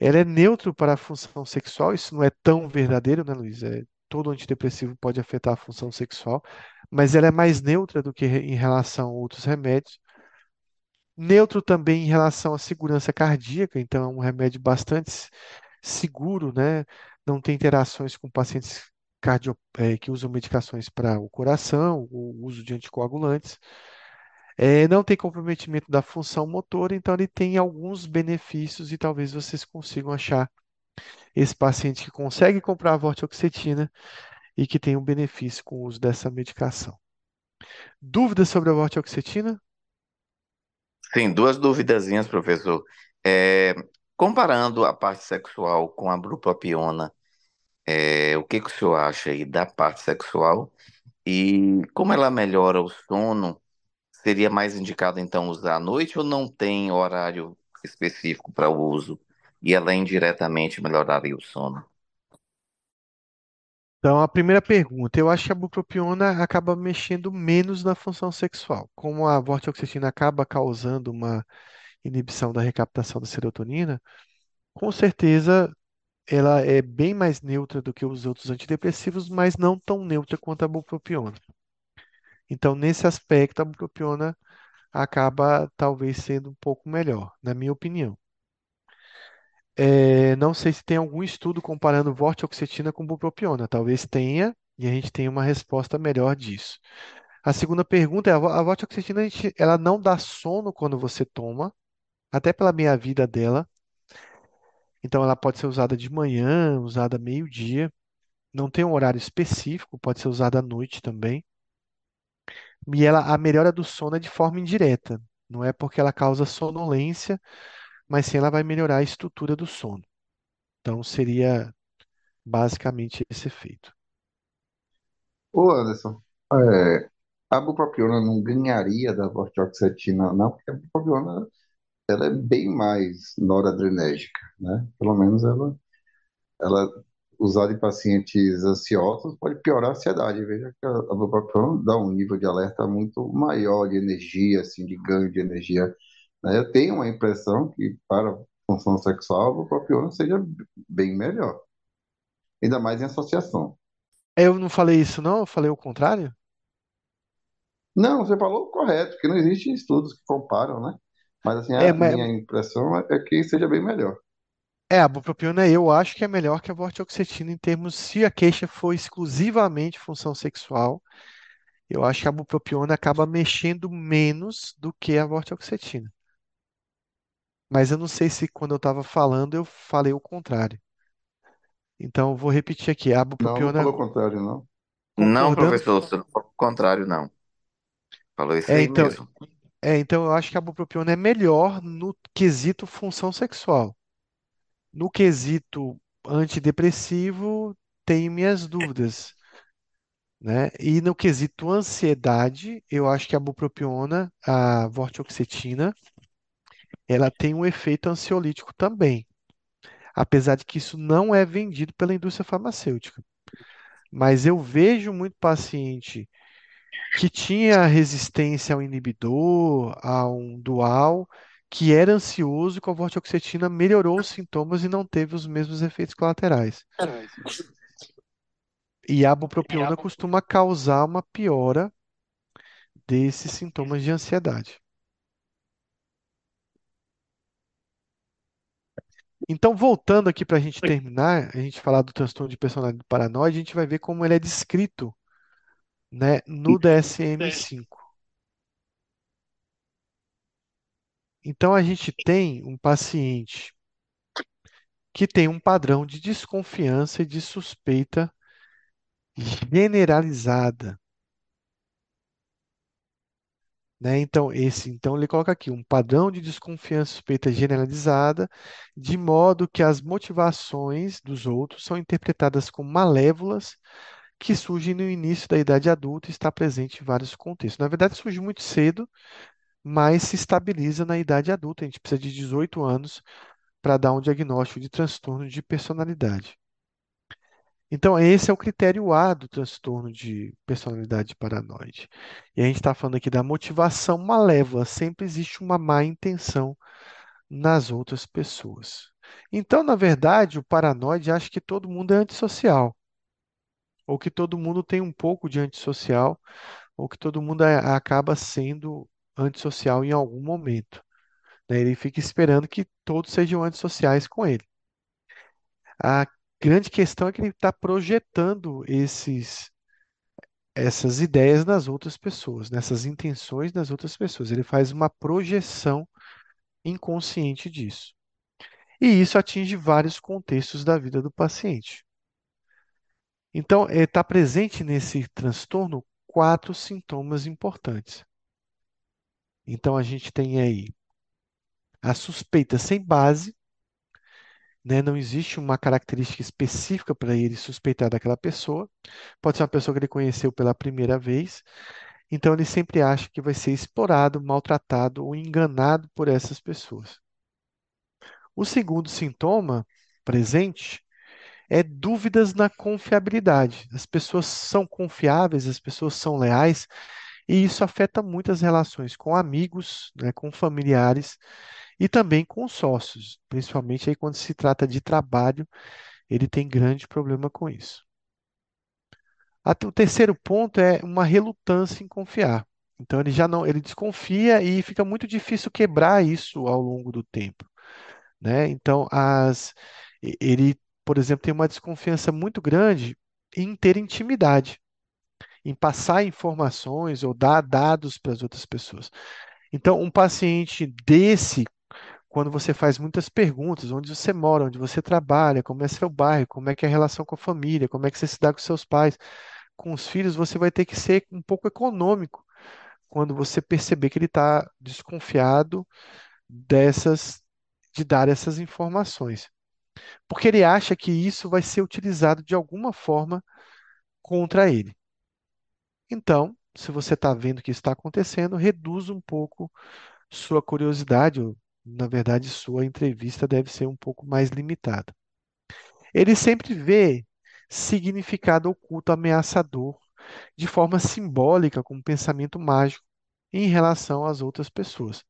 Ela é neutro para a função sexual, isso não é tão verdadeiro, né, Luiz? É, todo antidepressivo pode afetar a função sexual, mas ela é mais neutra do que em relação a outros remédios. Neutro também em relação à segurança cardíaca, então é um remédio bastante seguro, né? Não tem interações com pacientes cardio, eh, que usam medicações para o coração, o uso de anticoagulantes. Eh, não tem comprometimento da função motora, então ele tem alguns benefícios e talvez vocês consigam achar esse paciente que consegue comprar a vortioxetina e que tem um benefício com o uso dessa medicação. Dúvidas sobre a vortioxetina? Sim, duas duvidazinhas, professor. É, comparando a parte sexual com a bupropiona, é, o que que o senhor acha aí da parte sexual? E como ela melhora o sono, seria mais indicado então usar à noite ou não tem horário específico para o uso? E ela indiretamente melhoraria o sono? Então, a primeira pergunta, eu acho que a bupropiona acaba mexendo menos na função sexual. Como a vortioxetina acaba causando uma inibição da recaptação da serotonina, com certeza ela é bem mais neutra do que os outros antidepressivos, mas não tão neutra quanto a bupropiona. Então, nesse aspecto, a bupropiona acaba talvez sendo um pouco melhor, na minha opinião. É, não sei se tem algum estudo comparando vortioxetina com bupropiona. Talvez tenha, e a gente tem uma resposta melhor disso. A segunda pergunta é: a vo- a vortioxetina, gente- ela não dá sono quando você toma, até pela meia-vida dela. Então, ela pode ser usada de manhã, usada meio-dia. Não tem um horário específico, pode ser usada à noite também. E ela, a melhora do sono é de forma indireta. Não é porque ela causa sonolência, mas sim ela vai melhorar a estrutura do sono. Então, seria basicamente esse efeito. Ô Anderson, é, a bupropiona não ganharia da vortioxetina, não, porque a bupropiona ela é bem mais noradrenérgica, né? Pelo menos ela, ela usada em pacientes ansiosos pode piorar a ansiedade. Veja que a, a bupropiona dá um nível de alerta muito maior de energia, assim, de ganho de energia. né? Eu tenho uma impressão que para função sexual a bupropiona seja bem melhor, ainda mais em associação. Eu não falei isso, não? Eu falei o contrário? Não, você falou correto, porque não existem estudos que comparam, né? Mas assim, É, a mas, minha impressão é é que seja bem melhor. é, a bupropiona eu acho que é melhor que a vortioxetina em termos, se a queixa for exclusivamente função sexual, eu acho que a bupropiona acaba mexendo menos do que a vortioxetina. Mas eu não sei se quando eu estava falando eu falei o contrário. Então, eu vou repetir aqui. A Não, não bupropiona, falou o contrário, não. Não, concordando. professor, você não falou o contrário, não. Falou isso É, aí então, mesmo. É, então, eu acho que a bupropiona é melhor no quesito função sexual. No quesito antidepressivo, tenho minhas dúvidas, né? E no quesito ansiedade, eu acho que a bupropiona, a vortioxetina, ela tem um efeito ansiolítico também, apesar de que isso não é vendido pela indústria farmacêutica. Mas eu vejo muito paciente que tinha resistência ao inibidor, a um dual, que era ansioso com a vortioxetina melhorou os sintomas e não teve os mesmos efeitos colaterais. E a bupropiona costuma causar uma piora desses sintomas de ansiedade. Então, voltando aqui para a gente terminar, a gente falar do transtorno de personalidade paranoide, a gente vai ver como ele é descrito, né, no DSM-5. Então, a gente tem um paciente que tem um padrão de desconfiança e de suspeita generalizada, né? Então, esse, então ele coloca aqui um padrão de desconfiança e suspeita generalizada, de modo que as motivações dos outros são interpretadas como malévolas, que surgem no início da idade adulta e está presente em vários contextos. Na verdade, surge muito cedo, mas se estabiliza na idade adulta. A gente precisa de 18 anos para dar um diagnóstico de transtorno de personalidade. Então, esse é o critério A do transtorno de personalidade paranoide. E a gente está falando aqui da motivação malévola. Sempre existe uma má intenção nas outras pessoas. Então, na verdade, o paranoide acha que todo mundo é antissocial, ou que todo mundo tem um pouco de antissocial, ou que todo mundo é- acaba sendo antissocial em algum momento. né? Ele fica esperando que todos sejam antissociais com ele. A grande questão é que ele está projetando esses, essas ideias nas outras pessoas, nessas intenções nas outras pessoas. Ele faz uma projeção inconsciente disso. E isso atinge vários contextos da vida do paciente. Então, está presente nesse transtorno quatro sintomas importantes. Então, a gente tem aí a suspeita sem base, né? Não existe uma característica específica para ele suspeitar daquela pessoa. Pode ser uma pessoa que ele conheceu pela primeira vez. Então, ele sempre acha que vai ser explorado, maltratado ou enganado por essas pessoas. O segundo sintoma presente é dúvidas na confiabilidade. As pessoas são confiáveis, as pessoas são leais, e isso afeta muito as relações com amigos, né, com familiares e também com sócios, principalmente aí quando se trata de trabalho, ele tem grande problema com isso. O terceiro ponto é uma relutância em confiar. Então ele já não, ele desconfia e fica muito difícil quebrar isso ao longo do tempo, né? Então as, ele, por exemplo, tem uma desconfiança muito grande em ter intimidade, em passar informações ou dar dados para as outras pessoas. Então, um paciente desse quando você faz muitas perguntas, onde você mora, onde você trabalha, como é seu bairro, como é que é a relação com a família, como é que você se dá com seus pais, com os filhos, você vai ter que ser um pouco econômico quando você perceber que ele está desconfiado dessas, de dar essas informações. Porque ele acha que isso vai ser utilizado de alguma forma contra ele. Então, se você está vendo que isso está acontecendo, reduz um pouco sua curiosidade, ou, na verdade, sua entrevista deve ser um pouco mais limitada. Ele sempre vê significado oculto ameaçador de forma simbólica, como pensamento mágico, em relação às outras pessoas.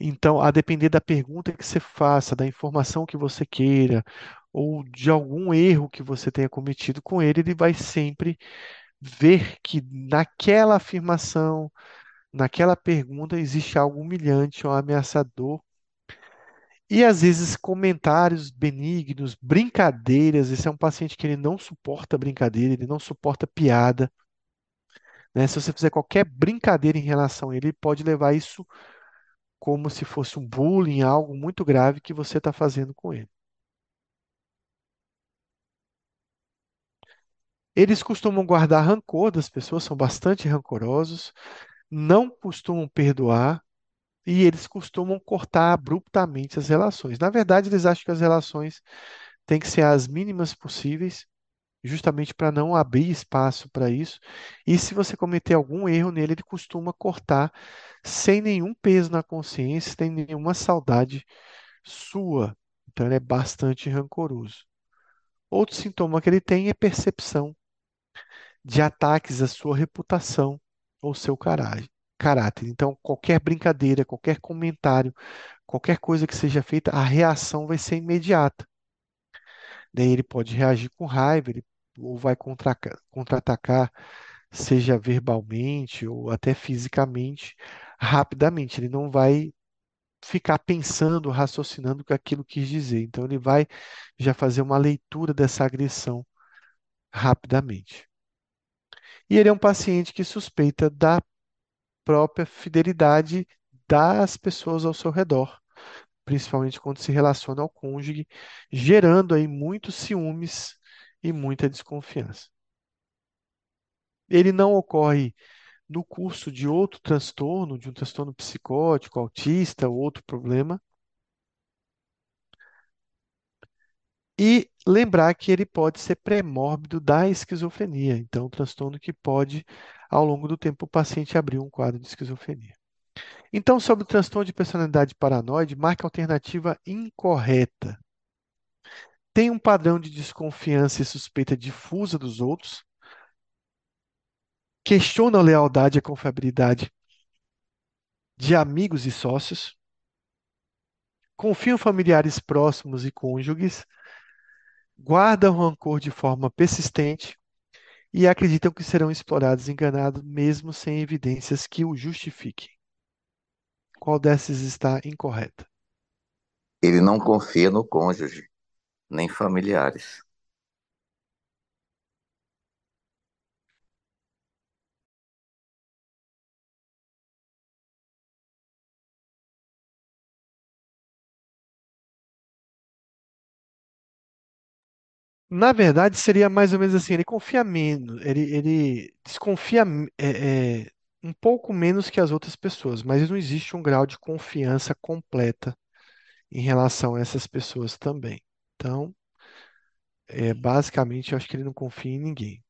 Então, a depender da pergunta que você faça, da informação que você queira, ou de algum erro que você tenha cometido com ele, ele vai sempre ver que naquela afirmação, naquela pergunta, existe algo humilhante ou ameaçador. E às vezes comentários benignos, brincadeiras. Esse é um paciente que ele não suporta brincadeira, ele não suporta piada. né? Se você fizer qualquer brincadeira em relação a ele, ele pode levar isso como se fosse um bullying, algo muito grave que você está fazendo com ele. Eles costumam guardar rancor das pessoas, são bastante rancorosos, não costumam perdoar e eles costumam cortar abruptamente as relações. Na verdade, eles acham que as relações têm que ser as mínimas possíveis, justamente para não abrir espaço para isso. E se você cometer algum erro nele, ele costuma cortar sem nenhum peso na consciência, sem nenhuma saudade sua. Então, ele é bastante rancoroso. Outro sintoma que ele tem é percepção de ataques à sua reputação ou seu caráter. Então, qualquer brincadeira, qualquer comentário, qualquer coisa que seja feita, a reação vai ser imediata. Daí ele pode reagir com raiva, ele ou vai contra- contra-atacar, seja verbalmente ou até fisicamente, rapidamente. Ele não vai ficar pensando, raciocinando com aquilo que quis dizer. Então, ele vai já fazer uma leitura dessa agressão rapidamente. E ele é um paciente que suspeita da própria fidelidade das pessoas ao seu redor, principalmente quando se relaciona ao cônjuge, gerando aí muitos ciúmes e muita desconfiança. Ele não ocorre no curso de outro transtorno, de um transtorno psicótico, autista ou outro problema. E lembrar que ele pode ser pré-mórbido da esquizofrenia, então, um transtorno que pode, ao longo do tempo, o paciente abrir um quadro de esquizofrenia. Então, sobre o transtorno de personalidade paranoide, marque a alternativa incorreta. Tem um padrão de desconfiança e suspeita difusa dos outros, questiona a lealdade e a confiabilidade de amigos e sócios, confiam familiares próximos e cônjuges, guardam rancor de forma persistente e acreditam que serão explorados e enganados mesmo sem evidências que o justifiquem. Qual dessas está incorreta? Ele não confia no cônjuge, nem familiares. Na verdade, seria mais ou menos assim: ele confia menos, ele, ele desconfia é, é, um pouco menos que as outras pessoas, mas não existe um grau de confiança completa em relação a essas pessoas também. Então, é, basicamente, eu acho que ele não confia em ninguém.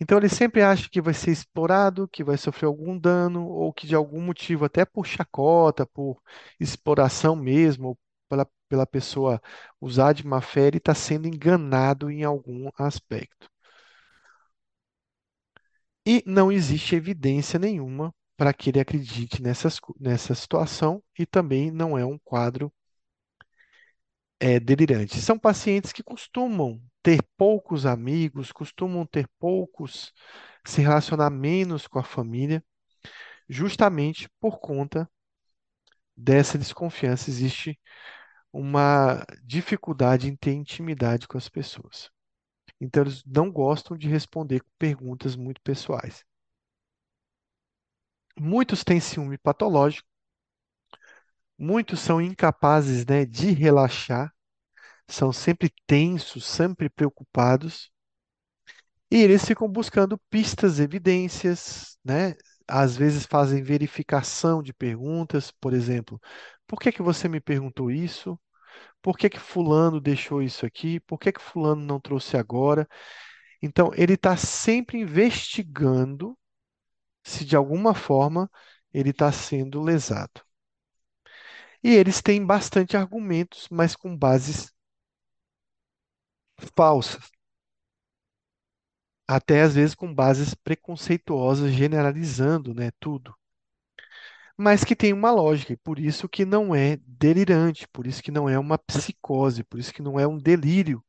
Então, ele sempre acha que vai ser explorado, que vai sofrer algum dano, ou que de algum motivo, até por chacota, por exploração mesmo, ou pela, pela pessoa usar de má fé, ele está sendo enganado em algum aspecto. E não existe evidência nenhuma para que ele acredite nessas, nessa situação, e também não é um quadro é, delirante. São pacientes que costumam ter poucos amigos, costumam ter poucos, se relacionar menos com a família, justamente por conta dessa desconfiança. Existe uma dificuldade em ter intimidade com as pessoas. Então, eles não gostam de responder perguntas muito pessoais. Muitos têm ciúme patológico, muitos são incapazes, né, de relaxar, são sempre tensos, sempre preocupados, e eles ficam buscando pistas, evidências, né? Às vezes fazem verificação de perguntas, por exemplo, por que que você me perguntou isso? Por que que fulano deixou isso aqui? Por que que fulano não trouxe agora? Então, ele está sempre investigando se de alguma forma ele está sendo lesado. E eles têm bastante argumentos, mas com bases falsas. Até às vezes com bases preconceituosas, generalizando, né, tudo. Mas que tem uma lógica, e por isso que não é delirante, por isso que não é uma psicose, por isso que não é um delírio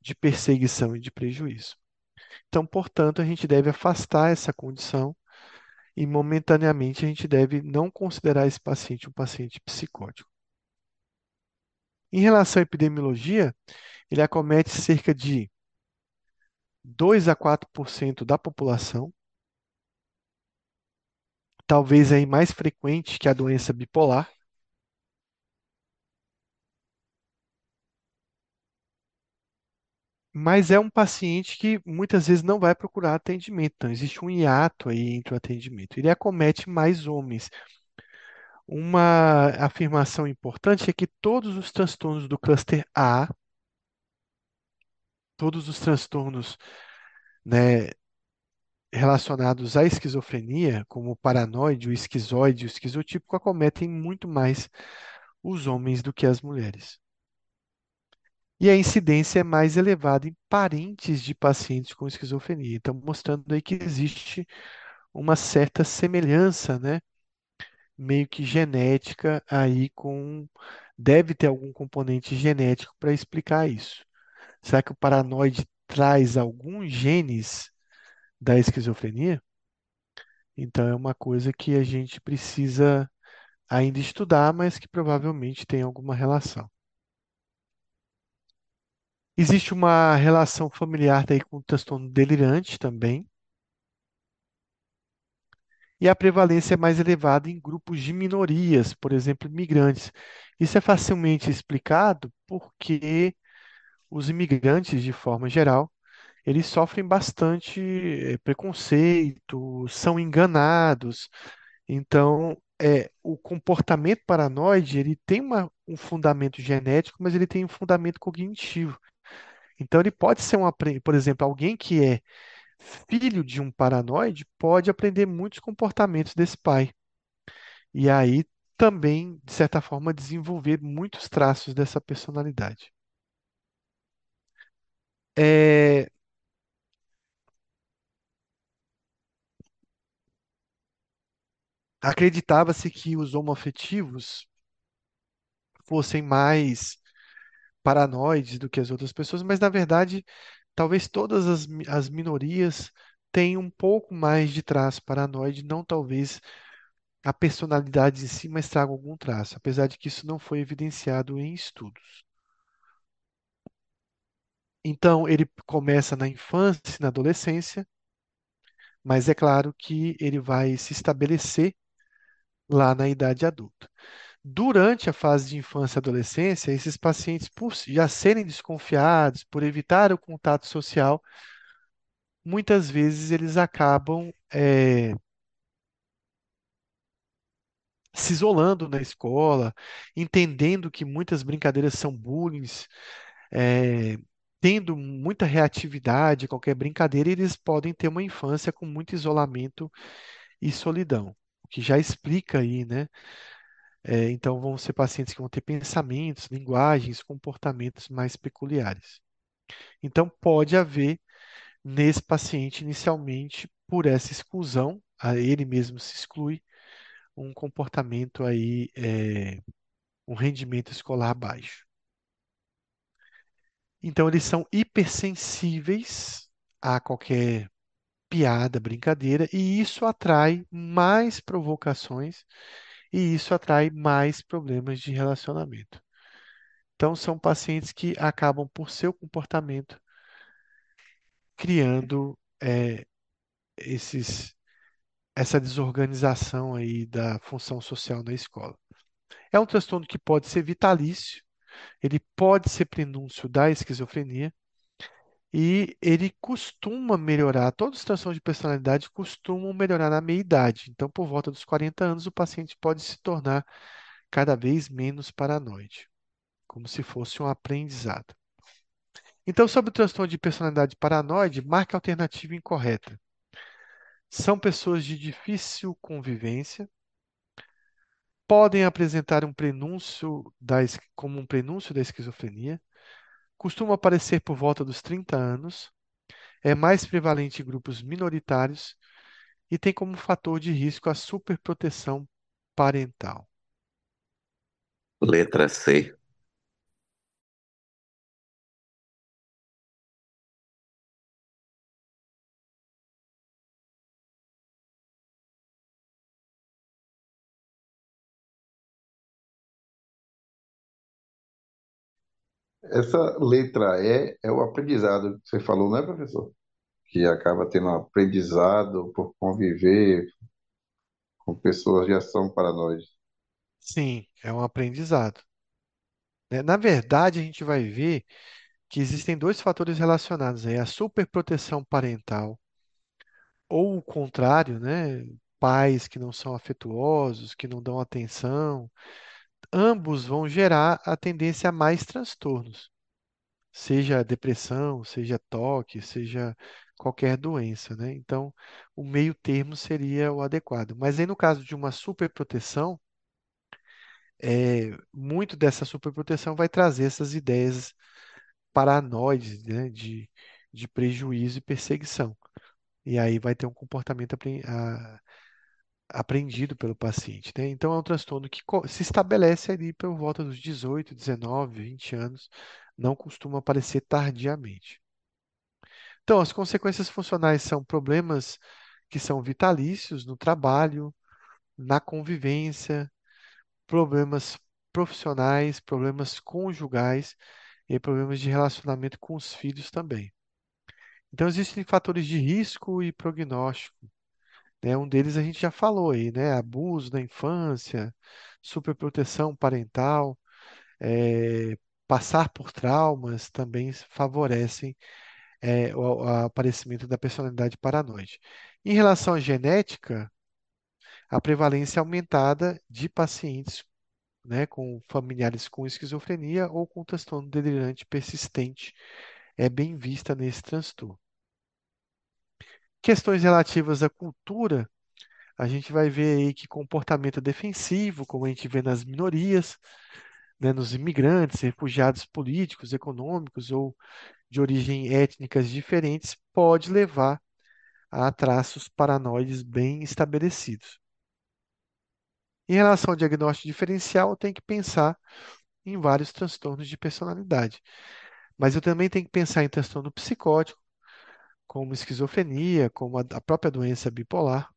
de perseguição e de prejuízo. Então, portanto, a gente deve afastar essa condição e momentaneamente a gente deve não considerar esse paciente um paciente psicótico. Em relação à epidemiologia, ele acomete cerca de 2 a 4% da população, talvez aí mais frequente que a doença bipolar. Mas é um paciente que muitas vezes não vai procurar atendimento. Então, existe um hiato aí entre o atendimento. Ele acomete mais homens. Uma afirmação importante é que todos os transtornos do cluster A, todos os transtornos, né, relacionados à esquizofrenia, como o paranoide, o esquizoide, o esquizotípico, acometem muito mais os homens do que as mulheres. E a incidência é mais elevada em parentes de pacientes com esquizofrenia. Então, mostrando aí que existe uma certa semelhança, né, meio que genética aí com deve ter algum componente genético para explicar isso. Será que o paranoide traz alguns genes da esquizofrenia? Então é uma coisa que a gente precisa ainda estudar, mas que provavelmente tem alguma relação. Existe uma relação familiar daí com o transtorno delirante também. E a prevalência é mais elevada em grupos de minorias, por exemplo, imigrantes. Isso é facilmente explicado porque os imigrantes, de forma geral, eles sofrem bastante eh, preconceito, são enganados. Então, é, o comportamento paranoide, ele tem uma- um fundamento genético, mas ele tem um fundamento cognitivo. Então, ele pode ser um, por exemplo, alguém que é filho de um paranoide pode aprender muitos comportamentos desse pai. E aí também, de certa forma, desenvolver muitos traços dessa personalidade. É, acreditava-se que os homoafetivos fossem mais paranoides do que as outras pessoas, mas na verdade, talvez todas as, as minorias tenham um pouco mais de traço paranoide, não talvez a personalidade em si, mas traga algum traço, apesar de que isso não foi evidenciado em estudos. Então, ele começa na infância na adolescência, mas é claro que ele vai se estabelecer lá na idade adulta. Durante a fase de infância e adolescência, esses pacientes, por já serem desconfiados, por evitar o contato social, muitas vezes eles acabam eh, se isolando na escola, entendendo que muitas brincadeiras são bullying, eh, tendo muita reatividade a qualquer brincadeira, eles podem ter uma infância com muito isolamento e solidão, o que já explica aí, né? Eh, então, vão ser pacientes que vão ter pensamentos, linguagens, comportamentos mais peculiares. Então, pode haver nesse paciente inicialmente, por essa exclusão, ele mesmo se exclui, um comportamento aí, é, um rendimento escolar baixo. Então, eles são hipersensíveis a qualquer piada, brincadeira, e isso atrai mais provocações e isso atrai mais problemas de relacionamento. Então, são pacientes que acabam, por seu comportamento, criando é, esses, essa desorganização aí da função social na escola. É um transtorno que pode ser vitalício, ele pode ser prenúncio da esquizofrenia e ele costuma melhorar, todos os transtornos de personalidade costumam melhorar na meia-idade. Então, por volta dos 40 anos, o paciente pode se tornar cada vez menos paranoide, como se fosse um aprendizado. Então, sobre o transtorno de personalidade paranoide, marque a alternativa incorreta. São pessoas de difícil convivência, podem apresentar um prenúncio da, como um prenúncio da esquizofrenia, costuma aparecer por volta dos 30 anos, é mais prevalente em grupos minoritários e tem como fator de risco a superproteção parental. Letra C. Essa letra E é o aprendizado que você falou, não é, professor? Que acaba tendo um aprendizado por conviver com pessoas que já são paranoides. Sim, é um aprendizado. né? Na verdade, a gente vai ver que existem dois fatores relacionados aí, a superproteção parental ou o contrário, né? Pais que não são afetuosos, que não dão atenção, ambos vão gerar a tendência a mais transtornos, seja depressão, seja toque, seja qualquer doença, né? Então, o meio termo seria o adequado. Mas aí, no caso de uma superproteção, é, muito dessa superproteção vai trazer essas ideias paranoides, né, de, de prejuízo e perseguição. E aí vai ter um comportamento aprendido pelo paciente, né? Então é um transtorno que se estabelece ali por volta dos 18, 19, 20 anos, não costuma aparecer tardiamente. Então, as consequências funcionais são problemas que são vitalícios no trabalho, na convivência, problemas profissionais, problemas conjugais e problemas de relacionamento com os filhos também. Então, existem fatores de risco e prognóstico, né? Um deles a gente já falou aí, né? Abuso da infância, superproteção parental, eh, passar por traumas também favorecem, eh, o, o aparecimento da personalidade paranoide. Em relação à genética, a prevalência é aumentada de pacientes, né, com familiares com esquizofrenia ou com transtorno delirante persistente é bem vista nesse transtorno. Questões relativas à cultura, a gente vai ver aí que comportamento defensivo, como a gente vê nas minorias, né, nos imigrantes, refugiados políticos, econômicos ou de origem étnicas diferentes, pode levar a traços paranoides bem estabelecidos. Em relação ao diagnóstico diferencial, tem que pensar em vários transtornos de personalidade. Mas eu também tenho que pensar em transtorno psicótico, como esquizofrenia, como a a própria doença bipolar.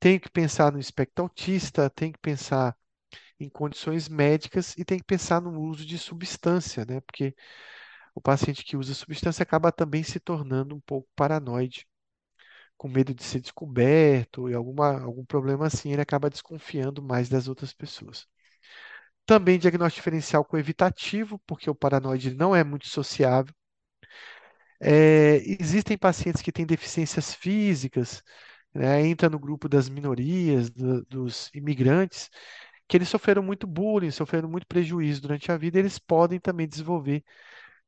Tenho que pensar no espectro autista, tenho que pensar em condições médicas e tenho que pensar no uso de substância, né? Porque o paciente que usa substância acaba também se tornando um pouco paranoide, com medo de ser descoberto e alguma, algum problema assim, ele acaba desconfiando mais das outras pessoas. Também diagnóstico diferencial com evitativo, porque o paranoide não é muito sociável. É, existem pacientes que têm deficiências físicas, né, entra no grupo das minorias, do- dos imigrantes, que eles sofreram muito bullying, sofreram muito prejuízo durante a vida, eles podem também desenvolver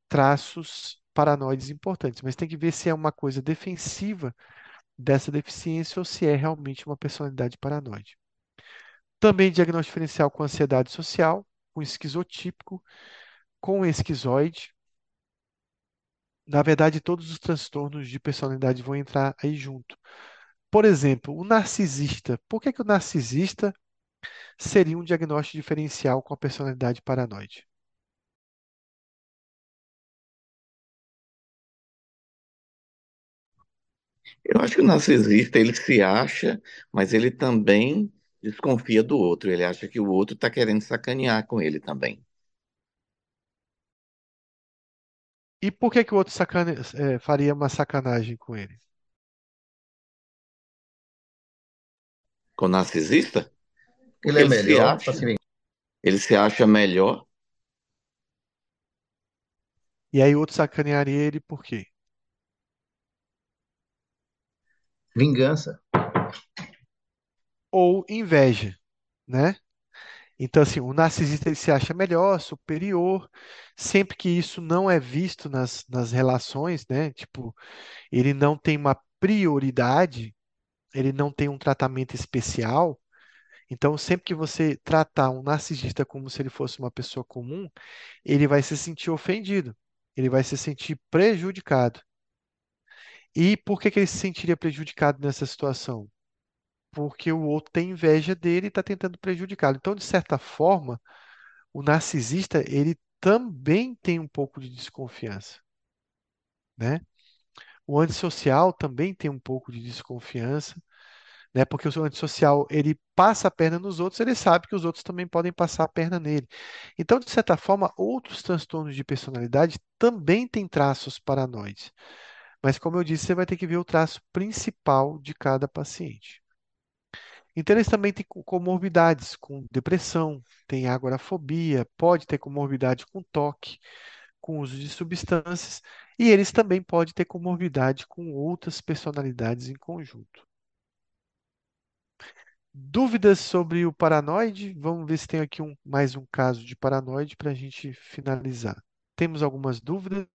traços paranoides importantes, mas tem que ver se é uma coisa defensiva dessa deficiência ou se é realmente uma personalidade paranoide. Também diagnóstico diferencial com ansiedade social, com esquizotípico, com esquizoide. Na verdade, todos os transtornos de personalidade vão entrar aí junto. Por exemplo, o narcisista. Por que que o narcisista seria um diagnóstico diferencial com a personalidade paranoide? Eu acho que o narcisista, ele se acha, mas ele também desconfia do outro. Ele acha que o outro está querendo sacanear com ele também. E por que que o outro sacane- eh, faria uma sacanagem com ele? Com o narcisista, Ele é ele se melhor para acha, se ele se acha melhor. E aí o outro sacanearia ele por quê? vingança. Ou inveja, né? Então, assim, o narcisista ele se acha melhor, superior, sempre que isso não é visto nas, nas relações, né? Tipo, ele não tem uma prioridade, ele não tem um tratamento especial. Então, sempre que você tratar um narcisista como se ele fosse uma pessoa comum, ele vai se sentir ofendido, ele vai se sentir prejudicado. E por que que ele se sentiria prejudicado nessa situação? Porque o outro tem inveja dele e está tentando prejudicá-lo. Então, de certa forma, o narcisista ele também tem um pouco de desconfiança, né? O antissocial também tem um pouco de desconfiança, né? Porque o antissocial ele passa a perna nos outros, ele sabe que os outros também podem passar a perna nele. Então, de certa forma, outros transtornos de personalidade também têm traços paranoides. Mas, como eu disse, você vai ter que ver o traço principal de cada paciente. Então, eles também têm co- comorbidades com depressão, tem agorafobia, pode ter comorbidade com toque, com uso de substâncias, e eles também podem ter comorbidade com outras personalidades em conjunto. Dúvidas sobre o paranoide? Vamos ver se tem aqui um, mais um caso de paranoide para a gente finalizar. Temos algumas dúvidas?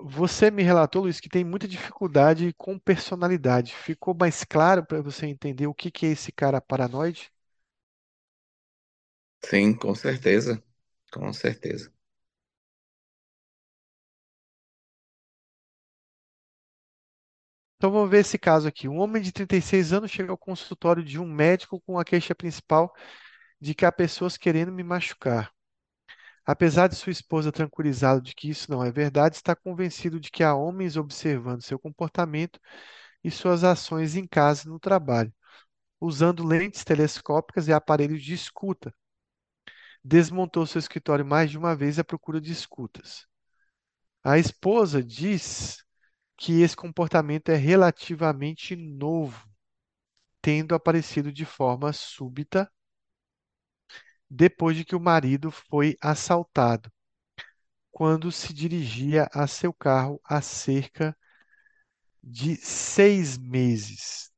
Você me relatou, Luiz, que tem muita dificuldade com personalidade. Ficou mais claro para você entender o que que é esse cara paranoide? Sim, com certeza. Com certeza. Então vamos ver esse caso aqui. Um homem de 36 anos chega ao consultório de um médico com a queixa principal de que há pessoas querendo me machucar. Apesar de sua esposa tranquilizá-lo de que isso não é verdade, está convencido de que há homens observando seu comportamento e suas ações em casa e no trabalho, usando lentes telescópicas e aparelhos de escuta. Desmontou seu escritório mais de uma vez à procura de escutas. A esposa diz que esse comportamento é relativamente novo, tendo aparecido de forma súbita depois de que o marido foi assaltado, quando se dirigia a seu carro há cerca de seis meses.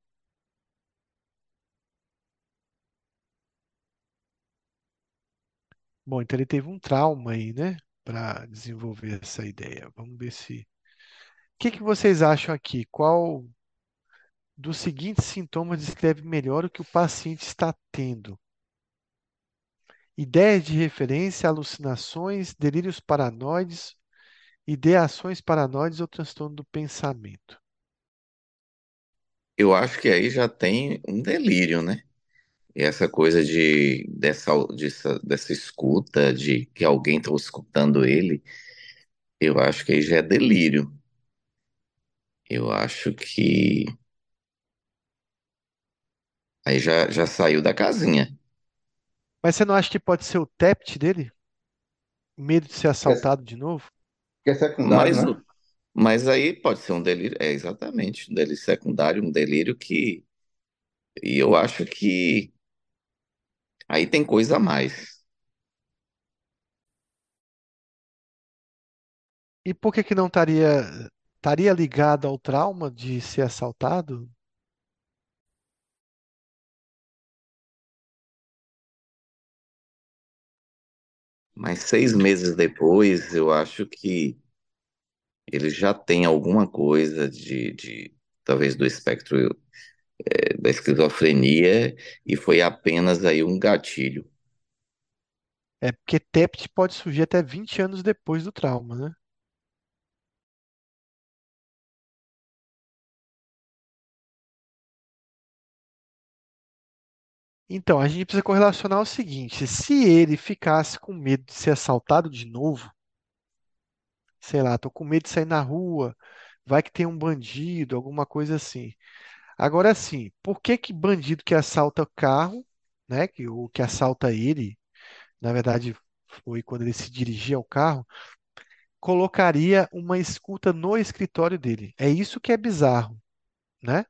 Bom, então ele teve um trauma aí, né, para desenvolver essa ideia. Vamos ver se. O que que vocês acham aqui? Qual dos seguintes sintomas descreve melhor o que o paciente está tendo? Ideias de referência, alucinações, delírios paranoides, ideações paranoides ou transtorno do pensamento. Eu acho que aí já tem um delírio, né? E essa coisa de dessa, dessa, dessa escuta, de que alguém está escutando ele, eu acho que aí já é delírio. Eu acho que aí já, já saiu da casinha. Mas você não acha que pode ser o TEPT dele? Medo de ser é, assaltado de novo? que é secundário, Mas, né? mas aí pode ser um delírio, é exatamente, um delírio secundário, um delírio que. E eu acho que aí tem coisa a mais. E por que que não estaria estaria ligado ao trauma de ser assaltado? Mas seis meses depois, eu acho que ele já tem alguma coisa de, de talvez do espectro eh, da esquizofrenia e foi apenas aí um gatilho. É porque TEPT pode surgir até 20 anos depois do trauma, né? Então, a gente precisa correlacionar o seguinte: se ele ficasse com medo de ser assaltado de novo, sei lá, tô com medo de sair na rua, vai que tem um bandido, alguma coisa assim. Agora sim, por que que bandido que assalta carro, né, que o que assalta ele, na verdade foi quando ele se dirigia ao carro, colocaria uma escuta no escritório dele? É isso que é bizarro, né?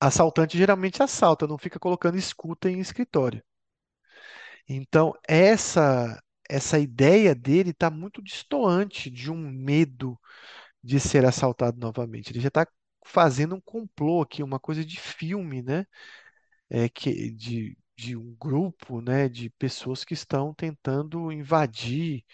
Assaltante geralmente assalta, não fica colocando escuta em escritório. Então, essa essa ideia dele está muito distoante de um medo de ser assaltado novamente. Ele já está fazendo um complô aqui, uma coisa de filme, né? É, que, de, de um grupo, né, de pessoas que estão tentando invadir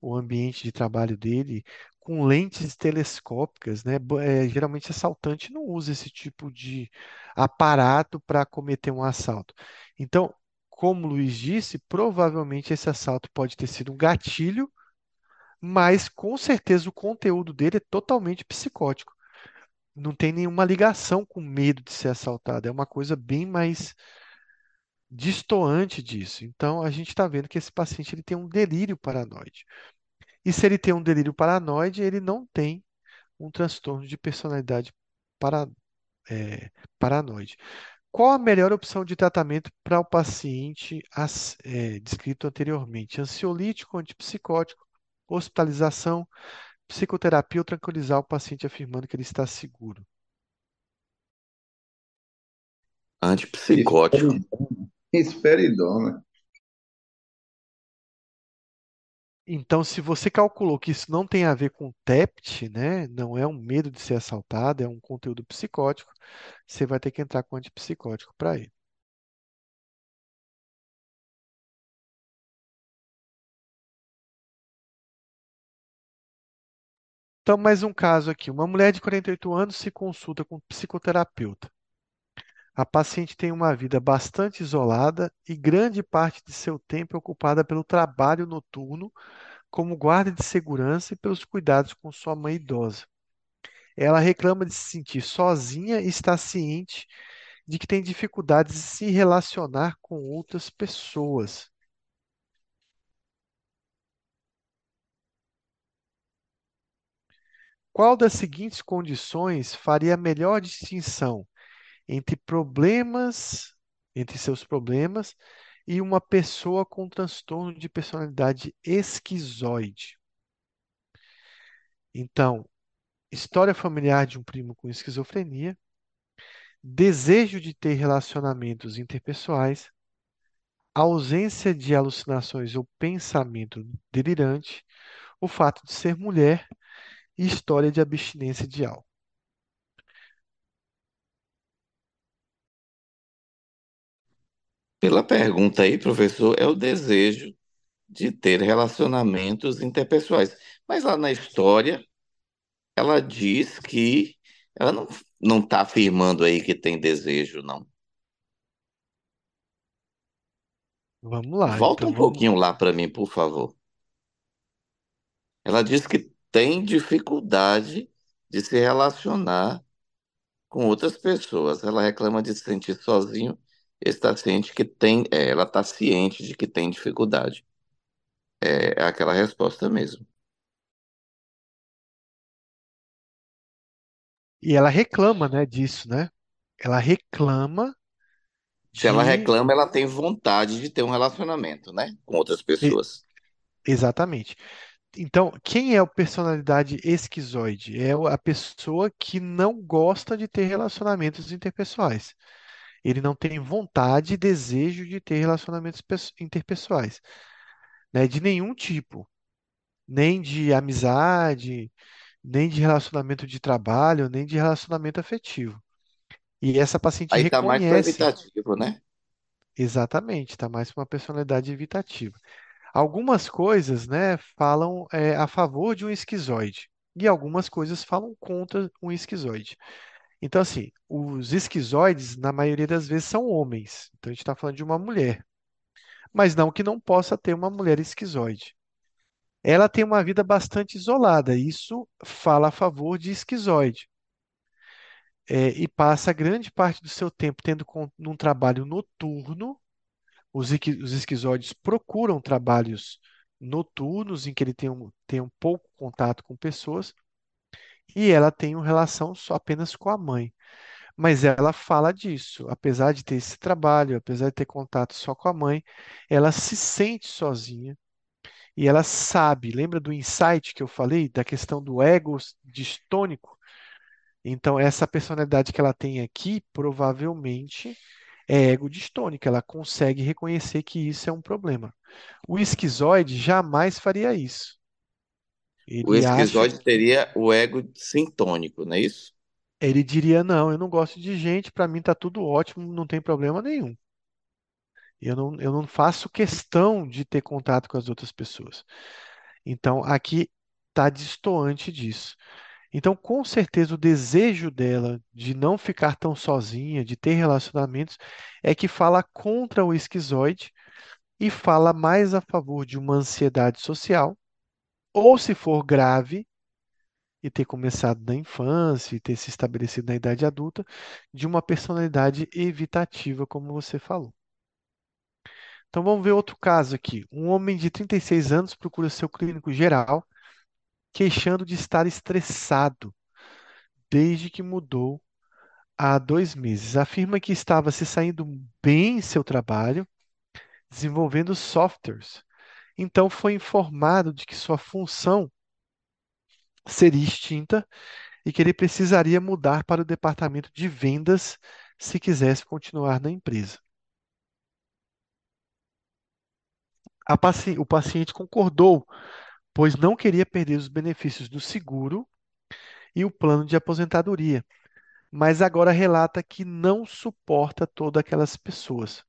o ambiente de trabalho dele com lentes telescópicas, né? É, geralmente assaltante não usa esse tipo de aparato para cometer um assalto. Então, como o Luiz disse, provavelmente esse assalto pode ter sido um gatilho, mas com certeza o conteúdo dele é totalmente psicótico. Não tem nenhuma ligação com medo de ser assaltado. É uma coisa bem mais distoante disso. Então, a gente está vendo que esse paciente ele tem um delírio paranoide. E se ele tem um delírio paranoide, ele não tem um transtorno de personalidade para, é, paranoide. Qual a melhor opção de tratamento para o paciente as- é, descrito anteriormente? Ansiolítico, antipsicótico, hospitalização, psicoterapia ou tranquilizar o paciente afirmando que ele está seguro? Antipsicótico. Esperidona. Então, se você calculou que isso não tem a ver com TEPT, né, não é um medo de ser assaltado, é um conteúdo psicótico, você vai ter que entrar com antipsicótico para ele. Então, mais um caso aqui. Uma mulher de 48 anos se consulta com um psicoterapeuta. A paciente tem uma vida bastante isolada e grande parte de seu tempo é ocupada pelo trabalho noturno, como guarda de segurança e pelos cuidados com sua mãe idosa. Ela reclama de se sentir sozinha e está ciente de que tem dificuldades de se relacionar com outras pessoas. Qual das seguintes condições faria a melhor distinção entre problemas, entre seus problemas e uma pessoa com transtorno de personalidade esquizoide? Então, história familiar de um primo com esquizofrenia, desejo de ter relacionamentos interpessoais, ausência de alucinações ou pensamento delirante, o fato de ser mulher e história de abstinência de álcool. Pela pergunta aí, professor, é o desejo de ter relacionamentos interpessoais. Mas lá na história, ela diz que ela não não está afirmando aí que tem desejo, não. Vamos lá, Volta então um vamos. pouquinho lá para mim, por favor. Ela diz que tem dificuldade de se relacionar com outras pessoas. Ela reclama de se sentir sozinho, está ciente que tem, é, ela está ciente de que tem dificuldade. É, é aquela resposta mesmo. E ela reclama, né, disso, né? Ela reclama Se ela de. reclama, ela tem vontade de ter um relacionamento, né, com outras e- pessoas. Exatamente. Então, quem é o personalidade esquizoide? É a pessoa que não gosta de ter relacionamentos interpessoais. Ele não tem vontade e desejo de ter relacionamentos pes- interpessoais, né? De nenhum tipo, nem de amizade, nem de relacionamento de trabalho, nem de relacionamento afetivo. E essa paciente Aí tá mais para reconhece, evitativo, né? exatamente, está mais para uma personalidade evitativa. Algumas coisas, né, falam é, a favor de um esquizoide e algumas coisas falam contra um esquizoide. Então, assim, os esquizoides, na maioria das vezes, são homens. Então, a gente está falando de uma mulher. Mas não que não possa ter uma mulher esquizoide. Ela tem uma vida bastante isolada. Isso fala a favor de esquizoide. É, e passa grande parte do seu tempo tendo con- num trabalho noturno. Os, os esquizoides procuram trabalhos noturnos em que ele tem um, tem um pouco contato com pessoas. E ela tem uma relação só apenas com a mãe. Mas ela fala disso, apesar de ter esse trabalho, apesar de ter contato só com a mãe, ela se sente sozinha e ela sabe. Lembra do insight que eu falei, da questão do ego distônico? Então, essa personalidade que ela tem aqui provavelmente é ego distônica, ela consegue reconhecer que isso é um problema. O esquizoide jamais faria isso. O Ele acha, teria o ego sintônico, não é isso? ele diria: Não, eu não gosto de gente, para mim tá tudo ótimo, não tem problema nenhum. Eu não, eu não faço questão de ter contato com as outras pessoas. Então, aqui está distoante disso. Então, com certeza, o desejo dela de não ficar tão sozinha, de ter relacionamentos, é que fala contra o esquizoide e fala mais a favor de uma ansiedade social, ou se for grave, e ter começado na infância e ter se estabelecido na idade adulta, de uma personalidade evitativa, como você falou. Então vamos ver outro caso aqui. Um homem de 36 anos procura seu clínico geral, queixando de estar estressado desde que mudou há dois meses. Afirma que estava se saindo bem em seu trabalho, desenvolvendo softwares. Então foi informado de que sua função seria extinta e que ele precisaria mudar para o departamento de vendas se quisesse continuar na empresa. Paci- o paciente concordou, pois não queria perder os benefícios do seguro e o plano de aposentadoria, mas agora relata que não suporta todas aquelas pessoas.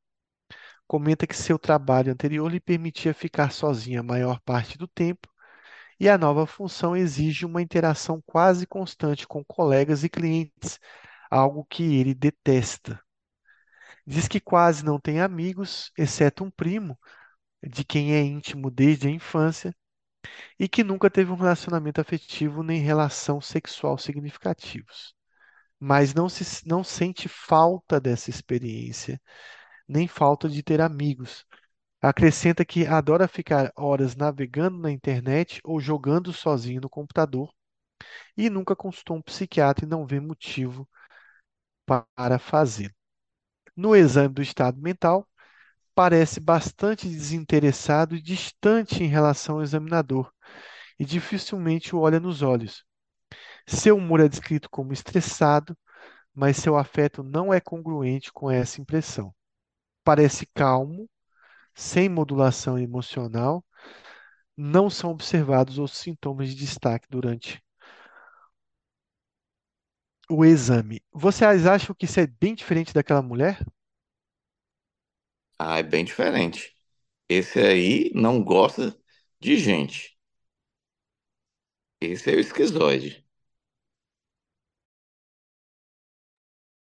Comenta que seu trabalho anterior lhe permitia ficar sozinha a maior parte do tempo e a nova função exige uma interação quase constante com colegas e clientes, algo que ele detesta. Diz que quase não tem amigos, exceto um primo, de quem é íntimo desde a infância, e que nunca teve um relacionamento afetivo nem relação sexual significativos. Mas não se, não sente falta dessa experiência, nem falta de ter amigos. Acrescenta que adora ficar horas navegando na internet ou jogando sozinho no computador e nunca consultou um psiquiatra e não vê motivo para fazê-lo. No exame do estado mental, parece bastante desinteressado e distante em relação ao examinador, e dificilmente o olha nos olhos. Seu humor é descrito como estressado, mas seu afeto não é congruente com essa impressão. Parece calmo, sem modulação emocional, não são observados os sintomas de destaque durante o exame. Vocês acham que isso é bem diferente daquela mulher? Ah, é bem diferente. Esse aí não gosta de gente. Esse é o esquizoide.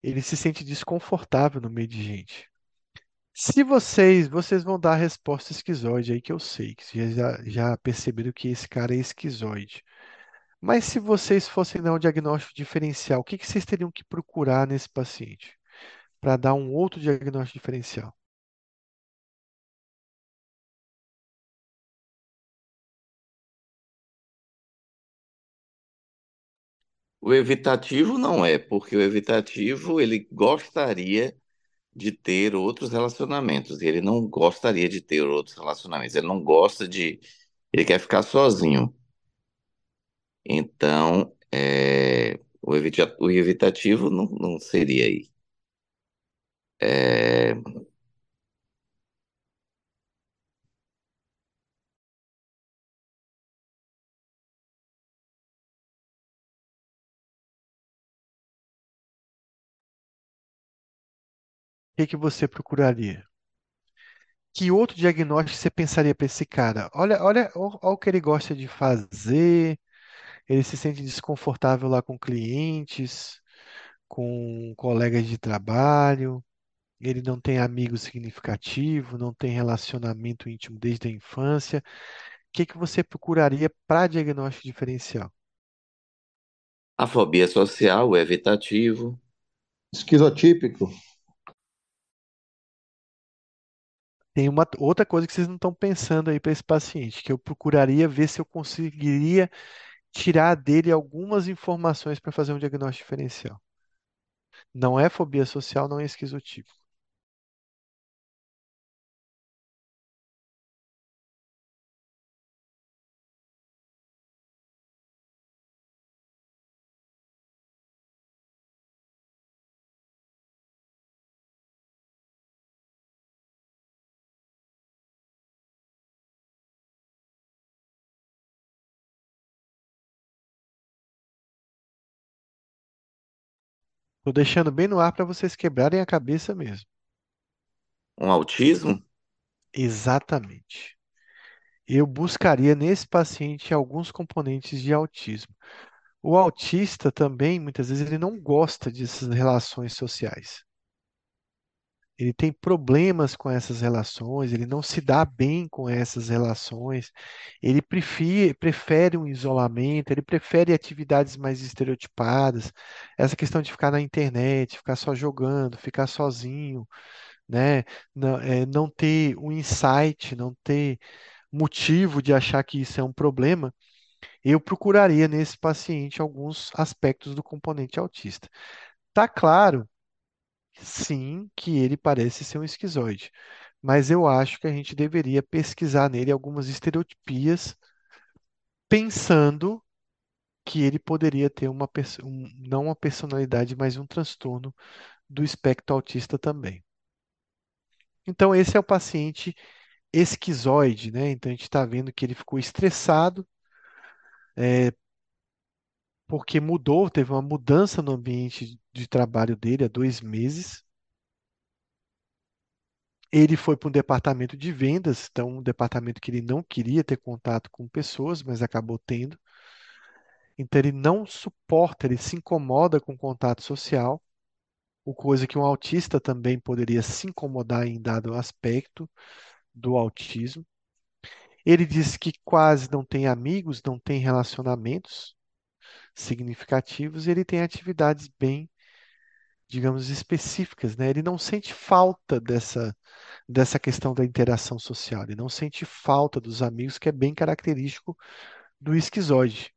Ele se sente desconfortável no meio de gente. Se vocês, vocês vão dar a resposta esquizoide aí que eu sei, que vocês já, já perceberam que esse cara é esquizoide. Mas se vocês fossem dar um diagnóstico diferencial, o que que vocês teriam que procurar nesse paciente para dar um outro diagnóstico diferencial? O evitativo não é, porque o evitativo ele gostaria de ter outros relacionamentos. Ele não gostaria de ter outros relacionamentos. Ele não gosta de. Ele quer ficar sozinho. Então, é, o, o evitativo não, não seria aí. É, que que você procuraria? Que outro diagnóstico você pensaria para esse cara? Olha, olha, olha o que ele gosta de fazer, ele se sente desconfortável lá com clientes, com colegas de trabalho, ele não tem amigo significativo, não tem relacionamento íntimo desde a infância. O que que você procuraria para diagnóstico diferencial? a fobia social, o evitativo. Esquizotípico. Tem uma outra coisa que vocês não estão pensando aí para esse paciente, que eu procuraria ver se eu conseguiria tirar dele algumas informações para fazer um diagnóstico diferencial. Não é fobia social, não é esquizotípico. Estou deixando bem no ar para vocês quebrarem a cabeça mesmo. Um autismo? Exatamente. Eu buscaria nesse paciente alguns componentes de autismo. O autista também, muitas vezes, ele não gosta dessas relações sociais. Ele tem problemas com essas relações, ele não se dá bem com essas relações, ele prefere, prefere um isolamento, ele prefere atividades mais estereotipadas. Essa questão de ficar na internet, ficar só jogando, ficar sozinho, né? Não, é, não ter um insight, não ter motivo de achar que isso é um problema, eu procuraria nesse paciente alguns aspectos do componente autista. Tá claro Sim, que ele parece ser um esquizoide, mas eu acho que a gente deveria pesquisar nele algumas estereotipias, pensando que ele poderia ter uma, um- não uma personalidade, mas um transtorno do espectro autista também. Então, esse é o paciente esquizoide, né? Então, a gente está vendo que ele ficou estressado, é, porque mudou, teve uma mudança no ambiente de trabalho dele há dois meses. Ele foi para um departamento de vendas, então um departamento que ele não queria ter contato com pessoas, mas acabou tendo. Então ele não suporta, ele se incomoda com contato social, o coisa que um autista também poderia se incomodar em dado aspecto do autismo. Ele diz que quase não tem amigos, não tem relacionamentos significativos, e ele tem atividades bem, digamos, específicas, né? Ele não sente falta dessa dessa questão da interação social, ele não sente falta dos amigos, que é bem característico do esquizoide.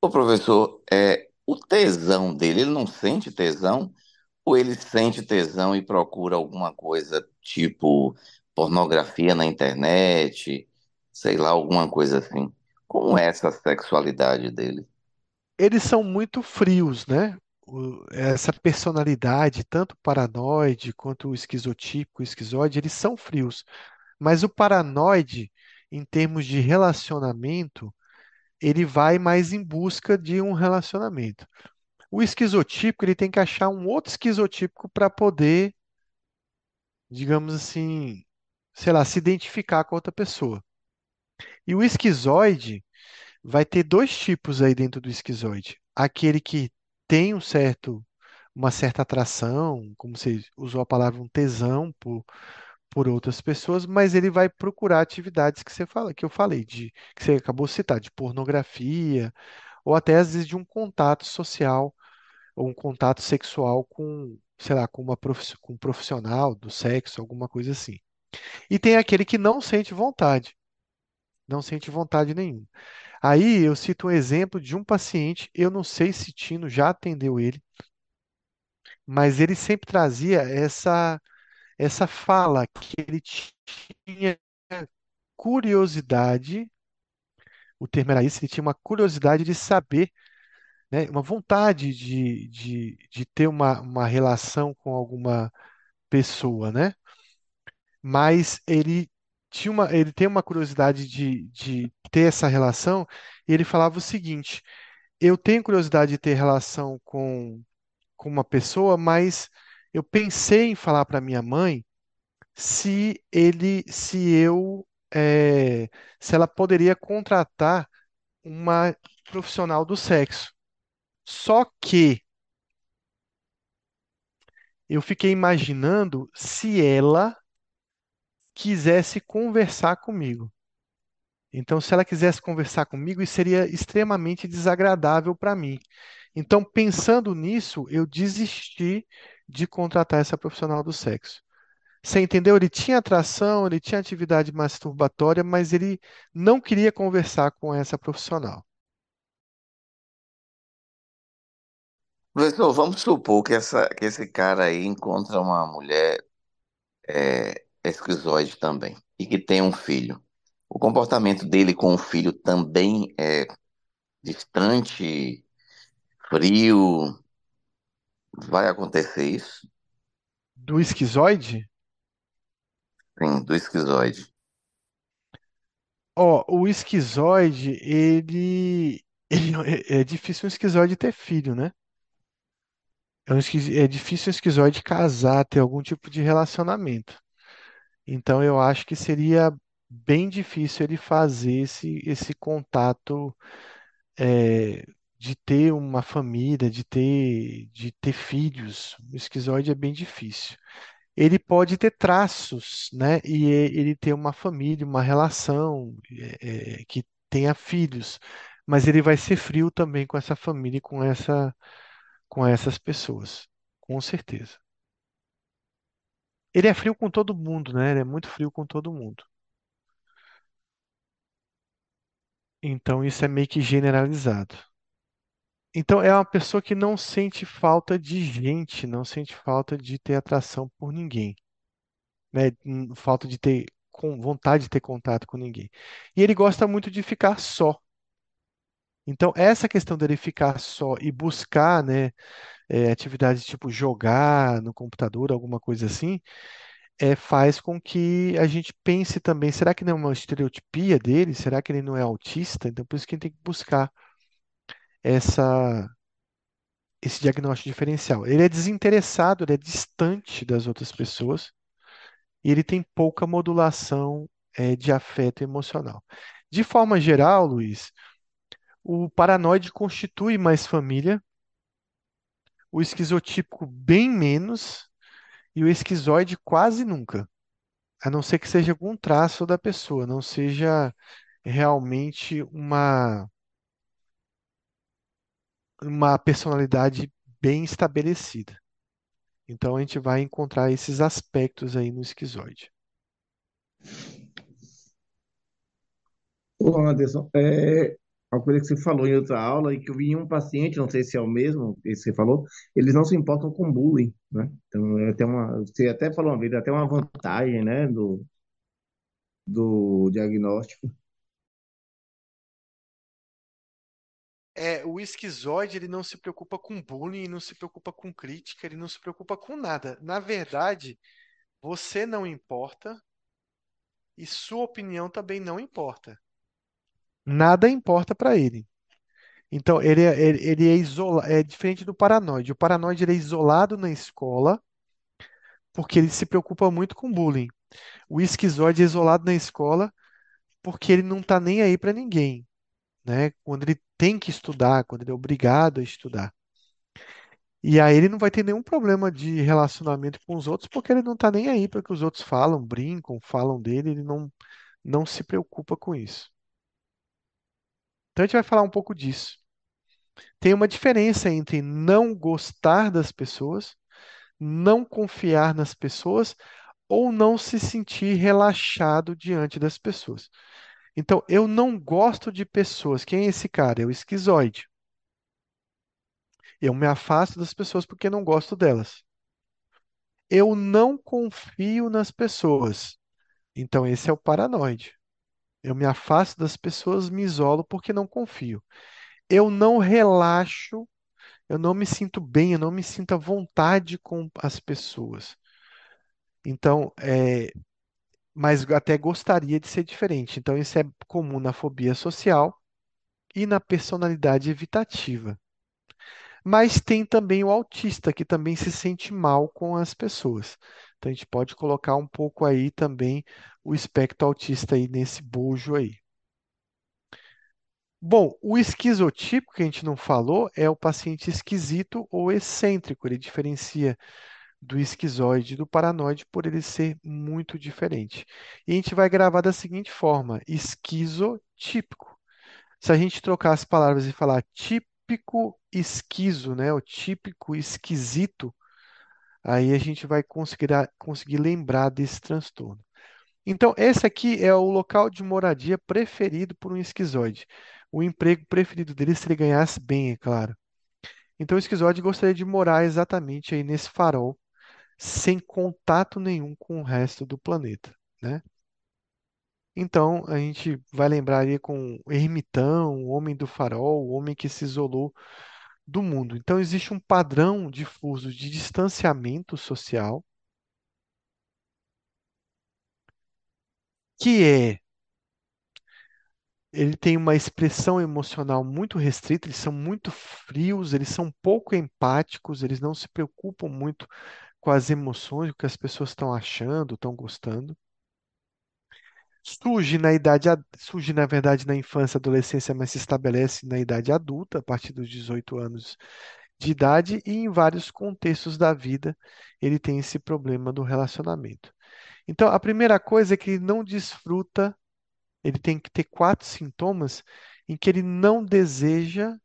Ô professor, é, o tesão dele, ele não sente tesão? Ou ele sente tesão e procura alguma coisa tipo pornografia na internet, sei lá, alguma coisa assim? Como é essa sexualidade dele? Eles são muito frios, né? Essa personalidade, tanto paranoide quanto o esquizotípico, o esquizoide, eles são frios. Mas o paranoide, em termos de relacionamento, ele vai mais em busca de um relacionamento. O esquizotípico, ele tem que achar um outro esquizotípico para poder, digamos assim, sei lá, se identificar com outra pessoa. E o esquizoide vai ter dois tipos aí dentro do esquizoide. Aquele que tem um certo, uma certa atração, como você usou a palavra, um tesão por, por outras pessoas, mas ele vai procurar atividades que você fala, que eu falei, de, que você acabou de citar, de pornografia, ou até às vezes de um contato social ou um contato sexual com, sei lá, com uma profi- com um profissional do sexo, alguma coisa assim. E tem aquele que não sente vontade, não sente vontade nenhuma. Aí eu cito um exemplo de um paciente, eu não sei se Tino já atendeu ele, mas ele sempre trazia essa essa fala que ele tinha curiosidade, o termo era isso, ele tinha uma curiosidade de saber, né, uma vontade de, de, de ter uma, uma relação com alguma pessoa, né? Mas ele tinha uma, ele tem uma curiosidade de, de ter essa relação, e ele falava o seguinte: eu tenho curiosidade de ter relação com, com uma pessoa, mas eu pensei em falar para minha mãe se ele, se eu, eh, se ela poderia contratar uma profissional do sexo. Só que eu fiquei imaginando se ela quisesse conversar comigo. Então, se ela quisesse conversar comigo, isso seria extremamente desagradável para mim. Então, pensando nisso, eu desisti de contratar essa profissional do sexo. Você entendeu? Ele tinha atração, ele tinha atividade masturbatória, mas ele não queria conversar com essa profissional. Professor, vamos supor que, essa, que esse cara aí encontra uma mulher é, esquizoide também e que tem um filho. O comportamento dele com o filho também é distante, frio. Vai acontecer isso? Do esquizoide? Sim, do esquizoide. Ó, o esquizoide, ele, ele é é difícil um esquizoide ter filho, né? É, um é difícil um esquizoide casar, ter algum tipo de relacionamento. Então, eu acho que seria bem difícil ele fazer esse, esse contato, é, de ter uma família, de ter, de ter filhos. O esquizoide é bem difícil. Ele pode ter traços, né? E é- ele ter uma família, uma relação, é, que tenha filhos, mas ele vai ser frio também com essa família e com essa, com essas pessoas, com certeza. Ele é frio com todo mundo, né? Ele é muito frio com todo mundo. Então isso é meio que generalizado. Então é uma pessoa que não sente falta de gente, não sente falta de ter atração por ninguém, né? Falta de ter com vontade de ter contato com ninguém. E ele gosta muito de ficar só. Então essa questão dele ficar só e buscar, né, é, atividades tipo jogar no computador, alguma coisa assim, é, faz com que a gente pense também, será que não é uma estereotipia dele? Será que ele não é autista? Então, por isso que a gente tem que buscar essa, esse diagnóstico diferencial. Ele é desinteressado, ele é distante das outras pessoas e ele tem pouca modulação, é, de afeto emocional. De forma geral, Luiz, o paranoide constitui mais família, o esquizotípico bem menos e o esquizoide quase nunca. A não ser que seja algum traço da pessoa, não seja realmente uma, uma personalidade bem estabelecida. Então a gente vai encontrar esses aspectos aí no esquizoide. Ô, Anderson, é, coisa que você falou em outra aula e que eu vi em um paciente, não sei se é o mesmo, que você falou, eles não se importam com bullying, né? Então, é até uma, você até falou uma vez, é até uma vantagem, né, do, do diagnóstico. É, o esquizoide, ele não se preocupa com bullying, não se preocupa com crítica, ele não se preocupa com nada. Na verdade, você não importa e sua opinião também não importa. Nada importa para ele. Então, ele é, ele, ele é, isola, é diferente do paranoide. O paranoide ele é isolado na escola porque ele se preocupa muito com bullying. O esquizoide é isolado na escola porque ele não está nem aí para ninguém, né? Quando ele tem que estudar, quando ele é obrigado a estudar. E aí ele não vai ter nenhum problema de relacionamento com os outros porque ele não está nem aí para que os outros falam, brincam, falam dele, ele não, não se preocupa com isso. Então a gente vai falar um pouco disso. Tem uma diferença entre não gostar das pessoas, não confiar nas pessoas ou não se sentir relaxado diante das pessoas. Então, eu não gosto de pessoas. Quem é esse cara? É o esquizoide. Eu me afasto das pessoas porque não gosto delas. Eu não confio nas pessoas. Então, esse é o paranoide. Eu me afasto das pessoas, me isolo porque não confio. Eu não relaxo, eu não me sinto bem, eu não me sinto à vontade com as pessoas. Então, é, mas até gostaria de ser diferente. Então, isso é comum na fobia social e na personalidade evitativa. Mas tem também o autista, que também se sente mal com as pessoas. Então, a gente pode colocar um pouco aí também o espectro autista aí nesse bojo aí. Bom, o esquizotípico que a gente não falou é o paciente esquisito ou excêntrico. Ele diferencia do esquizoide e do paranoide por ele ser muito diferente. E a gente vai gravar da seguinte forma: esquizotípico. Se a gente trocar as palavras e falar típico esquizo, né, o típico esquisito, aí a gente vai conseguir, conseguir lembrar desse transtorno. Então, esse aqui é o local de moradia preferido por um esquizoide. O emprego preferido dele se ele ganhasse bem, é claro. Então, o esquizoide gostaria de morar exatamente aí nesse farol, sem contato nenhum com o resto do planeta, né? Então, a gente vai lembrar aí com o ermitão, o homem do farol, o homem que se isolou do mundo. Então, existe um padrão difuso de distanciamento social que é ele tem uma expressão emocional muito restrita, eles são muito frios, eles são pouco empáticos, eles não se preocupam muito com as emoções, o que as pessoas estão achando, estão gostando. Surge na idade, surge na verdade na infância, adolescência, mas se estabelece na idade adulta, a partir dos 18 anos de idade, e em vários contextos da vida ele tem esse problema do relacionamento. Então, a primeira coisa é que ele não desfruta, ele tem que ter quatro sintomas em que ele não deseja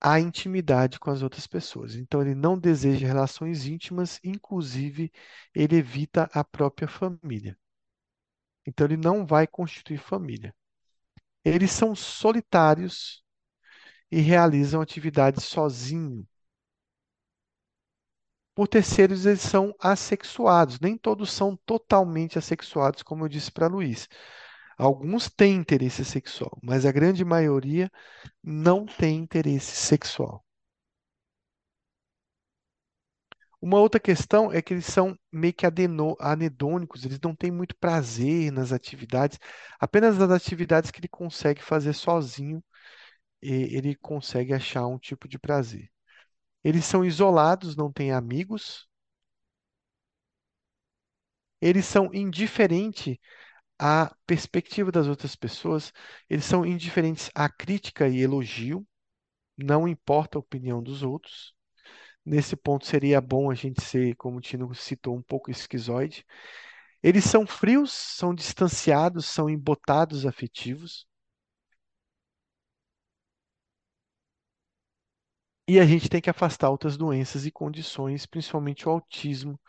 a intimidade com as outras pessoas. Então, ele não deseja relações íntimas, inclusive, ele evita a própria família. Então, ele não vai constituir família. Eles são solitários e realizam atividades sozinho. Por terceiros, eles são assexuados. Nem todos são totalmente assexuados, como eu disse para Luiz. Alguns têm interesse sexual, mas a grande maioria não tem interesse sexual. Uma outra questão é que eles são meio que anedônicos, eles não têm muito prazer nas atividades, apenas nas atividades que ele consegue fazer sozinho, ele consegue achar um tipo de prazer. Eles são isolados, não têm amigos, eles são indiferentes à perspectiva das outras pessoas, eles são indiferentes à crítica e elogio, não importa a opinião dos outros. Nesse ponto seria bom a gente ser, como o Tino citou, um pouco esquizoide. Eles são frios, são distanciados, são embotados afetivos. E a gente tem que afastar outras doenças e condições, principalmente o autismo,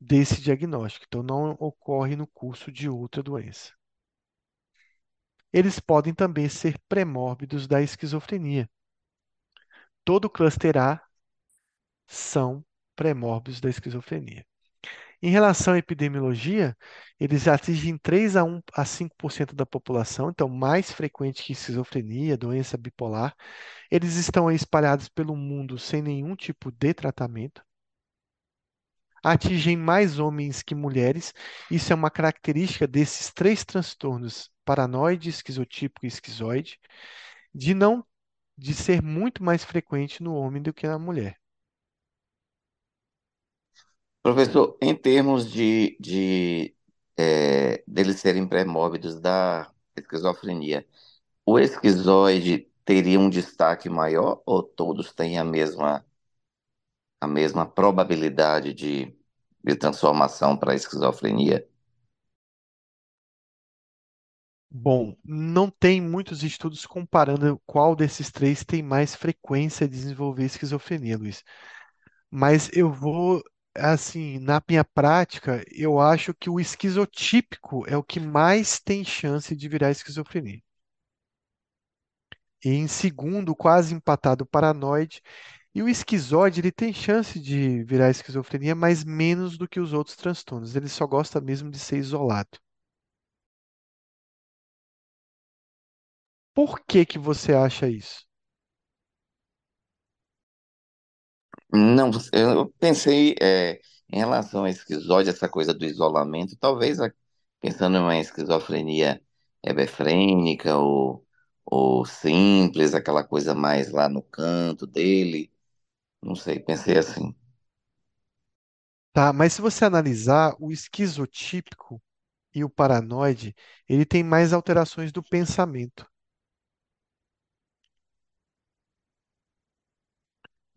desse diagnóstico. Então, não ocorre no curso de outra doença. Eles podem também ser premórbidos da esquizofrenia. Todo cluster A são premórbidos da esquizofrenia. Em relação à epidemiologia, eles atingem 3 a 1 a 5% da população, então mais frequente que esquizofrenia, doença bipolar. Eles estão espalhados pelo mundo sem nenhum tipo de tratamento. Atingem mais homens que mulheres. Isso é uma característica desses três transtornos, paranoide, esquizotípico e esquizoide, de não de ser muito mais frequente no homem do que na mulher. Professor, em termos de, de é, deles serem pré-mórbidos da esquizofrenia, o esquizoide teria um destaque maior ou todos têm a mesma, a mesma probabilidade de, de transformação para a esquizofrenia? Bom, não tem muitos estudos comparando qual desses três tem mais frequência de desenvolver esquizofrenia, Luiz. Mas eu vou, assim, na minha prática, eu acho que o esquizotípico é o que mais tem chance de virar esquizofrenia. E em segundo, quase empatado, o paranoide. E o esquizoide, ele tem chance de virar esquizofrenia, mas menos do que os outros transtornos. Ele só gosta mesmo de ser isolado. Por que que você acha isso? Não, eu pensei é, em relação à esquizoide, essa coisa do isolamento, talvez pensando em uma esquizofrenia hebefrênica ou, ou simples, aquela coisa mais lá no canto dele, não sei, pensei assim. Tá, mas se você analisar o esquizotípico e o paranoide, ele tem mais alterações do pensamento.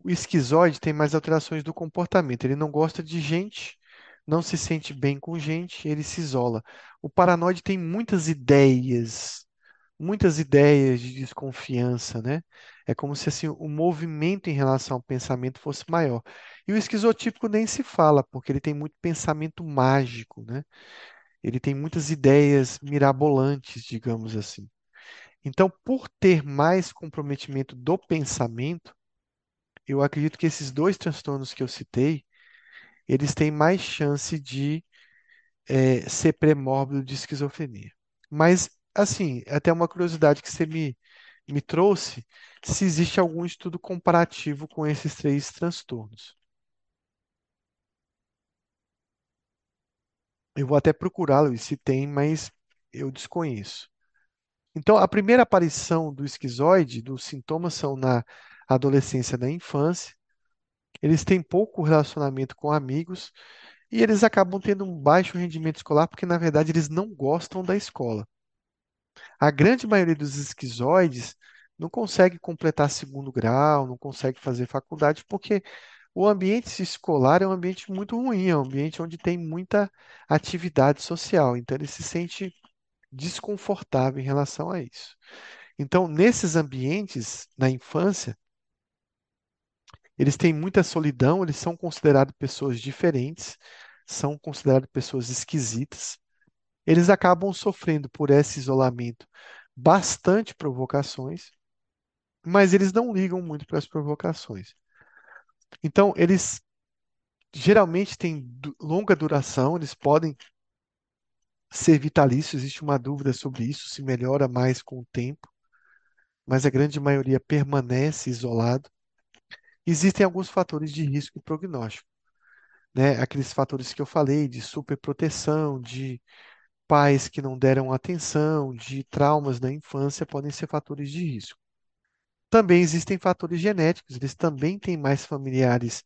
O esquizoide tem mais alterações do comportamento. Ele não gosta de gente, não se sente bem com gente, ele se isola. O paranoide tem muitas ideias, muitas ideias de desconfiança, né? É como se assim, o movimento em relação ao pensamento fosse maior. E o esquizotípico nem se fala, porque ele tem muito pensamento mágico, né? Ele tem muitas ideias mirabolantes, digamos assim. Então, por ter mais comprometimento do pensamento, eu acredito que esses dois transtornos que eu citei, eles têm mais chance de eh, ser pré-mórbido de esquizofrenia. Mas, assim, até uma curiosidade que você me, me trouxe, se existe algum estudo comparativo com esses três transtornos. Eu vou até procurá-lo, se tem, mas eu desconheço. Então, a primeira aparição do esquizoide, dos sintomas são na adolescência na infância. Eles têm pouco relacionamento com amigos e eles acabam tendo um baixo rendimento escolar porque, na verdade, eles não gostam da escola. A grande maioria dos esquizoides não consegue completar segundo grau, não consegue fazer faculdade porque o ambiente escolar é um ambiente muito ruim, é um ambiente onde tem muita atividade social. Então, ele se sente desconfortável em relação a isso. Então, nesses ambientes, na infância, eles têm muita solidão, eles são considerados pessoas diferentes, são considerados pessoas esquisitas. Eles acabam sofrendo por esse isolamento bastante provocações, mas eles não ligam muito para as provocações. Então, eles geralmente têm longa duração, eles podem ser vitalícios, existe uma dúvida sobre isso, se melhora mais com o tempo, mas a grande maioria permanece isolado. Existem alguns fatores de risco e prognóstico. né, aqueles fatores que eu falei, de superproteção, de pais que não deram atenção, de traumas na infância, podem ser fatores de risco. Também existem fatores genéticos, eles também têm mais familiares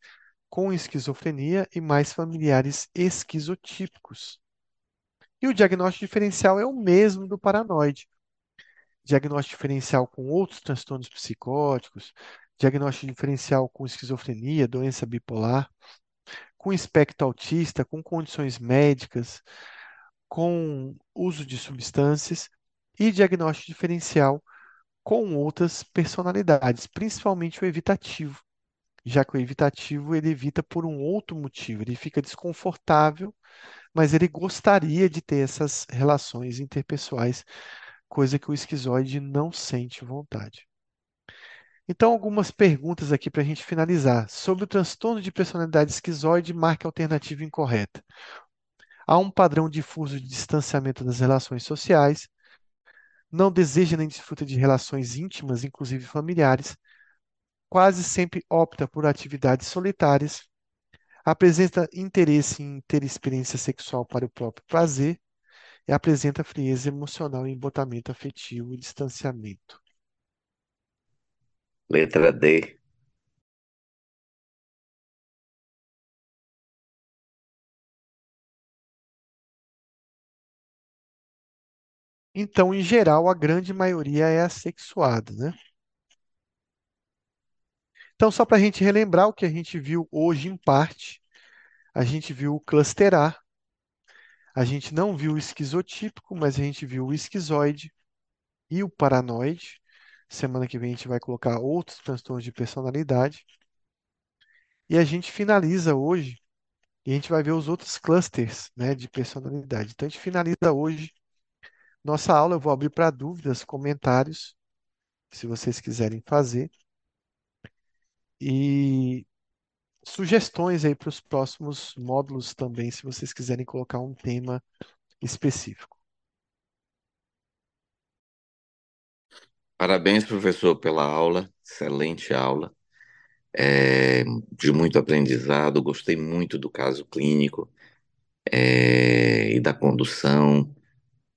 com esquizofrenia e mais familiares esquizotípicos. E o diagnóstico diferencial é o mesmo do paranoide. Diagnóstico diferencial com outros transtornos psicóticos, diagnóstico diferencial com esquizofrenia, doença bipolar, com espectro autista, com condições médicas, com uso de substâncias e diagnóstico diferencial com outras personalidades, principalmente o evitativo, já que o evitativo ele evita por um outro motivo, ele fica desconfortável, mas ele gostaria de ter essas relações interpessoais, coisa que o esquizoide não sente vontade. Então, algumas perguntas aqui para a gente finalizar. Sobre o transtorno de personalidade esquizoide, marque a alternativa incorreta. Há um padrão difuso de distanciamento das relações sociais, não deseja nem desfruta de relações íntimas, inclusive familiares, quase sempre opta por atividades solitárias, apresenta interesse em ter experiência sexual para o próprio prazer e apresenta frieza emocional, embotamento afetivo e distanciamento. Letra D. Então, em geral, a grande maioria é assexuada, né? Então, só para a gente relembrar o que a gente viu hoje em parte, a gente viu o cluster A, a gente não viu o esquizotípico, mas a gente viu o esquizoide e o paranoide. Semana que vem a gente vai colocar outros transtornos de personalidade. E a gente finaliza hoje, e a gente vai ver os outros clusters, né, de personalidade. Então, a gente finaliza hoje nossa aula. Eu vou abrir para dúvidas, comentários, se vocês quiserem fazer. E sugestões aí para os próximos módulos também, se vocês quiserem colocar um tema específico. Parabéns, professor, pela aula, excelente aula, é, de muito aprendizado. Gostei muito do caso clínico é, e da condução,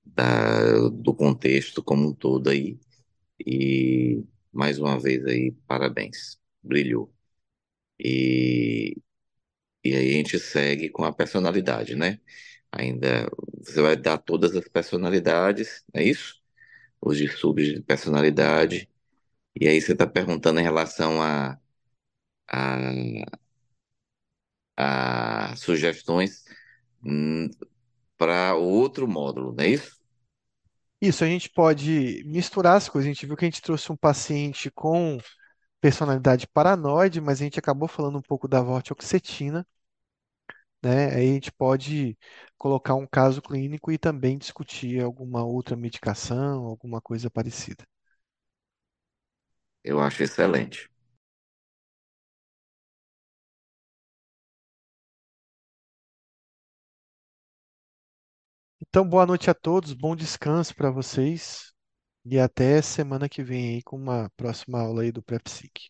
da, do contexto como um todo aí. E mais uma vez aí, parabéns, brilhou. E, e aí a gente segue com a personalidade, né? Ainda você vai dar todas as personalidades, é isso? Os distúrbios de personalidade. E aí você está perguntando em relação a, a, a sugestões hum, para outro módulo, não é isso? Isso, a gente pode misturar as coisas. A gente viu que a gente trouxe um paciente com personalidade paranoide, mas a gente acabou falando um pouco da vortioxetina, né? Aí a gente pode colocar um caso clínico e também discutir alguma outra medicação, alguma coisa parecida. Eu acho excelente. Então, boa noite a todos, bom descanso para vocês e até semana que vem aí com uma próxima aula aí do PrEPSIC.